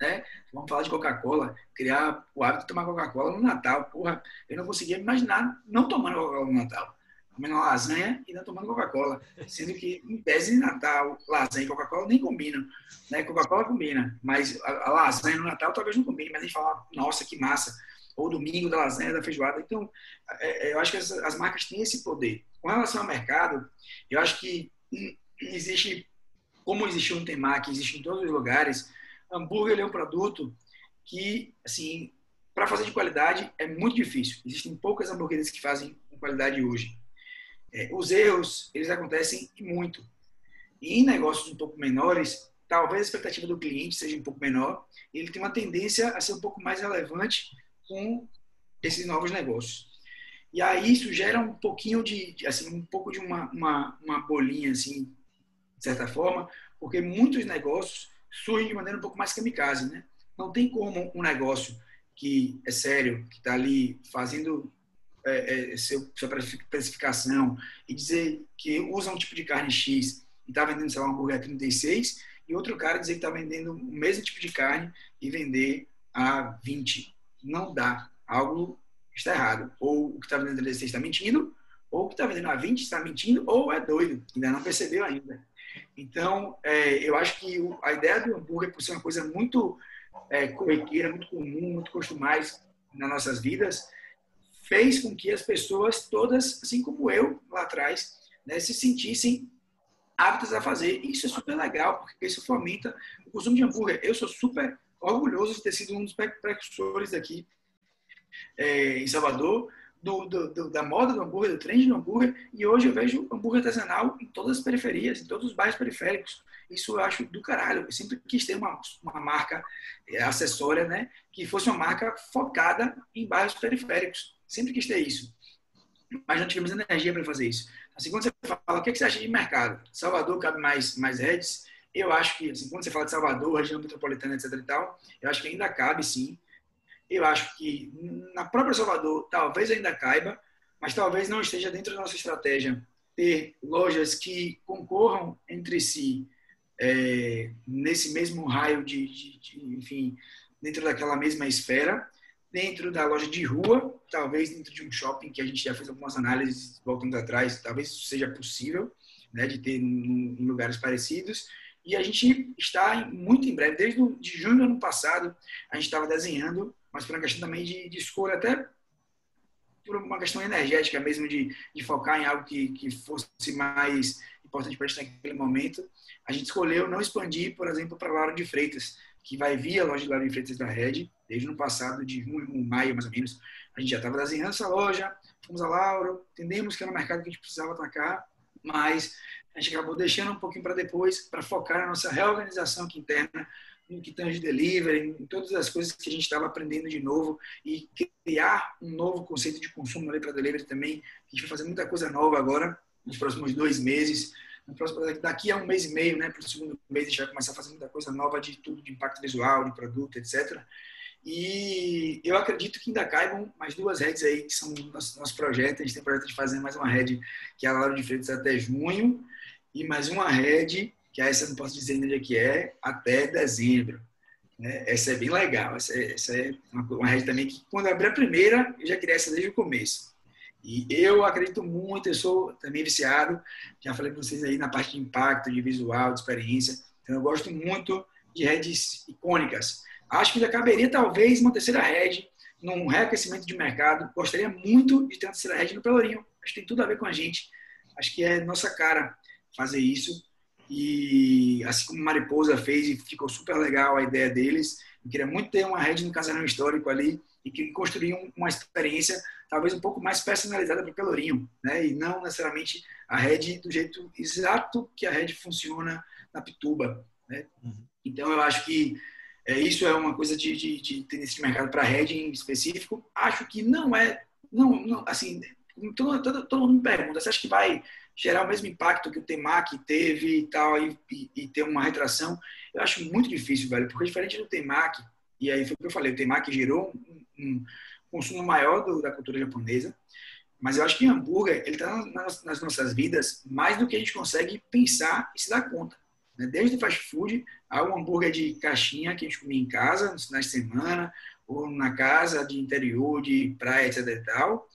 Né? Vamos falar de Coca-Cola, criar o hábito de tomar Coca-Cola no Natal. Porra, eu não conseguia imaginar não tomando Coca-Cola no Natal comendo lasanha e não tomando Coca-Cola. Sendo que, em tese de Natal, lasanha e Coca-Cola nem combinam. Né? Coca-Cola combina, mas a, a, lasanha no Natal talvez não combine. Mas a gente fala, nossa, que massa. Ou domingo da lasanha, da feijoada. Então, é, é, eu acho que as, as, marcas têm esse poder. Com relação ao mercado, eu acho que existe, como existe um temaki, existe em todos os lugares, hambúrguer é um produto que, assim, para fazer de qualidade é muito difícil. Existem poucas hambúrgueres que fazem com qualidade hoje. É, os erros, eles acontecem muito. E em negócios um pouco menores, talvez a expectativa do cliente seja um pouco menor, ele tem uma tendência a ser um pouco mais relevante com esses novos negócios. E aí isso gera um pouquinho de, assim, um pouco de uma, uma, uma bolinha, assim, de certa forma, porque muitos negócios surgem de maneira um pouco mais kamikaze, né? Não tem como um negócio que é sério, que está ali fazendo é, é, seu, sua precificação e dizer que usa um tipo de carne X e está vendendo, sei lá, um hambúrguer a 36, e outro cara dizer que está vendendo o mesmo tipo de carne e vender a 20. Não dá. Algo está errado. Ou o que está vendendo a 16 está mentindo, ou o que está vendendo a 20 está mentindo, ou é doido, ainda não percebeu ainda. Então, é, eu acho que a ideia do hambúrguer, por ser uma coisa muito é, corriqueira, muito comum, muito costumais nas nossas vidas, fez com que as pessoas todas, assim como eu lá atrás, né, se sentissem aptas a fazer. Isso é super legal, porque isso fomenta o consumo de hambúrguer. Eu sou super orgulhoso de ter sido um dos precursores aqui é, em Salvador, do, do, do, da moda do hambúrguer, do trend do hambúrguer, e hoje eu vejo hambúrguer artesanal em todas as periferias, em todos os bairros periféricos. Isso eu acho do caralho. Eu sempre quis ter uma, uma marca é, acessória, né, que fosse uma marca focada em bairros periféricos. Sempre quis ter isso. Mas não tivemos energia para fazer isso. Assim, quando você fala, o que você acha de mercado? Salvador cabe mais, mais redes? Eu acho que, assim, quando você fala de Salvador, região metropolitana, etc e tal, eu acho que ainda cabe, sim. Eu acho que na própria Salvador, talvez ainda caiba, mas talvez não esteja dentro da nossa estratégia ter lojas que concorram entre si é, nesse mesmo raio de, de, de, enfim, dentro daquela mesma esfera dentro da loja de rua, talvez dentro de um shopping, que a gente já fez algumas análises voltando atrás, talvez seja possível, né, de ter em lugares parecidos. E a gente está muito em breve, desde o, de junho do ano passado, a gente estava desenhando, mas por uma questão também de, de escolha até por uma questão energética mesmo, de, de focar em algo que, que fosse mais importante para a gente naquele momento, a gente escolheu não expandir, por exemplo, para Lauro de Freitas, que vai via a loja de Lauro de Freitas da Red, desde o passado, de junho, maio mais ou menos. A gente já estava desenhando essa loja, fomos a Lauro, entendemos que era um mercado que a gente precisava atacar, mas a gente acabou deixando um pouquinho para depois, para focar na nossa reorganização aqui interna, no que tange delivery, em todas as coisas que a gente estava aprendendo de novo e criar um novo conceito de consumo ali para delivery também. A gente vai fazer muita coisa nova agora, nos próximos dois meses. Próximo, daqui a um mês e meio, né, para o segundo mês, a gente vai começar a fazer muita coisa nova de tudo, de impacto visual, de produto, etc. E eu acredito que ainda caibam mais duas redes aí, que são nosso, nosso projeto. A gente tem projeto de fazer mais uma rede, que é a Lauro de Freitas até junho, e mais uma rede que essa eu não posso dizer ainda que é, até dezembro. Né? Essa é bem legal. Essa é, essa é uma, uma rede também que, quando eu abri a primeira, eu já queria essa desde o começo. E eu acredito muito, eu sou também viciado, já falei para vocês aí na parte de impacto, de visual, de experiência. Então, eu gosto muito de redes icônicas. Acho que já caberia, talvez, uma terceira rede num reaquecimento de mercado. Gostaria muito de ter uma terceira rede no Pelourinho. Acho que tem tudo a ver com a gente. Acho que é nossa cara fazer isso. E assim como Mariposa fez e ficou super legal a ideia deles, eu queria muito ter uma rede no Casarão Histórico ali e que construir uma experiência talvez um pouco mais personalizada para o Pelourinho, né? E não necessariamente a rede do jeito exato que a rede funciona na Pituba, né? Uhum. Então eu acho que é, isso é uma coisa de, de, de mercado para a rede em específico. Acho que não é, não, não assim, todo, todo, todo mundo me pergunta, você acha que vai gerar o mesmo impacto que o Temac teve e tal, e, e, e, ter uma retração, eu acho muito difícil, velho, porque diferente do Temac, e aí foi o que eu falei, o Temac gerou um, um consumo maior do, da cultura japonesa, mas eu acho que o hambúrguer, ele está nas, nas, nossas vidas mais do que a gente consegue pensar e se dar conta. Né? Desde fast food ao hambúrguer de caixinha que a gente comia em casa, nos finais de semana, ou na casa de interior, de praia, etc e tal,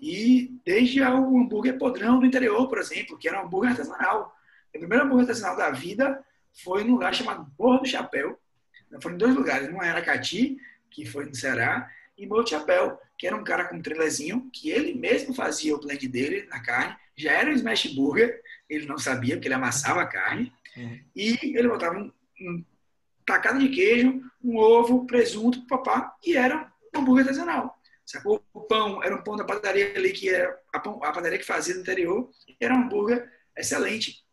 e desde o hambúrguer podrão do interior, por exemplo, que era um hambúrguer artesanal. O primeiro hambúrguer artesanal da vida foi num lugar chamado Borra do Chapéu. Foram em dois lugares, um era Cati, que foi no Ceará, e Morro do Chapéu, que era um cara com um trailerzinho, que ele mesmo fazia o blend dele na carne, já era um smash burger, ele não sabia, porque ele amassava a carne, e ele botava um, um tacada de queijo, um ovo, presunto, papá, e era um hambúrguer artesanal. O pão era um pão da padaria ali, que era a, pão, a padaria que fazia no interior, era um hambúrguer excelente.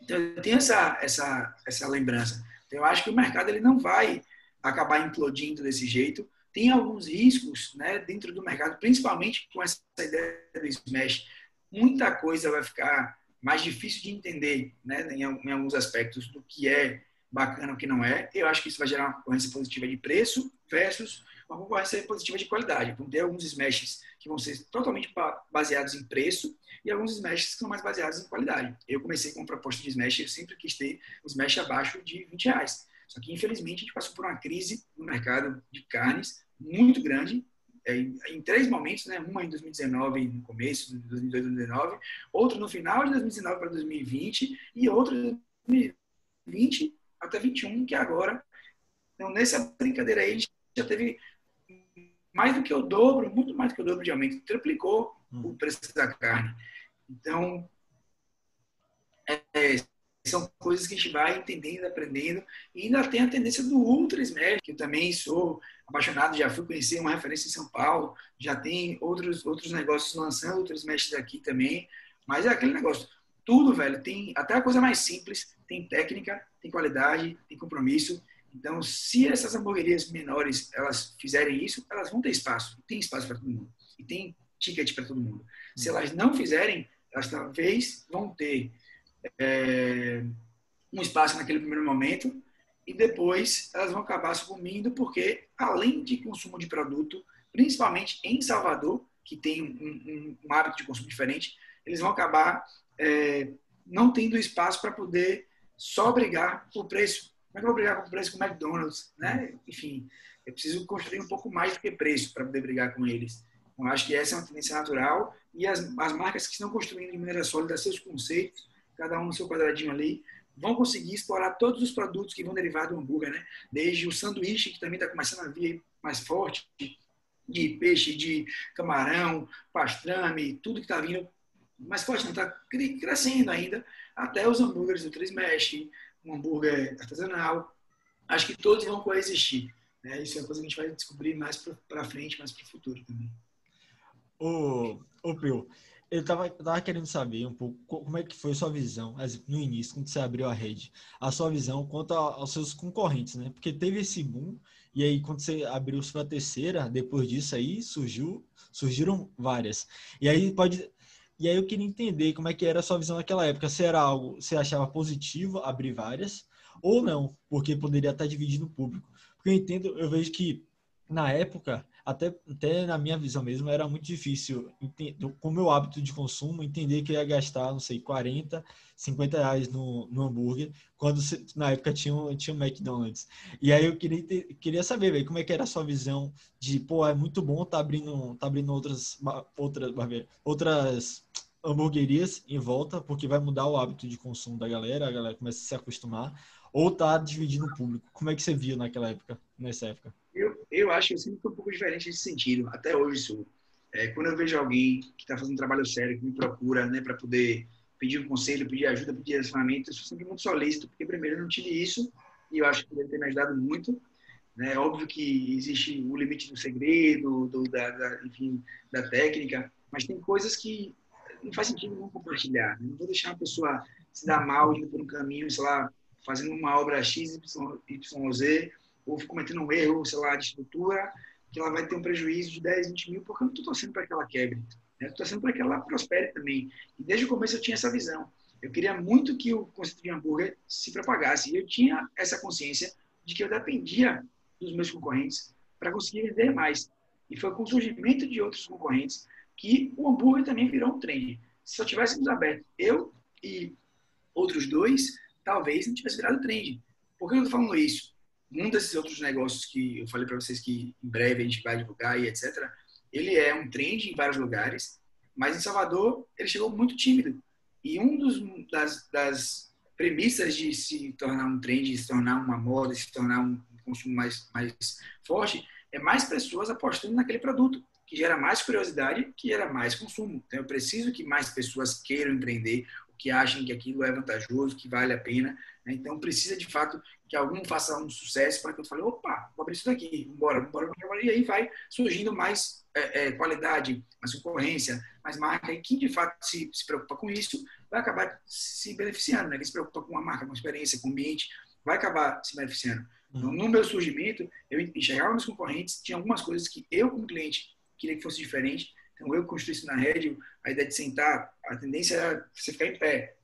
Então, eu tenho essa, essa, essa lembrança. Então, eu acho que o mercado ele não vai acabar implodindo desse jeito. Tem alguns riscos né, dentro do mercado, principalmente com essa ideia do Smash. Muita coisa vai ficar mais difícil de entender né, em, em alguns aspectos do que é bacana o que não é. Eu acho que isso vai gerar uma concorrência positiva de preço versus uma concorrência positiva de qualidade. Vão ter alguns smashes que vão ser totalmente baseados em preço e alguns smashes que são mais baseados em qualidade. Eu comecei com uma proposta de smash, eu sempre quis ter um smash abaixo de 20 reais. Só que, infelizmente, a gente passou por uma crise no mercado de carnes muito grande, é, em três momentos, né? Uma em 2019, no começo de 2019, outro no final de 2019 para 2020 e outro em 2020 até 21, que é agora. Então, nessa brincadeira aí, a gente já teve mais do que o dobro, muito mais do que o dobro de aumento, triplicou o hum. preço da carne. Então, é, são coisas que a gente vai entendendo, aprendendo, e ainda tem a tendência do Ultra Smash, que eu também sou apaixonado, já fui conhecer uma referência em São Paulo, já tem outros, outros negócios lançando Ultra Smash aqui também, mas é aquele negócio, tudo, velho, tem até a coisa mais simples, tem técnica, tem qualidade, tem compromisso, então, se essas hamburguerias menores elas fizerem isso, elas vão ter espaço. Tem espaço para todo mundo. E tem ticket para todo mundo. Se elas não fizerem, elas talvez vão ter é, um espaço naquele primeiro momento e depois elas vão acabar sucumbindo porque, além de consumo de produto, principalmente em Salvador, que tem um, um, um hábito de consumo diferente, eles vão acabar é, não tendo espaço para poder só brigar por preço como é que eu vou brigar com o preço com o McDonald's? Né? Enfim, eu preciso construir um pouco mais do que preço para poder brigar com eles. Então, acho que essa é uma tendência natural e as, as marcas que estão construindo de maneira sólida seus conceitos, cada um no seu quadradinho ali, vão conseguir explorar todos os produtos que vão derivar do hambúrguer, né? Desde o sanduíche, que também está começando a vir mais forte, de peixe, de camarão, pastrame, tudo que está vindo, mas pode não estar tá crescendo ainda, até os hambúrgueres do Três Mesh, um hambúrguer artesanal. Acho que todos vão coexistir. Né? Isso é uma coisa que a gente vai descobrir mais para frente, mais para o futuro também. Ô, ô Pio, eu tava, tava querendo saber um pouco como é que foi a sua visão, no início, quando você abriu a rede, a sua visão quanto aos seus concorrentes, né? Porque teve esse boom, e aí quando você abriu sua terceira, depois disso aí, surgiu, surgiram várias. E aí pode... E aí eu queria entender como é que era a sua visão naquela época, se era algo, você achava positivo abrir várias, ou não, porque poderia estar dividindo o público. Porque eu entendo, eu vejo que na época até, até na minha visão mesmo, era muito difícil, com o meu hábito de consumo, entender que ia gastar, não sei, 40, 50 reais no, no hambúrguer, quando na época tinha, tinha o McDonald's. E aí eu queria, queria saber, véio, como é que era a sua visão de, pô, é muito bom tá abrindo, tá abrindo outras, outras, outras hamburguerias em volta, porque vai mudar o hábito de consumo da galera, a galera começa a se acostumar, ou tá dividindo o público. Como é que você viu naquela época, nessa época? eu acho que sempre foi um pouco diferente nesse sentido. Até hoje sou. É, quando eu vejo alguém que está fazendo um trabalho sério, que me procura, né, para poder pedir um conselho, pedir ajuda, pedir direcionamento, eu sou sempre muito solícito, porque primeiro eu não tive isso e eu acho que deve ter me ajudado muito. Né? Óbvio que existe o limite do segredo, do, da, da, enfim, da técnica, mas tem coisas que não faz sentido não compartilhar. Né? Não vou deixar uma pessoa se dar mal indo por um caminho, sei lá, fazendo uma obra X, Y, Z, ou cometendo um erro, sei lá, de estrutura, que ela vai ter um prejuízo de 10, 20 mil, porque eu não estou torcendo para que ela quebre. Né? Estou torcendo para que ela prospere também. E desde o começo eu tinha essa visão. Eu queria muito que o conceito de hambúrguer se propagasse. E eu tinha essa consciência de que eu dependia dos meus concorrentes para conseguir vender mais. E foi com o surgimento de outros concorrentes que o hambúrguer também virou um trend. Se só tivéssemos aberto eu e outros dois, talvez não tivesse virado trend. Por que eu estou falando isso? Um desses outros negócios que eu falei para vocês que em breve a gente vai divulgar e etc. Ele é um trend em vários lugares, mas em Salvador ele chegou muito tímido. E um dos das, das premissas de se tornar um trend, de se tornar uma moda, de se tornar um consumo mais mais forte, é mais pessoas apostando naquele produto, que gera mais curiosidade, que gera mais consumo. Então eu preciso que mais pessoas queiram empreender, que achem que aquilo é vantajoso, que vale a pena. Né? Então, precisa de fato que algum faça um sucesso para que eu fale, opa, vou abrir isso daqui, bora, bora, bora. E aí vai surgindo mais é, é, qualidade, mais concorrência, mais marca. E quem de fato se, se preocupa com isso vai acabar se beneficiando. Né? Quem se preocupa com a marca, com a experiência, com o ambiente, vai acabar se beneficiando. Então, no meu surgimento, eu enxergava meus concorrentes, tinha algumas coisas que eu, como cliente, queria que fosse diferente, então, eu construí isso na rede, a ideia de sentar, a tendência era você ficar em pé,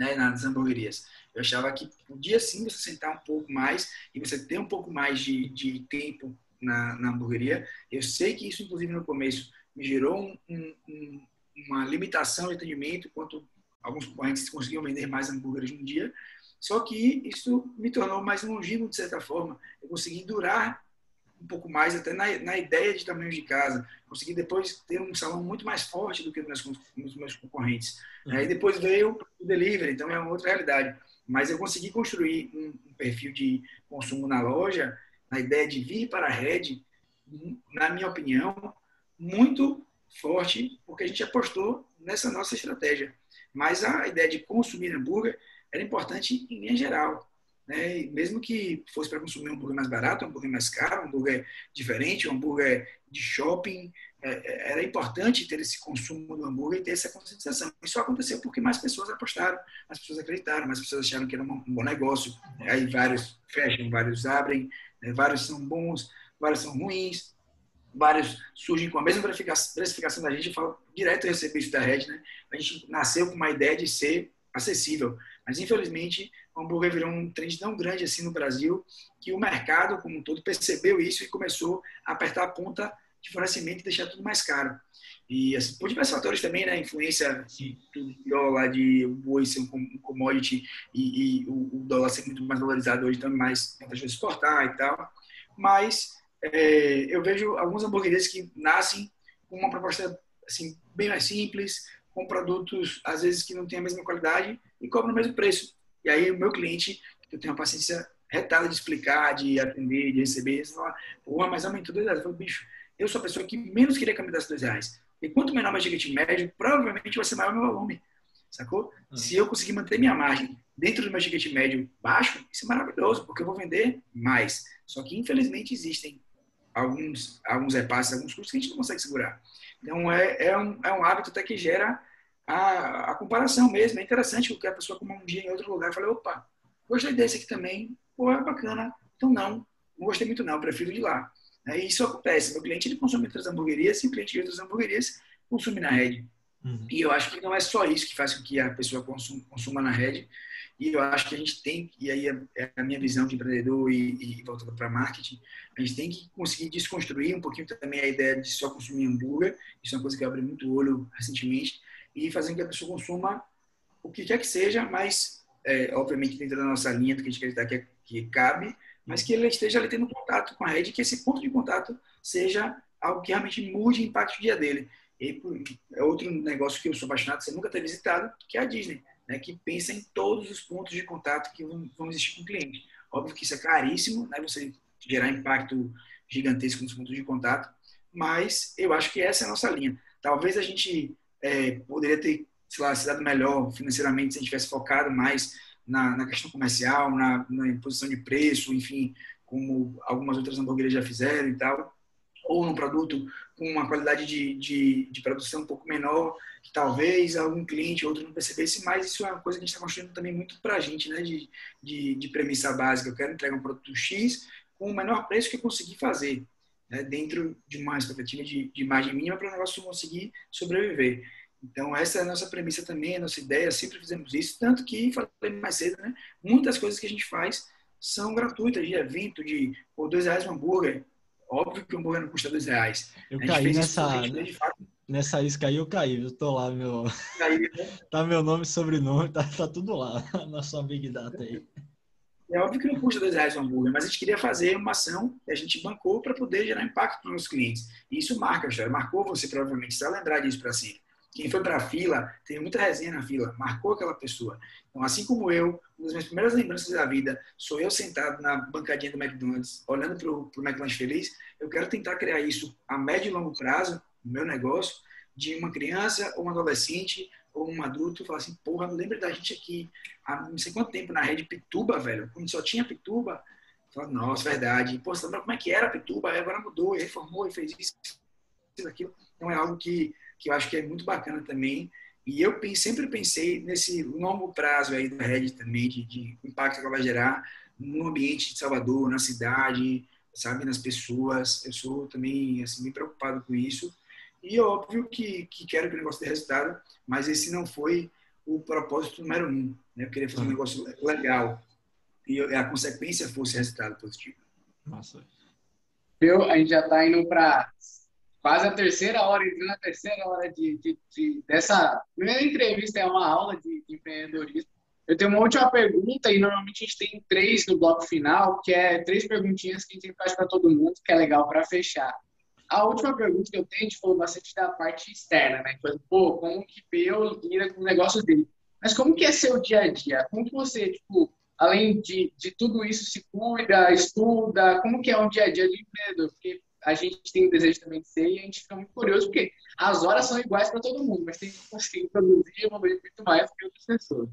né, nas hamburguerias. Eu achava que podia sim você sentar um pouco mais e você ter um pouco mais de, de tempo na, na hamburgueria. Eu sei que isso, inclusive, no começo, me gerou um, um, uma limitação de atendimento, enquanto alguns concorrentes conseguiam vender mais hambúrgueres um dia. Só que isso me tornou mais longevo, de certa forma. Eu consegui durar um pouco mais até na, na ideia de tamanho de casa. Consegui depois ter um salão muito mais forte do que nos meus, meus concorrentes. Uhum. Aí depois veio o delivery, então é uma outra realidade. Mas eu consegui construir um, um perfil de consumo na loja, na ideia de vir para a rede, na minha opinião, muito forte, porque a gente apostou nessa nossa estratégia. Mas a ideia de consumir hambúrguer era importante em linha geral. Né? mesmo que fosse para consumir um hambúrguer mais barato, um hambúrguer mais caro, um hambúrguer diferente, um hambúrguer de shopping, é, é, era importante ter esse consumo do hambúrguer e ter essa conscientização. Isso aconteceu porque mais pessoas apostaram, mais pessoas acreditaram, mais pessoas acharam que era um bom negócio. Aí vários fecham, vários abrem, né? vários são bons, vários são ruins, vários surgem com a mesma precificação da gente. Eu falo direto a receber isso da Red, né? A gente nasceu com uma ideia de ser acessível. Mas, infelizmente, o hambúrguer virou um trend tão grande assim no Brasil que o mercado, como um todo, percebeu isso e começou a apertar a ponta de fornecimento e deixar tudo mais caro. E assim, por diversos fatores também, né? Influência do dólar, de o boi ser um commodity e, e o, dólar ser muito mais valorizado hoje, então mais vantajoso exportar e tal. Mas é, eu vejo alguns hambúrgueres que nascem com uma proposta assim, bem mais simples, com produtos, às vezes, que não têm a mesma qualidade e cobram o mesmo preço. E aí, o meu cliente, eu tenho uma paciência retada de explicar, de atender, de receber, você fala, pô, mas aumentou dois reais. Eu falo, bicho, eu sou a pessoa que menos queria que me desse dois reais. E quanto menor meu ticket médio, provavelmente vai ser maior meu volume. Sacou? Uhum. Se eu conseguir manter minha margem dentro do meu ticket médio baixo, isso é maravilhoso, porque eu vou vender mais. Só que, infelizmente, existem alguns, alguns repasses, alguns custos que a gente não consegue segurar. Então, é, é, um, é um hábito até que gera a, a comparação mesmo. É interessante porque a pessoa como um dia em outro lugar e fala, opa, gostei desse aqui também, pô, é bacana. Então, não, não gostei muito não, prefiro ir lá. E isso acontece. Meu cliente ele consome outras hamburguerias e o cliente de outras hamburguerias consome na rede. Uhum. E eu acho que não é só isso que faz com que a pessoa consuma, consuma na rede. E eu acho que a gente tem, e aí é, é a minha visão de empreendedor e, e voltando para marketing, a gente tem que conseguir desconstruir um pouquinho também a ideia de só consumir hambúrguer. Isso é uma coisa que eu abri muito o olho recentemente. E fazer com que a pessoa consuma o que quer que seja, mas, é, obviamente, dentro da nossa linha, do que a gente acredita que, é, que cabe, mas que ele esteja ali tendo contato com a rede, que esse ponto de contato seja algo que realmente mude o impacto do dia dele. E é outro negócio que eu sou apaixonado, você nunca ter visitado, que é a Disney, né, que pensa em todos os pontos de contato que vão, existir com o cliente. Óbvio que isso é caríssimo, né, você gerar impacto gigantesco nos pontos de contato, mas eu acho que essa é a nossa linha. Talvez a gente é, poderia ter, sei lá, se dado melhor financeiramente se a gente tivesse focado mais na, na questão comercial, na, na imposição de preço, enfim, como algumas outras hamburguerias já fizeram e tal ou num produto com uma qualidade de, de, de, produção um pouco menor, que talvez algum cliente ou outro não percebesse, mas isso é uma coisa que a gente está construindo também muito para a gente, né? De, de, de, premissa básica. Eu quero entregar um produto X com o menor preço que eu conseguir fazer, né? dentro de uma expectativa de, de margem mínima para o negócio conseguir sobreviver. Então, essa é a nossa premissa também, a nossa ideia, sempre fizemos isso, tanto que, falei mais cedo, né? Muitas coisas que a gente faz são gratuitas, de evento, de por dois reais um hambúrguer, Óbvio que o hambúrguer não custa dois reais. Eu caí nessa, isso, fato... nessa isca aí, eu caí. Eu tô lá, meu. Caí, né? tá meu nome, sobrenome, tá, tá tudo lá na sua Big Data aí. É óbvio que não custa dois reais o hambúrguer, mas a gente queria fazer uma ação que a gente bancou para poder gerar impacto para os clientes. E isso marca, já marcou você provavelmente, você vai lembrar disso para sempre. Quem foi para a fila, teve muita resenha na fila, marcou aquela pessoa. Então, assim como eu, uma das minhas primeiras lembranças da vida, sou eu sentado na bancadinha do McDonald's, olhando para o McDonald's feliz, eu quero tentar criar isso a médio e longo prazo, no meu negócio, de uma criança ou um adolescente ou um adulto, falar assim, porra, lembra da gente aqui há não sei quanto tempo na rede Pituba, velho, quando só tinha Pituba. Fala, nossa, verdade. Pô, você lembra como é que era Pituba? Agora mudou, reformou, e fez isso, fez aquilo. Então é algo que que eu acho que é muito bacana também. E eu sempre pensei nesse longo prazo aí da rede também, de, de impacto que ela vai gerar no ambiente de Salvador, na cidade, sabe, nas pessoas. Eu sou também, assim, bem preocupado com isso. E óbvio que, que quero que o negócio dê resultado, mas esse não foi o propósito número um. Né? Eu queria fazer um uhum. negócio legal e a consequência fosse resultado positivo. Nossa. Eu, a gente já está indo para quase a terceira hora, entrando na terceira hora de, de, de, dessa primeira entrevista, é uma aula de, de, empreendedorismo. Eu tenho uma última pergunta, e normalmente a gente tem três no bloco final, que é três perguntinhas que a gente faz para todo mundo, que é legal para fechar. A última pergunta que eu tenho, a gente falou bastante da parte externa, né? Tipo, pô, como que eu lida com o negócio dele? Mas como que é seu dia a dia? Como que você, tipo, além de, de tudo isso, se cuida, estuda? Como que é um dia a dia de empreendedor? Porque a gente tem o desejo também de ser e a gente fica muito curioso, porque as horas são iguais para todo mundo, mas tem que conseguir produzir e evoluir muito mais que outras pessoas.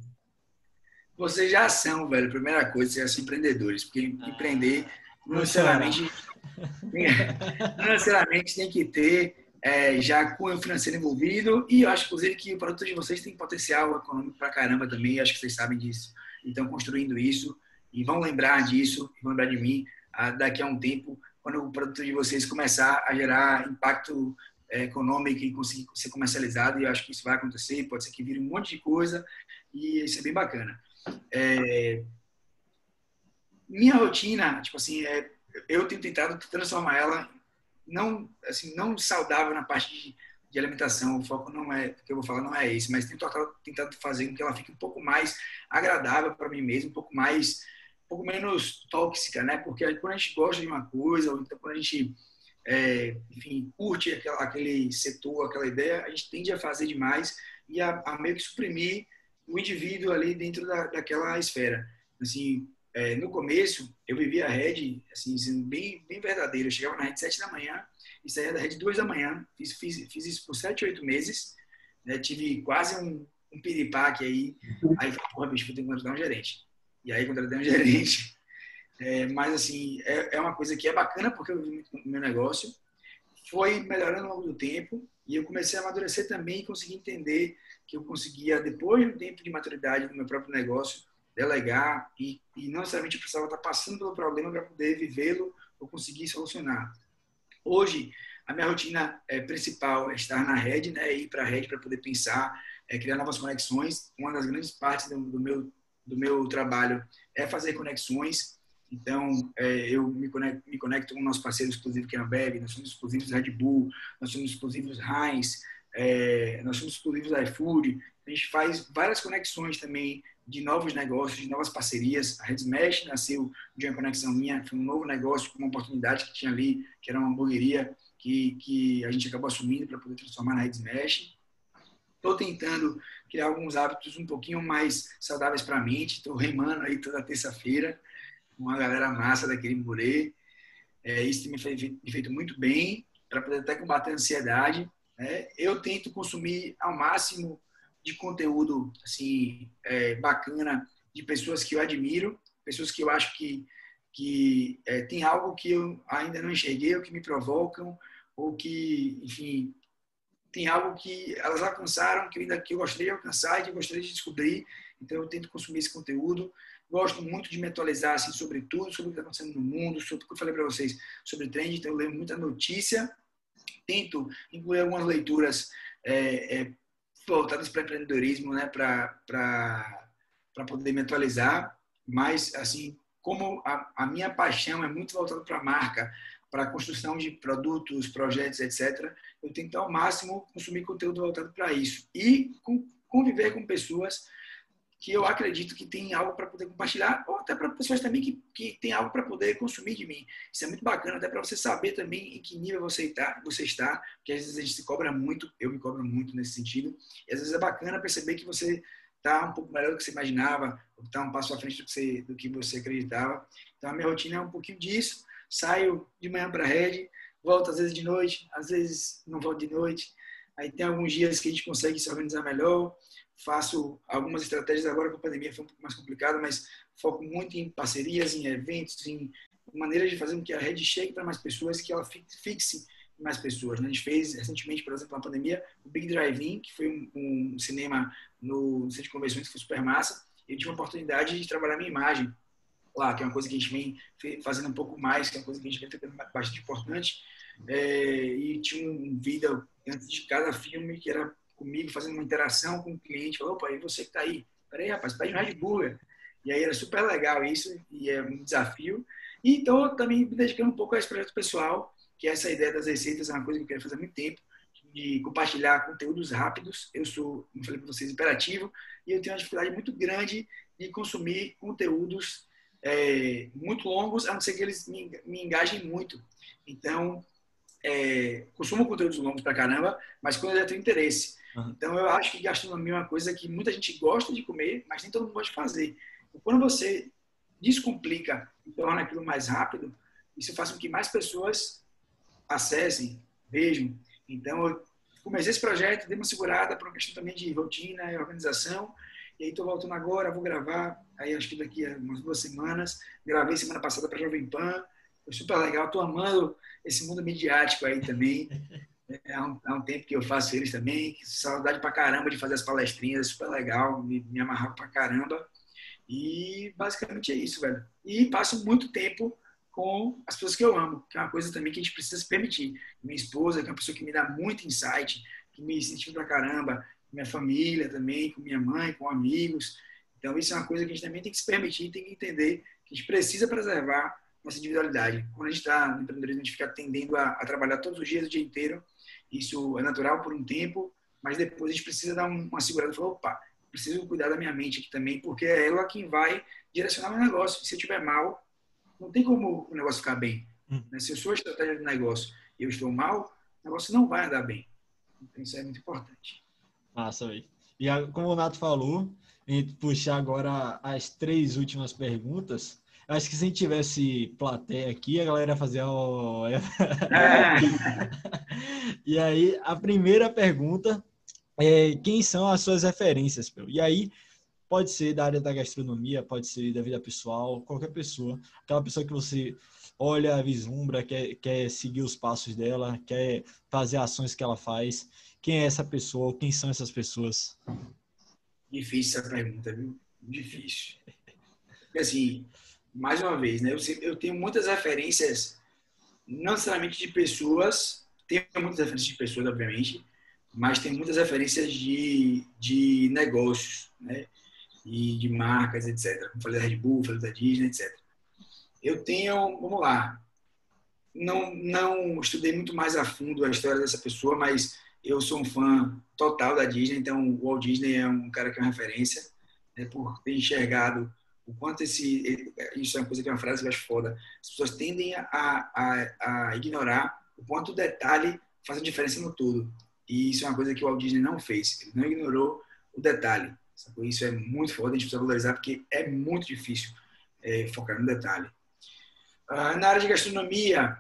Vocês já são, velho, primeira coisa, vocês são empreendedores, porque ah, empreender não necessariamente, não necessariamente tem que ter é, já cunho financeiro envolvido e eu acho, inclusive, que o produto de vocês tem potencial econômico pra caramba também, acho que vocês sabem disso. Então, construindo isso e vão lembrar disso, vão lembrar de mim ah, daqui a um tempo, quando o produto de vocês começar a gerar impacto é, econômico e conseguir ser comercializado, e eu acho que isso vai acontecer, pode ser que vire um monte de coisa, e isso é bem bacana. É, minha rotina, tipo assim, é, eu tenho tentado transformar ela não assim não saudável na parte de, de alimentação o foco não é que eu vou falar não é esse mas tenho tentado fazer com que ela fique um pouco mais agradável para mim mesmo um pouco mais um pouco menos tóxica, né? Porque quando a gente gosta de uma coisa, ou então quando a gente, é, enfim, curte aquela, aquele setor, aquela ideia, a gente tende a fazer demais e a, a meio que suprimir o indivíduo ali dentro da, daquela esfera. Assim, é, no começo, eu vivia a rede, assim, sendo bem, bem verdadeiro. Eu chegava na rede sete da manhã e saía da rede duas da manhã. Fiz, fiz, fiz isso por sete, oito meses. Né? Tive quase um, um piripaque aí. Aí porra, bicho, vou ter que contratar um gerente. E aí contratei um gerente. É, mas, assim, é, é uma coisa que é bacana porque eu vi muito meu negócio. Foi melhorando ao longo do tempo e eu comecei a amadurecer também e consegui entender que eu conseguia, depois de um tempo de maturidade no meu próprio negócio, delegar e, e não necessariamente precisava estar passando pelo problema para poder vivê-lo ou conseguir solucionar. Hoje, a minha rotina é, principal é estar na rede, né, ir para a rede para poder pensar, é, criar novas conexões. Uma das grandes partes do, do, meu, do meu trabalho é fazer conexões. Então, é, eu me conecto, me conecto com o nosso parceiro exclusivo que é a Bev, nós somos exclusivos Red Bull, nós somos exclusivos Heinz, é, nós somos exclusivos iFood. A gente faz várias conexões também de novos negócios, de novas parcerias. A Red Smash nasceu de uma conexão minha, foi um novo negócio, uma oportunidade que tinha ali, que era uma hamburgueria que, que a gente acabou assumindo para poder transformar na Red Smash. Estou tentando criar alguns hábitos um pouquinho mais saudáveis para a mente. Estou remando aí toda terça-feira com uma galera massa daquele Murê. É, isso tem me feito muito bem para poder até combater a ansiedade. Né? Eu tento consumir ao máximo de conteúdo assim é, bacana de pessoas que eu admiro, pessoas que eu acho que que é, tem algo que eu ainda não enxerguei, ou que me provocam, ou que, enfim, tem algo que elas alcançaram que ainda que eu gostaria de alcançar e que eu gostaria de descobrir. Então eu tento consumir esse conteúdo. Gosto muito de me atualizar assim, sobre tudo, sobre o que está acontecendo no mundo, sobre o que eu falei para vocês sobre trend. Então eu leio muita notícia. Tento incluir algumas leituras é, é, voltadas para empreendedorismo, né, para poder me atualizar. Mas, assim, como a, a minha paixão é muito voltada para a marca, para a construção de produtos, projetos, etc., eu tento ao máximo consumir conteúdo voltado para isso. E conviver com pessoas que eu acredito que tem algo para poder compartilhar, ou até para pessoas também que, que tem algo para poder consumir de mim. Isso é muito bacana, até para você saber também em que nível você está, você está, porque às vezes a gente se cobra muito, eu me cobro muito nesse sentido, e às vezes é bacana perceber que você está um pouco melhor do que você imaginava, está um passo à frente do que, você, do que você acreditava. Então a minha rotina é um pouquinho disso, saio de manhã para a rede, volto às vezes de noite, às vezes não volto de noite, aí tem alguns dias que a gente consegue se organizar melhor, faço algumas estratégias agora com a pandemia foi um pouco mais complicado, mas foco muito em parcerias, em eventos, em maneiras de fazer com que a rede chegue para mais pessoas, que ela fixe mais pessoas. Né? A gente fez recentemente, por exemplo, na pandemia, o Big Drive-In, que foi um, um, cinema no centro de convenções que foi super massa. Eu tive a oportunidade de trabalhar minha imagem lá, que é uma coisa que a gente vem fazendo um pouco mais, que é uma coisa que a gente vem fazendo bastante importante. É, e tinha um vídeo antes de cada filme que era comigo, fazendo uma interação com o cliente. Falou, opa, e você que está aí? Peraí, rapaz, pede um Red Bull. E aí era super legal isso, e é um desafio. E então, também me dedicando um pouco a esse projeto pessoal, que é essa ideia das receitas, é uma coisa que eu quero fazer há muito tempo, de compartilhar conteúdos rápidos. Eu sou, como falei para vocês, imperativo, e eu tenho uma dificuldade muito grande de consumir conteúdos é, muito longos, a não ser que eles me, me engajem muito. Então, é, consumo conteúdos longos para caramba, mas quando eu tenho interesse. Uhum. Então, eu acho que gastronomia é uma coisa que muita gente gosta de comer, mas nem todo mundo gosta de fazer. Então, quando você descomplica e torna aquilo mais rápido, isso faz com que mais pessoas acessem, vejam. Então, eu comecei esse projeto, dei uma segurada para uma questão também de rotina e organização. E aí estou voltando agora, vou gravar, aí acho que daqui a umas duas semanas. Gravei semana passada para Jovem Pan. Foi super legal, estou amando esse mundo midiático aí também. É, há um, há um, tempo que eu faço eles também. Saudade pra caramba de fazer as palestrinhas, super legal, me, me amarrar pra caramba. E basicamente é isso, velho. E passo muito tempo com as pessoas que eu amo, que é uma coisa também que a gente precisa se permitir. Minha esposa, que é uma pessoa que me dá muito insight, que me incentiva pra caramba, minha família também, com minha mãe, com amigos. Então, isso é uma coisa que a gente também tem que se permitir, tem que entender que a gente precisa preservar nossa individualidade. Quando a gente está no empreendedorismo, a gente fica tendendo a, a, trabalhar todos os dias, o dia inteiro. Isso é natural por um tempo, mas depois a gente precisa dar uma segurada e falar, opa, preciso cuidar da minha mente aqui também, porque é ela quem vai direcionar meu negócio. Se eu estiver mal, não tem como o negócio ficar bem. Hum. Né? Se eu sou a estratégia do negócio e eu estou mal, o negócio não vai andar bem. Então isso é muito importante. Massa, velho. E como o Nato falou, a gente puxar agora as três últimas perguntas. Acho que se a gente tivesse plateia aqui, a galera fazia. Oh... É. e aí, a primeira pergunta é: quem são as suas referências? E aí, pode ser da área da gastronomia, pode ser da vida pessoal, qualquer pessoa. Aquela pessoa que você olha, vislumbra, quer, quer seguir os passos dela, quer fazer ações que ela faz. Quem é essa pessoa? Quem são essas pessoas? Difícil essa pergunta, viu? Difícil. Porque, assim, mais uma vez, né? Eu, eu tenho muitas referências, não necessariamente de pessoas, tenho muitas referências de pessoas, obviamente, mas tem muitas referências de, de negócios, né? E de marcas, etc. Como falei da Red Bull, falei da Disney, etc. Eu tenho, vamos lá, não, não estudei muito mais a fundo a história dessa pessoa, mas eu sou um fã total da Disney, então o Walt Disney é um cara que é uma referência, né, por ter enxergado o quanto esse. Isso é uma coisa que é uma frase que eu acho foda. As pessoas tendem a, a, a ignorar o quanto o detalhe faz a diferença no todo. E isso é uma coisa que o Walt Disney não fez. Ele não ignorou o detalhe. Isso é muito foda, a gente precisa valorizar, porque é muito difícil é, focar no detalhe. Ah, na área de gastronomia,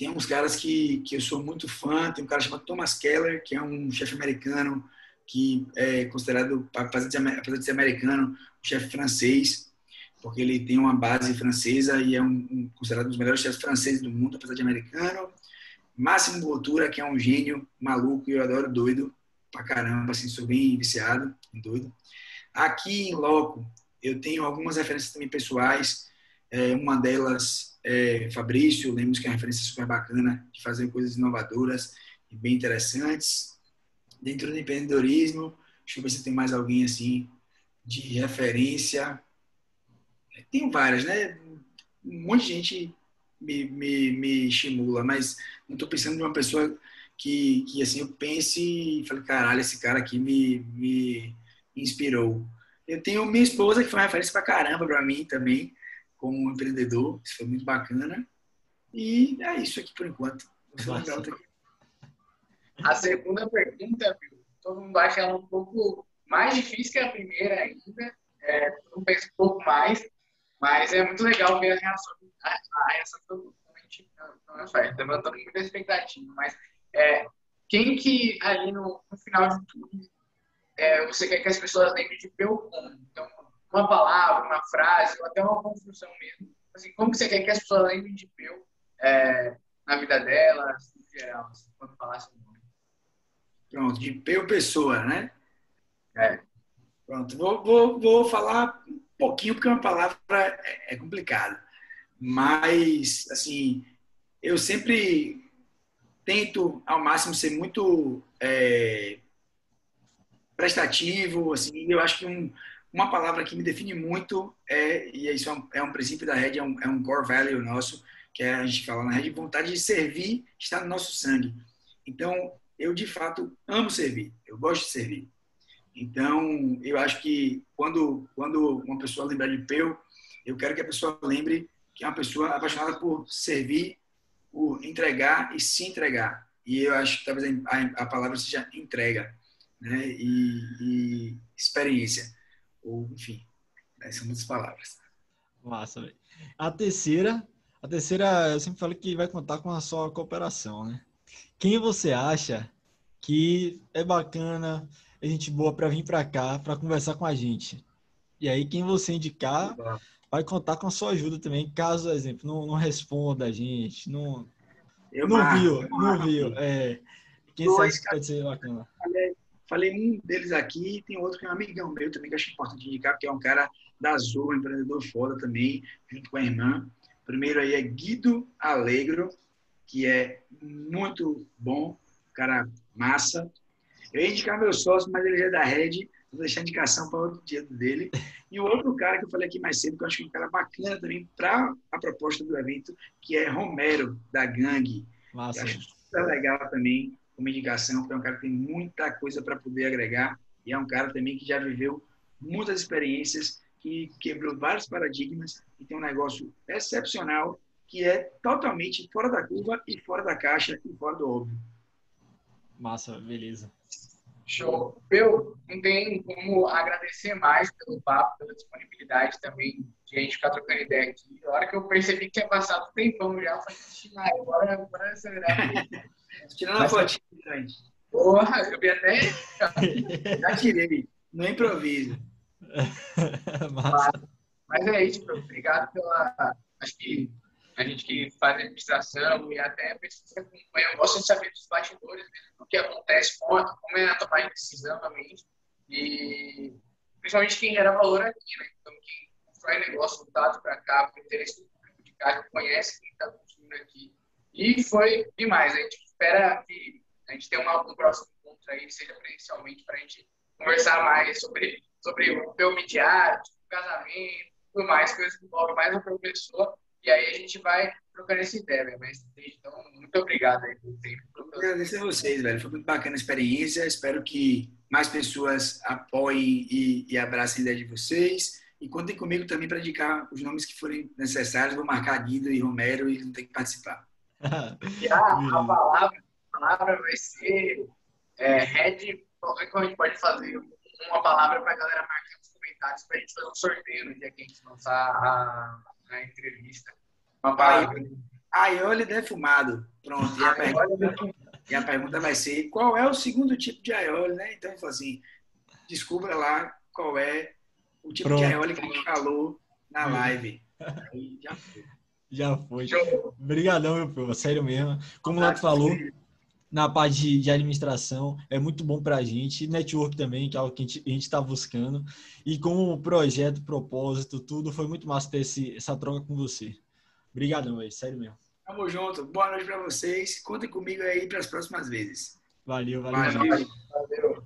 tem uns caras que, que eu sou muito fã. Tem um cara chamado Thomas Keller, que é um chefe americano que é considerado, apesar de, ser americano, um chefe francês, porque ele tem uma base francesa e é um, um, considerado um dos melhores chefes franceses do mundo, apesar de americano. Máximo Botura, que é um gênio maluco e eu adoro doido pra caramba, assim, sou bem viciado em doido. Aqui em Loco, eu tenho algumas referências também pessoais. É, uma delas é, Fabrício, lemos que é uma referência super bacana de fazer coisas inovadoras e bem interessantes. Dentro do empreendedorismo, deixa eu ver se tem mais alguém assim de referência. Tem várias, né? Um monte de gente me, me, me estimula, mas não estou pensando em uma pessoa que, que assim, eu pense e falei, caralho, esse cara aqui me, me inspirou. Eu tenho minha esposa, que foi uma referência pra caramba pra mim também como empreendedor. Isso foi muito bacana. E é isso aqui por enquanto. A segunda pergunta, todo mundo acha ela um pouco mais difícil que a primeira ainda. É, todo mundo pensa um pouco mais, mas é muito legal ver a reação, a, a reação do não é certo, levantando muita expectativa. Mas é, quem que ali no, no final de tudo é, você quer que as pessoas lembrem de Peu Então, uma palavra, uma frase, ou até uma construção mesmo. Assim, como que você quer que as pessoas lembrem de Peu é, na vida delas, em geral, assim, quando falasse o nome? Pronto, de Peu Pessoa, né? É. Pronto, vou, vou, vou falar um pouquinho, porque uma palavra é, é complicada. Mas, assim, eu sempre tento, ao máximo, ser muito é, prestativo, assim, eu acho que um, uma palavra que me define muito é, e isso é um, é um princípio da Red, é um, é um core value nosso, que é, a gente fala na Red, vontade de servir está no nosso sangue. Então, eu de fato amo servir, eu gosto de servir. Então, eu acho que quando, quando uma pessoa lembrar de Peu, eu quero que a pessoa lembre que é uma pessoa apaixonada por servir, por entregar e se entregar. E eu acho que talvez a, a palavra seja entrega né? e, e experiência ou enfim, né, são muitas palavras. Massa, velho. A terceira, a terceira, eu sempre falo que vai contar com a sua cooperação, né? Quem você acha que é bacana, é gente boa para vir para cá, para conversar com a gente? E aí, quem você indicar vai contar com a sua ajuda também, caso, exemplo, não, não responda a gente, não, eu não marco, viu, não viu. É, quem você acha que pode ser bacana? Falei um deles aqui, tem outro que é um amigão meu também, que acho importante indicar, porque é um cara da Azul, um empreendedor foda também, junto com a irmã. Primeiro aí é Guido Alegro, que é muito bom, cara massa. Eu ia indicar meu sócio, mas ele é da Red, vou deixar a indicação para outro dia dele. E o outro cara que eu falei aqui mais cedo, que eu acho que é um cara bacana também para a proposta do evento, que é Romero, da Gangue. Massa. acho super legal também como indicação, porque é um cara que tem muita coisa para poder agregar e é um cara também que já viveu muitas experiências, que quebrou vários paradigmas e tem um negócio excepcional que é totalmente fora da curva e fora da caixa e fora do óbvio. Massa, beleza. Show. Eu não tem como agradecer mais pelo papo, pela disponibilidade também de a gente ficar trocando ideia aqui. A hora que eu percebi que tinha passado um tempão já, eu falei, agora bora acelerar. Tirando a fotinha, gente. Porra, eu vi até. Já tirei, no improviso. mas, mas é isso, meu. Obrigado pela. Acho que a gente que faz administração e até pessoas que acompanham gostam de saber dos bastidores do que acontece, como, como é a tomada de decisão também. E principalmente quem gera valor aqui, né? Então, quem constrói negócio voltado para cá, para o interesse do público de cá, conhece quem está construindo aqui. E foi demais. A gente espera que a gente tenha uma, um próximo encontro aí, seja presencialmente, para a gente conversar mais sobre, sobre o meu midiático, casamento, tudo mais, coisas que envolvem mais a pessoa. E aí a gente vai trocando essa ideia, velho. Mas, então, muito obrigado aí pelo tempo. Agradecer a vocês, velho. Foi muito bacana a experiência. Espero que mais pessoas apoiem e, e abracem a ideia de vocês. E contem comigo também para indicar os nomes que forem necessários. Vou marcar Guido e Romero e vão ter que participar. E a, a, palavra, a palavra vai ser é, Red. Como a gente pode fazer uma palavra para a galera marcar nos comentários para a gente fazer um sorteio no dia que a gente lançar a, a entrevista. Uma palavra. Aioli defumado. Pronto. E a, pergunta, e a pergunta vai ser: qual é o segundo tipo de aioli, né? Então, assim, descubra lá qual é o tipo Pronto. de aioli que a gente falou na live. Aí já foi. Já foi. Obrigadão, meu povo. Sério mesmo. Como o Lato falou, na parte de, de, administração é muito bom para a gente. Network também, que é algo que a gente está buscando. E com o projeto, propósito, tudo, foi muito massa ter esse, essa troca com você. Obrigadão, velho. Sério mesmo. Tamo junto. Boa noite para vocês. Contem comigo aí para as próximas vezes. Valeu, valeu. valeu. valeu.